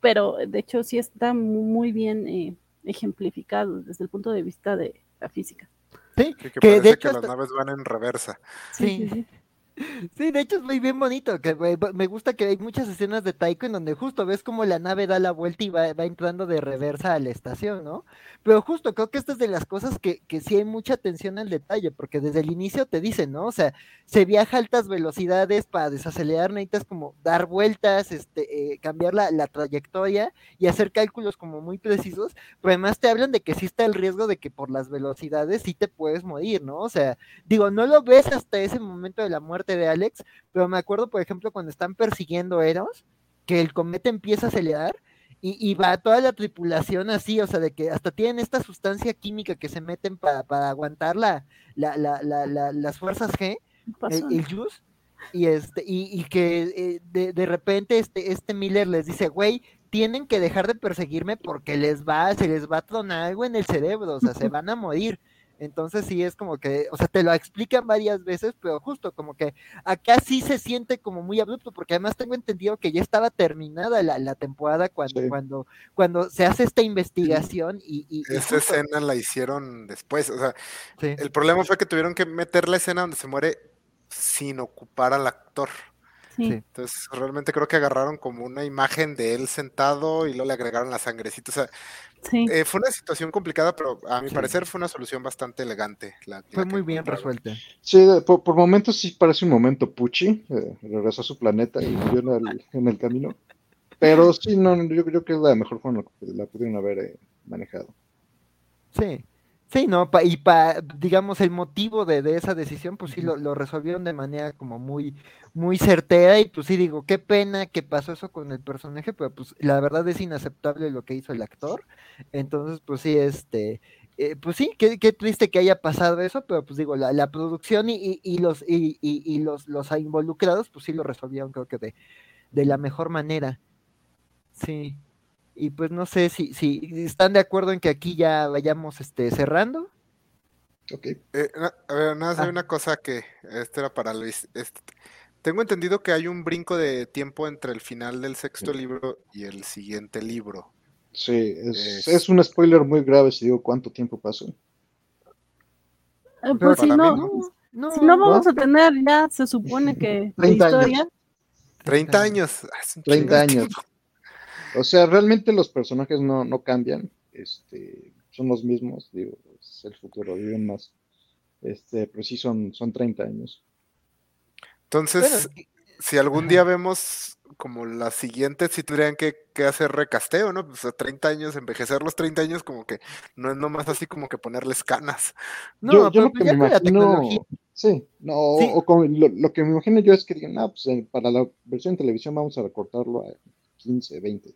pero de hecho sí está muy bien eh, ejemplificado desde el punto de vista de la física. Sí, que, que, que de hecho que las naves van en reversa. Sí. sí. Sí, de hecho es muy bien bonito, que me gusta que hay muchas escenas de Taiko en donde justo ves como la nave da la vuelta y va, va entrando de reversa a la estación, ¿no? Pero justo creo que esta es de las cosas que, que sí hay mucha atención al detalle, porque desde el inicio te dicen, ¿no? O sea, se viaja a altas velocidades para desacelerar, necesitas como dar vueltas, este, eh, cambiar la, la, trayectoria y hacer cálculos como muy precisos, pero además te hablan de que sí está el riesgo de que por las velocidades sí te puedes morir, ¿no? O sea, digo, no lo ves hasta ese momento de la muerte de Alex, pero me acuerdo, por ejemplo, cuando están persiguiendo Eros, que el cometa empieza a acelerar y, y, va toda la tripulación así, o sea, de que hasta tienen esta sustancia química que se meten para, para aguantar la, la, la, la, las fuerzas G, el, el juice, y este, y, y que eh, de, de, repente este, este Miller les dice, güey, tienen que dejar de perseguirme porque les va, se les va a tronar algo en el cerebro, o sea, se van a morir. Entonces sí es como que, o sea, te lo explican varias veces, pero justo como que acá sí se siente como muy abrupto, porque además tengo entendido que ya estaba terminada la, la temporada cuando, sí. cuando, cuando se hace esta investigación y... y Esa y escena la hicieron después, o sea, sí. el problema fue que tuvieron que meter la escena donde se muere sin ocupar al actor. Sí. Entonces, realmente creo que agarraron como una imagen de él sentado y luego le agregaron la sangrecita. O sea, sí. eh, fue una situación complicada, pero a mi sí. parecer fue una solución bastante elegante. La, fue la muy bien resuelta. Sí, por, por, momentos sí parece un momento Pucci. Eh, regresó a su planeta y murió en el, en el camino. Pero sí, no, yo creo que es la mejor forma que la pudieron haber eh, manejado. Sí. Sí, no, pa, y para, digamos, el motivo de, de, esa decisión, pues sí lo, lo, resolvieron de manera como muy, muy certera, y pues sí digo, qué pena que pasó eso con el personaje, pero pues la verdad es inaceptable lo que hizo el actor. Entonces, pues sí, este, eh, pues sí, qué, qué, triste que haya pasado eso, pero pues digo, la, la producción y, y, y los, y, y, los, los involucrados, pues sí lo resolvieron, creo que de, de la mejor manera. Sí. Y pues no sé si, si están de acuerdo en que aquí ya vayamos este, cerrando. Ok. Eh, a ver, nada más ah. hay una cosa que este era para Luis. Este, tengo entendido que hay un brinco de tiempo entre el final del sexto sí. libro y el siguiente libro. Sí, es, es... es, un spoiler muy grave si digo cuánto tiempo pasó. Eh, pues si no, no, no, si no vamos a tener ya, se supone que la historia. Años. 30 años. 30 años. O sea, realmente los personajes no, no cambian, este, son los mismos, digo, es el futuro, viven más. Este, pero sí son, son 30 años. Entonces, pero, si algún día vemos como la siguiente, si tendrían que, que, hacer recasteo, ¿no? Pues a 30 años, envejecer los 30 años, como que no es nomás así como que ponerles canas. No, yo, yo lo que me imagino, sí, no, sí. o con, lo, lo, que me imagino yo es que digan, ah, pues para la versión en televisión vamos a recortarlo a 15, 20.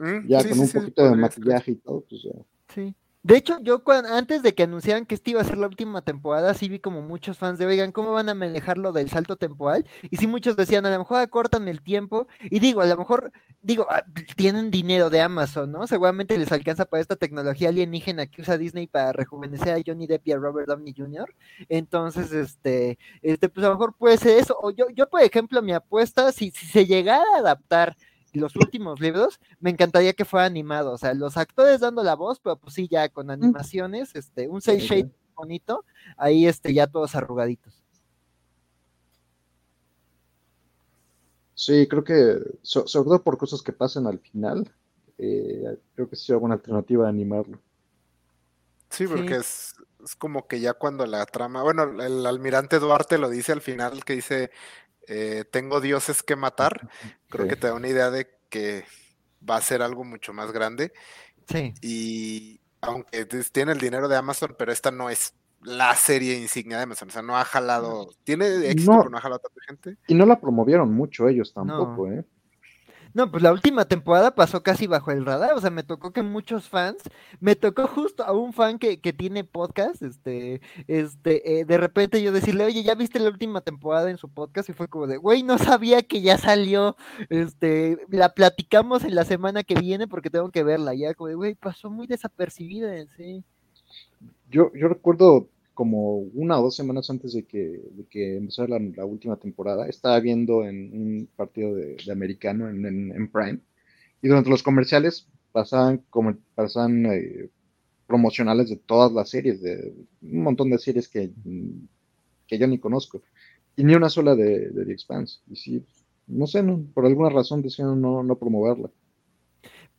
Mm, ya sí, con sí, un sí, poquito de maquillaje y todo, pues ya. Sí. De hecho, yo cuando, antes de que anunciaran que esta iba a ser la última temporada, sí vi como muchos fans de, oigan, ¿cómo van a manejar lo del salto temporal? Y sí muchos decían, a lo mejor acortan el tiempo, y digo, a lo mejor, digo, ah, tienen dinero de Amazon, ¿no? Seguramente les alcanza para esta tecnología alienígena que usa Disney para rejuvenecer a Johnny Depp y a Robert Downey Jr. Entonces, este, este, pues a lo mejor puede ser eso. O yo, yo por ejemplo, mi apuesta, si, si se llegara a adaptar los últimos libros, me encantaría que fuera animado, o sea, los actores dando la voz, pero pues sí, ya con animaciones, este, un cel shade bonito, ahí este, ya todos arrugaditos. Sí, creo que, so, sobre todo por cosas que pasan al final, eh, creo que sí alguna alternativa de animarlo. Sí, porque sí. Es, es como que ya cuando la trama, bueno, el almirante Duarte lo dice al final, que dice, eh, tengo dioses que matar, creo sí. que te da una idea de que va a ser algo mucho más grande. Sí. Y aunque tiene el dinero de Amazon, pero esta no es la serie insignia de Amazon, o sea, no ha jalado, tiene éxito, no, pero no ha jalado a tanta gente. Y no la promovieron mucho ellos tampoco, no. ¿eh? No, pues la última temporada pasó casi bajo el radar, o sea, me tocó que muchos fans, me tocó justo a un fan que, que tiene podcast, este, este, eh, de repente yo decirle, oye, ¿ya viste la última temporada en su podcast? Y fue como de, güey, no sabía que ya salió, este, la platicamos en la semana que viene porque tengo que verla, ya como de, güey, pasó muy desapercibida, sí. Yo, yo recuerdo como una o dos semanas antes de que, de que empezara la, última temporada, estaba viendo en un partido de, americano en, en, Prime, y durante los comerciales pasaban, como, pasaban eh, promocionales de todas las series, de un montón de series que, que yo ni conozco, y ni una sola de, The Expanse. Y sí, no sé, por alguna razón decidieron no, no promoverla.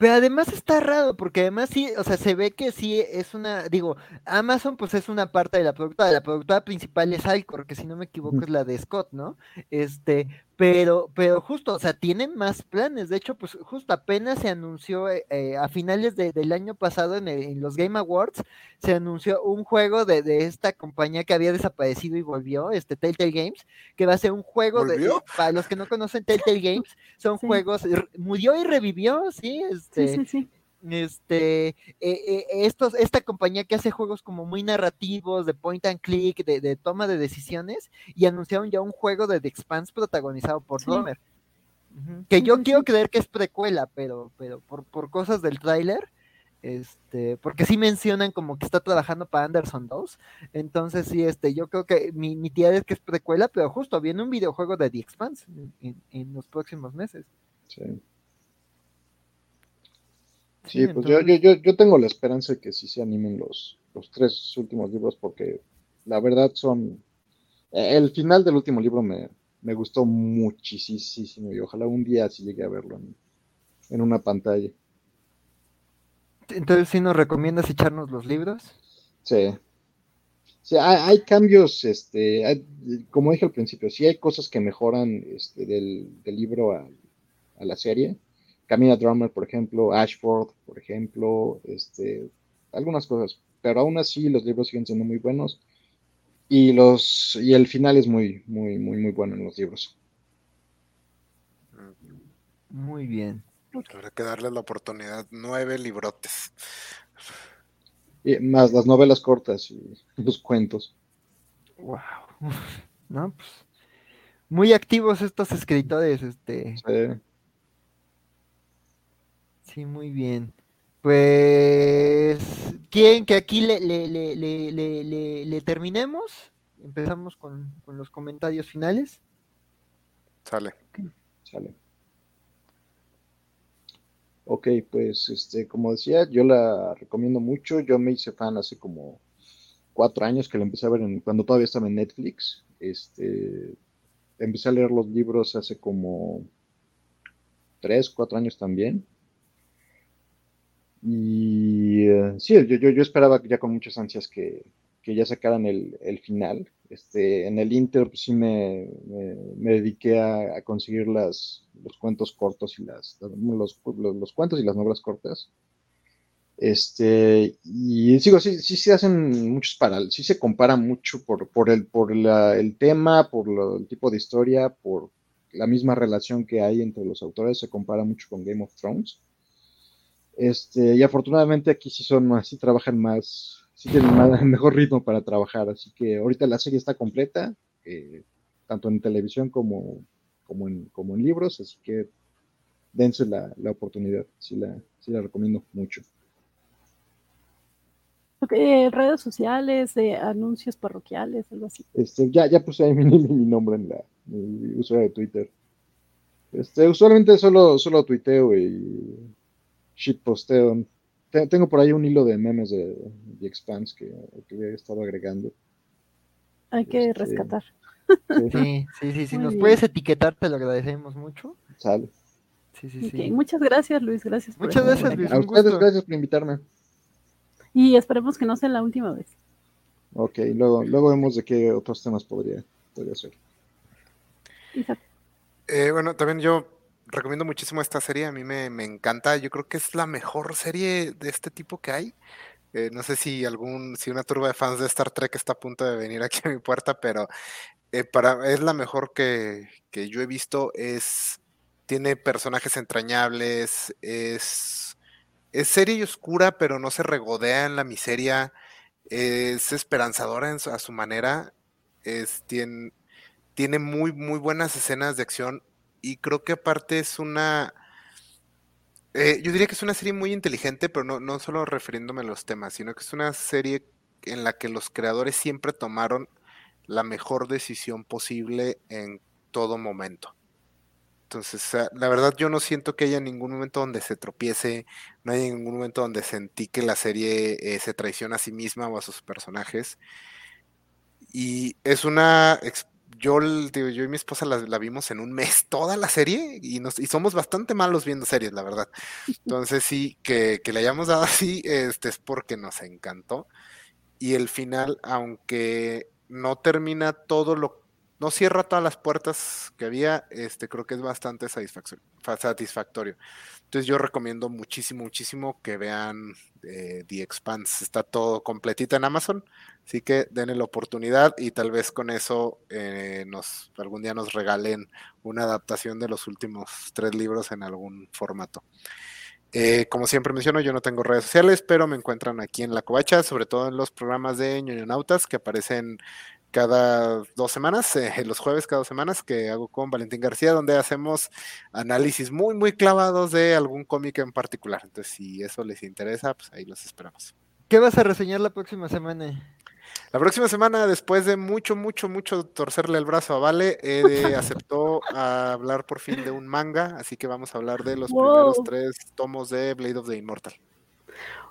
Pero además está raro, porque además sí, o sea, se ve que sí es una, digo, Amazon pues es una parte de la productora, la productora principal es Alcor, que si no me equivoco es la de Scott, ¿no? Este, pero, pero justo, o sea, tienen más planes. De hecho, pues justo apenas se anunció eh, a finales de, del año pasado en, el, en, los Game Awards, se anunció un juego de, de, esta compañía que había desaparecido y volvió, este Telltale Games, que va a ser un juego de, para los que no conocen Telltale Games, son sí. juegos, murió y revivió, sí, este, sí, sí, sí este eh, eh, estos, esta compañía que hace juegos como muy narrativos, de point and click, de, de toma de decisiones, y anunciaron ya un juego de The Expanse protagonizado por sí. Romer. Uh -huh. Que yo quiero creer que es precuela, pero, pero por, por cosas del tráiler, este, porque sí mencionan como que está trabajando para Anderson 2, entonces sí, este, yo creo que mi, mi tía es que es precuela, pero justo viene un videojuego de The Expanse en, en, en los próximos meses. Sí. Sí, pues yo, yo, yo, tengo la esperanza de que sí se animen los, los tres últimos libros porque la verdad son... El final del último libro me, me gustó muchísimo y ojalá un día sí llegue a verlo en, en una pantalla. Entonces, ¿sí nos recomiendas echarnos los libros? Sí. Sí, hay, hay cambios, este, hay, como dije al principio, sí hay cosas que mejoran este, del, del libro a, a la serie, Camila Drummer, por ejemplo, Ashford, por ejemplo, este, algunas cosas. pero aún así los libros siguen siendo muy buenos y los y el final es muy muy muy muy bueno en los libros. Muy bien. Habrá que darle la oportunidad. Nueve librotes. Y más las novelas cortas y los cuentos. Wow. No, pues, muy activos estos escritores, este. Sí. Sí, muy bien. Pues, ¿quieren que aquí le, le, le, le, le, le- le terminemos? Empezamos con, con los comentarios finales. Sale. Sale. Ok, pues este, como decía, yo la recomiendo mucho. Yo me hice fan hace como cuatro años que la empecé a ver en- cuando todavía estaba en Netflix. Este, empecé a leer los libros hace como tres, cuatro años también. Y eh, sí, yo, yo, yo esperaba ya con muchas ansias que, que ya sacaran el, el final. Este, en el Inter pues, sí me, me, dediqué a, a conseguir las, los cuentos cortos y las, los, los, cuentos y las novelas cortas. Este, y digo, sí, sí se hacen muchos paralelos, sí se compara mucho por, por, el, por la, el tema, por el tipo de historia, por la misma relación que hay entre los autores, se compara mucho con Game of Thrones. Este, y afortunadamente aquí sí son más, sí trabajan más, sí tienen más, mejor ritmo para trabajar, así que ahorita la serie está completa, eh, tanto en televisión como, como, en, como en libros, así que dense la, la oportunidad, sí la, sí la recomiendo mucho. Eh, redes sociales, eh, anuncios parroquiales, algo así. Este, ya, ya puse ahí mi, mi nombre en la mi usuario de Twitter. Este, usualmente solo, solo tuiteo y shitposteo. Te- Tengo por ahí un hilo de memes de The Expanse que, que he estado agregando. Hay que Este, rescatar. Sí, Sí, sí, sí. Si Muy nos bien. puedes etiquetar, te lo agradecemos mucho. sale. Sí, sí, sí. Muchas gracias, Luis. Gracias por Muchas gracias, Luis. A ustedes, gusto. gracias por invitarme. Y esperemos que no sea la última vez. Ok, luego, luego vemos de qué otros temas podría, podría ser. Eh, bueno, también yo recomiendo muchísimo esta serie, a mí me, me encanta, yo creo que es la mejor serie de este tipo que hay. Eh, no sé si algún, si una turba de fans de Star Trek está a punto de venir aquí a mi puerta, pero eh, para, es la mejor que, que yo he visto, es, tiene personajes entrañables, es, es seria y oscura, pero no se regodea en la miseria, es esperanzadora en su- a su manera, es, tiene, tiene muy, muy buenas escenas de acción y creo que aparte es una... eh, yo diría que es una serie muy inteligente, pero no, no solo refiriéndome a los temas, sino que es una serie en la que los creadores siempre tomaron la mejor decisión posible en todo momento. Entonces, la verdad yo no siento que haya ningún momento donde se tropiece, no hay ningún momento donde sentí que la serie eh, se traiciona a sí misma o a sus personajes. Y es una... Yo, yo y mi esposa la, vimos en un mes toda la serie y, nos, y somos bastante malos viendo series, la verdad. Entonces sí, que, que le hayamos dado así este, es porque nos encantó. Y el final, aunque no termina todo lo... No cierra todas las puertas que había, este, creo que es bastante satisfactorio. Entonces yo recomiendo muchísimo, muchísimo que vean eh, The Expanse. Está todo completito en Amazon. Así que denle la oportunidad y tal vez con eso eh, algún día nos regalen una adaptación de los últimos tres libros en algún formato. Eh, como siempre menciono, yo no tengo redes sociales, pero me encuentran aquí en La Covacha, sobre todo en los programas de ñoñonautas que aparecen cada dos semanas, eh, los jueves cada dos semanas, que hago con Valentín García, donde hacemos análisis muy, muy clavados de algún cómic en particular. Entonces, si eso les interesa, pues ahí los esperamos. ¿Qué vas a reseñar la próxima semana? La próxima semana, después de mucho, mucho, mucho torcerle el brazo a Vale, eh, aceptó a hablar por fin de un manga, así que vamos a hablar de los primeros tres tomos de Blade of the Immortal.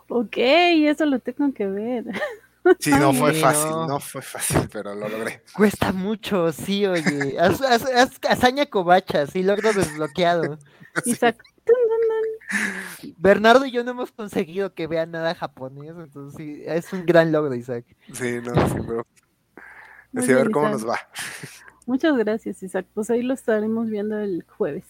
Ok, eso lo tengo que ver. Sí, no fue Sí, fácil, no. no fue fácil, pero lo logré. Cuesta mucho, sí, oye. Haz, haz- haz hazaña covacha, sí, logro desbloqueado. Isaac. Bernardo y yo no hemos conseguido que vea nada japonés, entonces sí, es un gran logro, Isaac. Sí, no, sí, pero Muy así a ver cómo Isaac. nos va. Muchas gracias, Isaac. Pues ahí lo estaremos viendo el jueves.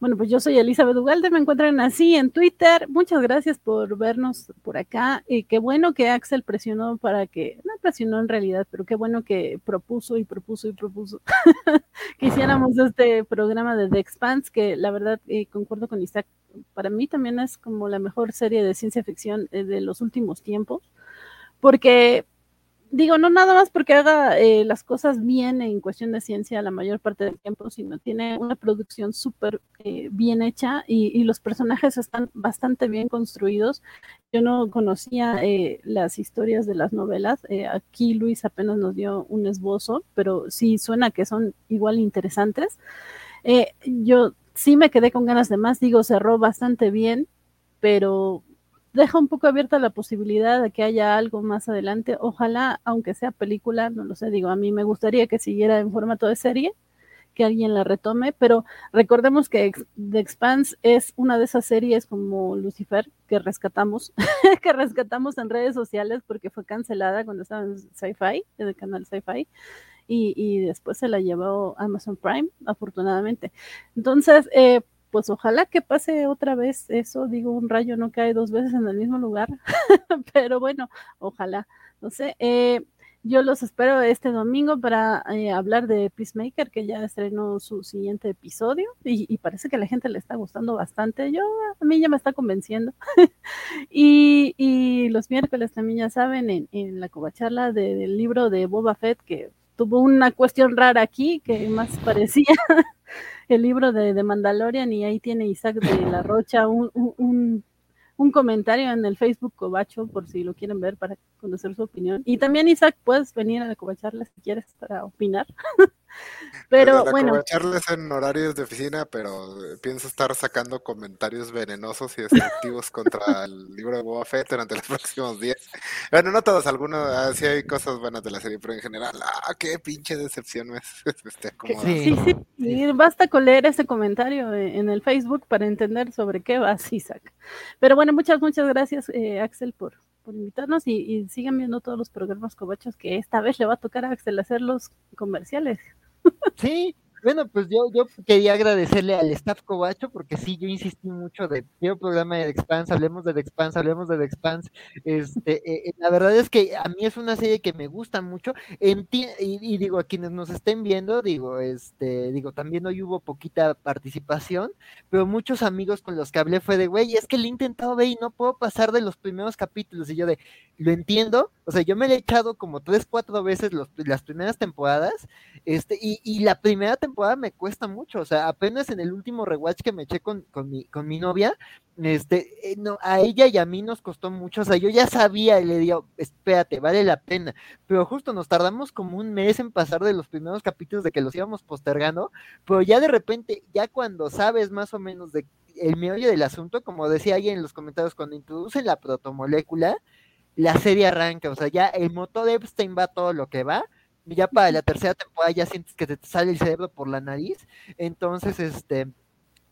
Bueno, pues yo soy Elizabeth Ugalde, me encuentran así en Twitter. Muchas gracias por vernos por acá. Y qué bueno que Axel presionó para que, no presionó en realidad, pero qué bueno que propuso y propuso y propuso que hiciéramos este programa de The Expanse, que la verdad eh, concuerdo con Isaac, para mí también es como la mejor serie de ciencia ficción eh, de los últimos tiempos, porque digo, no nada más porque haga eh, las cosas bien en cuestión de ciencia la mayor parte del tiempo, sino tiene una producción súper eh, bien hecha y, los personajes están bastante bien construidos. Yo no conocía eh, las historias de las novelas. aquí Luis apenas nos dio un esbozo, pero sí suena que son igual interesantes. yo sí me quedé con ganas de más, digo, cerró bastante bien, pero deja un poco abierta la posibilidad de que haya algo más adelante. Ojalá, aunque sea película, no lo sé, digo, a mí me gustaría que siguiera en formato de serie, que alguien la retome, pero recordemos que The Expanse es una de esas series como Lucifer que rescatamos, que rescatamos en redes sociales porque fue cancelada cuando estaba en Sci-Fi, en el canal Sci-Fi. Y, y, después se la llevó Amazon Prime, afortunadamente. Entonces, eh, pues ojalá que pase otra vez eso, digo, un rayo no cae dos veces en el mismo lugar, pero bueno, ojalá, no sé. Eh, yo los espero este domingo para eh, hablar de Peacemaker, que ya estrenó su siguiente episodio y, parece que la gente le está gustando bastante. Yo, a mí ya me está convenciendo. y, los miércoles también ya saben, en, la covacharla del libro de Boba Fett, que tuvo una cuestión rara aquí que más parecía el libro de, de, Mandalorian y ahí tiene Isaac de la Rocha un, un, un, comentario en el Facebook Cobacho por si lo quieren ver para conocer su opinión. Y también Isaac, puedes venir a la Cobacharla si quieres para opinar. Pero bueno. charles en horarios de oficina, pero pienso estar sacando comentarios venenosos y destructivos contra el libro de Boba Fett durante los próximos días. Bueno, no todos, algunos, ah, hay cosas buenas de la serie, pero en general, ah, qué pinche decepción es. Este, sí, sí, sí, basta con leer ese comentario en el Facebook para entender sobre qué va Isaac. Pero bueno, muchas, muchas gracias, eh, Axel, por, por invitarnos y, y, sigan viendo todos los programas cobachos que esta vez le va a tocar a Axel hacer los comerciales. Sí, bueno, pues yo, yo quería agradecerle al staff Cobacho, porque sí, yo insistí mucho de quiero programa de The Expanse, hablemos de The Expanse, hablemos de The Expanse. Este, eh, eh, la verdad es que a mí es una serie que me gusta mucho. y, digo, a quienes nos estén viendo, digo, este, digo, también hoy hubo poquita participación, pero muchos amigos con los que hablé fue de, güey, es que le he intentado ver y no puedo pasar de los primeros capítulos. Y yo de, lo entiendo, o sea, yo me he echado como tres, cuatro veces las primeras temporadas, este, y, y la primera temporada me cuesta mucho, o sea, apenas en el último rewatch que me eché con, con, mi, con mi novia, este, eh, no, a ella y a mí nos costó mucho, o sea, yo ya sabía y le digo, espérate, vale la pena, pero justo nos tardamos como un mes en pasar de los primeros capítulos de que los íbamos postergando, pero ya de repente, ya cuando sabes más o menos de el meollo del asunto, como decía alguien en los comentarios, cuando introducen la protomolécula, la serie arranca, o sea, ya el motor de Epstein va todo lo que va, ya para la tercera temporada ya sientes que te sale el cerebro por la nariz. Entonces, este,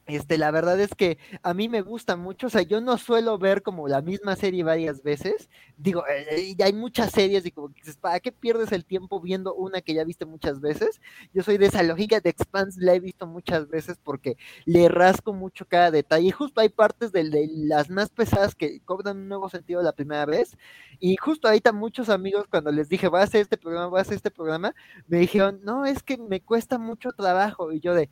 este, la verdad es que a mí me gusta mucho, o sea, yo no suelo ver como la misma serie varias veces, digo, eh, hay muchas series y ¿para qué pierdes el tiempo viendo una que ya viste muchas veces? Yo soy de esa lógica de Expanse, la he visto muchas veces porque le rasco mucho cada detalle, y justo hay partes de, de las más pesadas que cobran un nuevo sentido la primera vez, y justo ahorita muchos amigos cuando les dije, voy a hacer este programa, voy a hacer este programa, me dijeron, no, es que me cuesta mucho trabajo, y yo de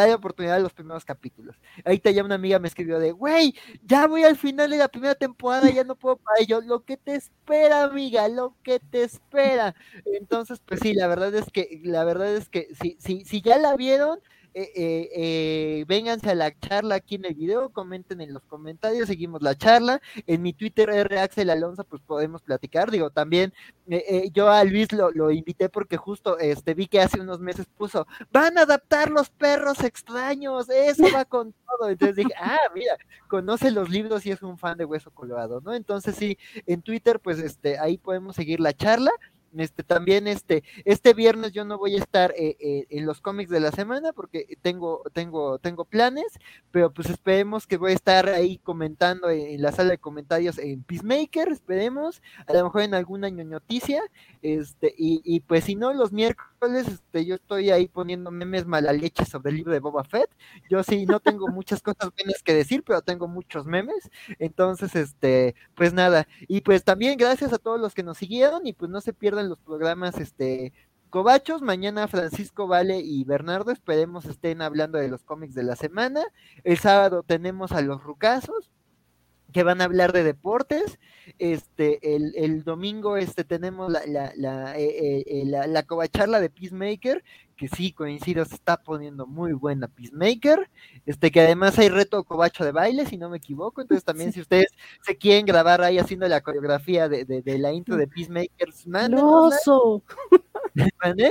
dale oportunidad a los primeros capítulos. Ahorita ya una amiga me escribió de, güey, ya voy al final de la primera temporada, ya no puedo para ello. Lo que te espera, amiga, lo que te espera. Entonces, pues sí, la verdad es que, la verdad es que si, si, si ya la vieron, eh, eh, eh, vénganse a la charla aquí en el video, comenten en los comentarios, seguimos la charla. En mi Twitter, R. Axel Alonso, pues podemos platicar. Digo, también eh, yo a Luis lo, lo, invité porque justo este vi que hace unos meses puso, van a adaptar los perros extraños, eso va con todo. Entonces dije, ah, mira, conoce los libros y es un fan de Hueso Colorado, ¿no? Entonces sí, en Twitter, pues este, ahí podemos seguir la charla. Este, también este, este viernes yo no voy a estar eh, eh, en los cómics de la semana porque tengo, tengo, tengo planes, pero pues esperemos que voy a estar ahí comentando en, la sala de comentarios en Peacemaker, esperemos, a lo mejor en alguna noticia, este, y, y pues si no, los miércoles miércoles este, yo estoy ahí poniendo memes mala leche sobre el libro de Boba Fett. Yo sí no tengo muchas cosas buenas que decir, pero tengo muchos memes. Entonces, este, pues nada. Y pues también gracias a todos los que nos siguieron y pues no se pierdan los programas este Cobachos, mañana Francisco Vale y Bernardo, esperemos estén hablando de los cómics de la semana. El sábado tenemos a los Rucasos, que van a hablar de deportes. Este, el, el domingo este, tenemos la, la, la, eh, eh, la, la covacharla de Peacemaker, que sí, coincido, se está poniendo muy buena Peacemaker. Este, que además hay reto covacho de baile, si no me equivoco. Entonces también si ustedes se quieren grabar ahí haciendo la coreografía de, de, de la intro de Peacemaker, ¡Loso! ¿Mané?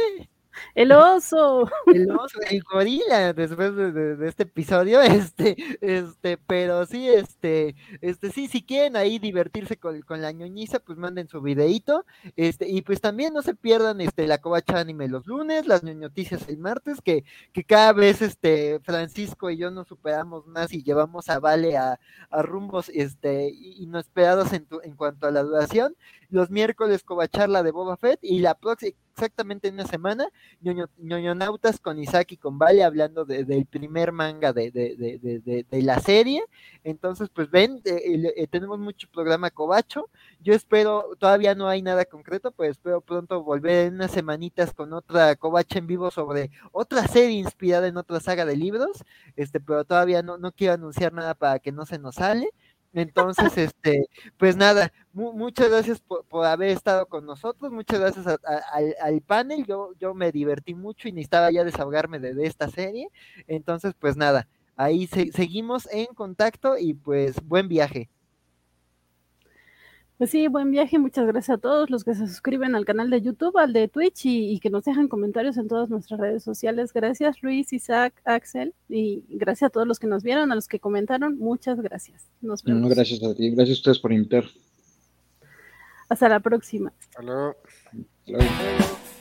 El oso. El oso, el gorila, después de, este episodio, este, este, pero sí, este, este, sí, si quieren ahí divertirse con, con la ñoñiza, pues manden su videito, este, y pues también no se pierdan, este, la covacha anime los lunes, las ñoñoticias el martes, que, que cada vez, este, Francisco y yo nos superamos más y llevamos a Vale a, a rumbos, este, inesperados en, tu, en cuanto a la duración, los miércoles covacharla de Boba Fett, y la próxima, exactamente en una semana, ñoño, ñoñonautas con Isaac y con Vale hablando de, del primer manga de, de, de, la serie. Entonces, pues ven, eh, eh, tenemos mucho programa Cobacho. Yo espero, todavía no hay nada concreto, pues espero pronto volver en unas semanitas con otra Cobacha en vivo sobre otra serie inspirada en otra saga de libros. Este, pero todavía no, no quiero anunciar nada para que no se nos sale. Entonces, este, pues nada, mu muchas gracias por, por, haber estado con nosotros, muchas gracias a, a, al, al, panel, yo, yo me divertí mucho y necesitaba ya desahogarme de, de esta serie, entonces pues nada, ahí se seguimos en contacto y pues buen viaje. Pues sí, buen viaje. Muchas gracias a todos los que se suscriben al canal de YouTube, al de Twitch y, y, que nos dejan comentarios en todas nuestras redes sociales. Gracias Luis, Isaac, Axel y gracias a todos los que nos vieron, a los que comentaron. Muchas gracias. Nos vemos. No, gracias a ti. Gracias a ustedes por invitar. Hasta la próxima. Hasta luego. Hasta luego.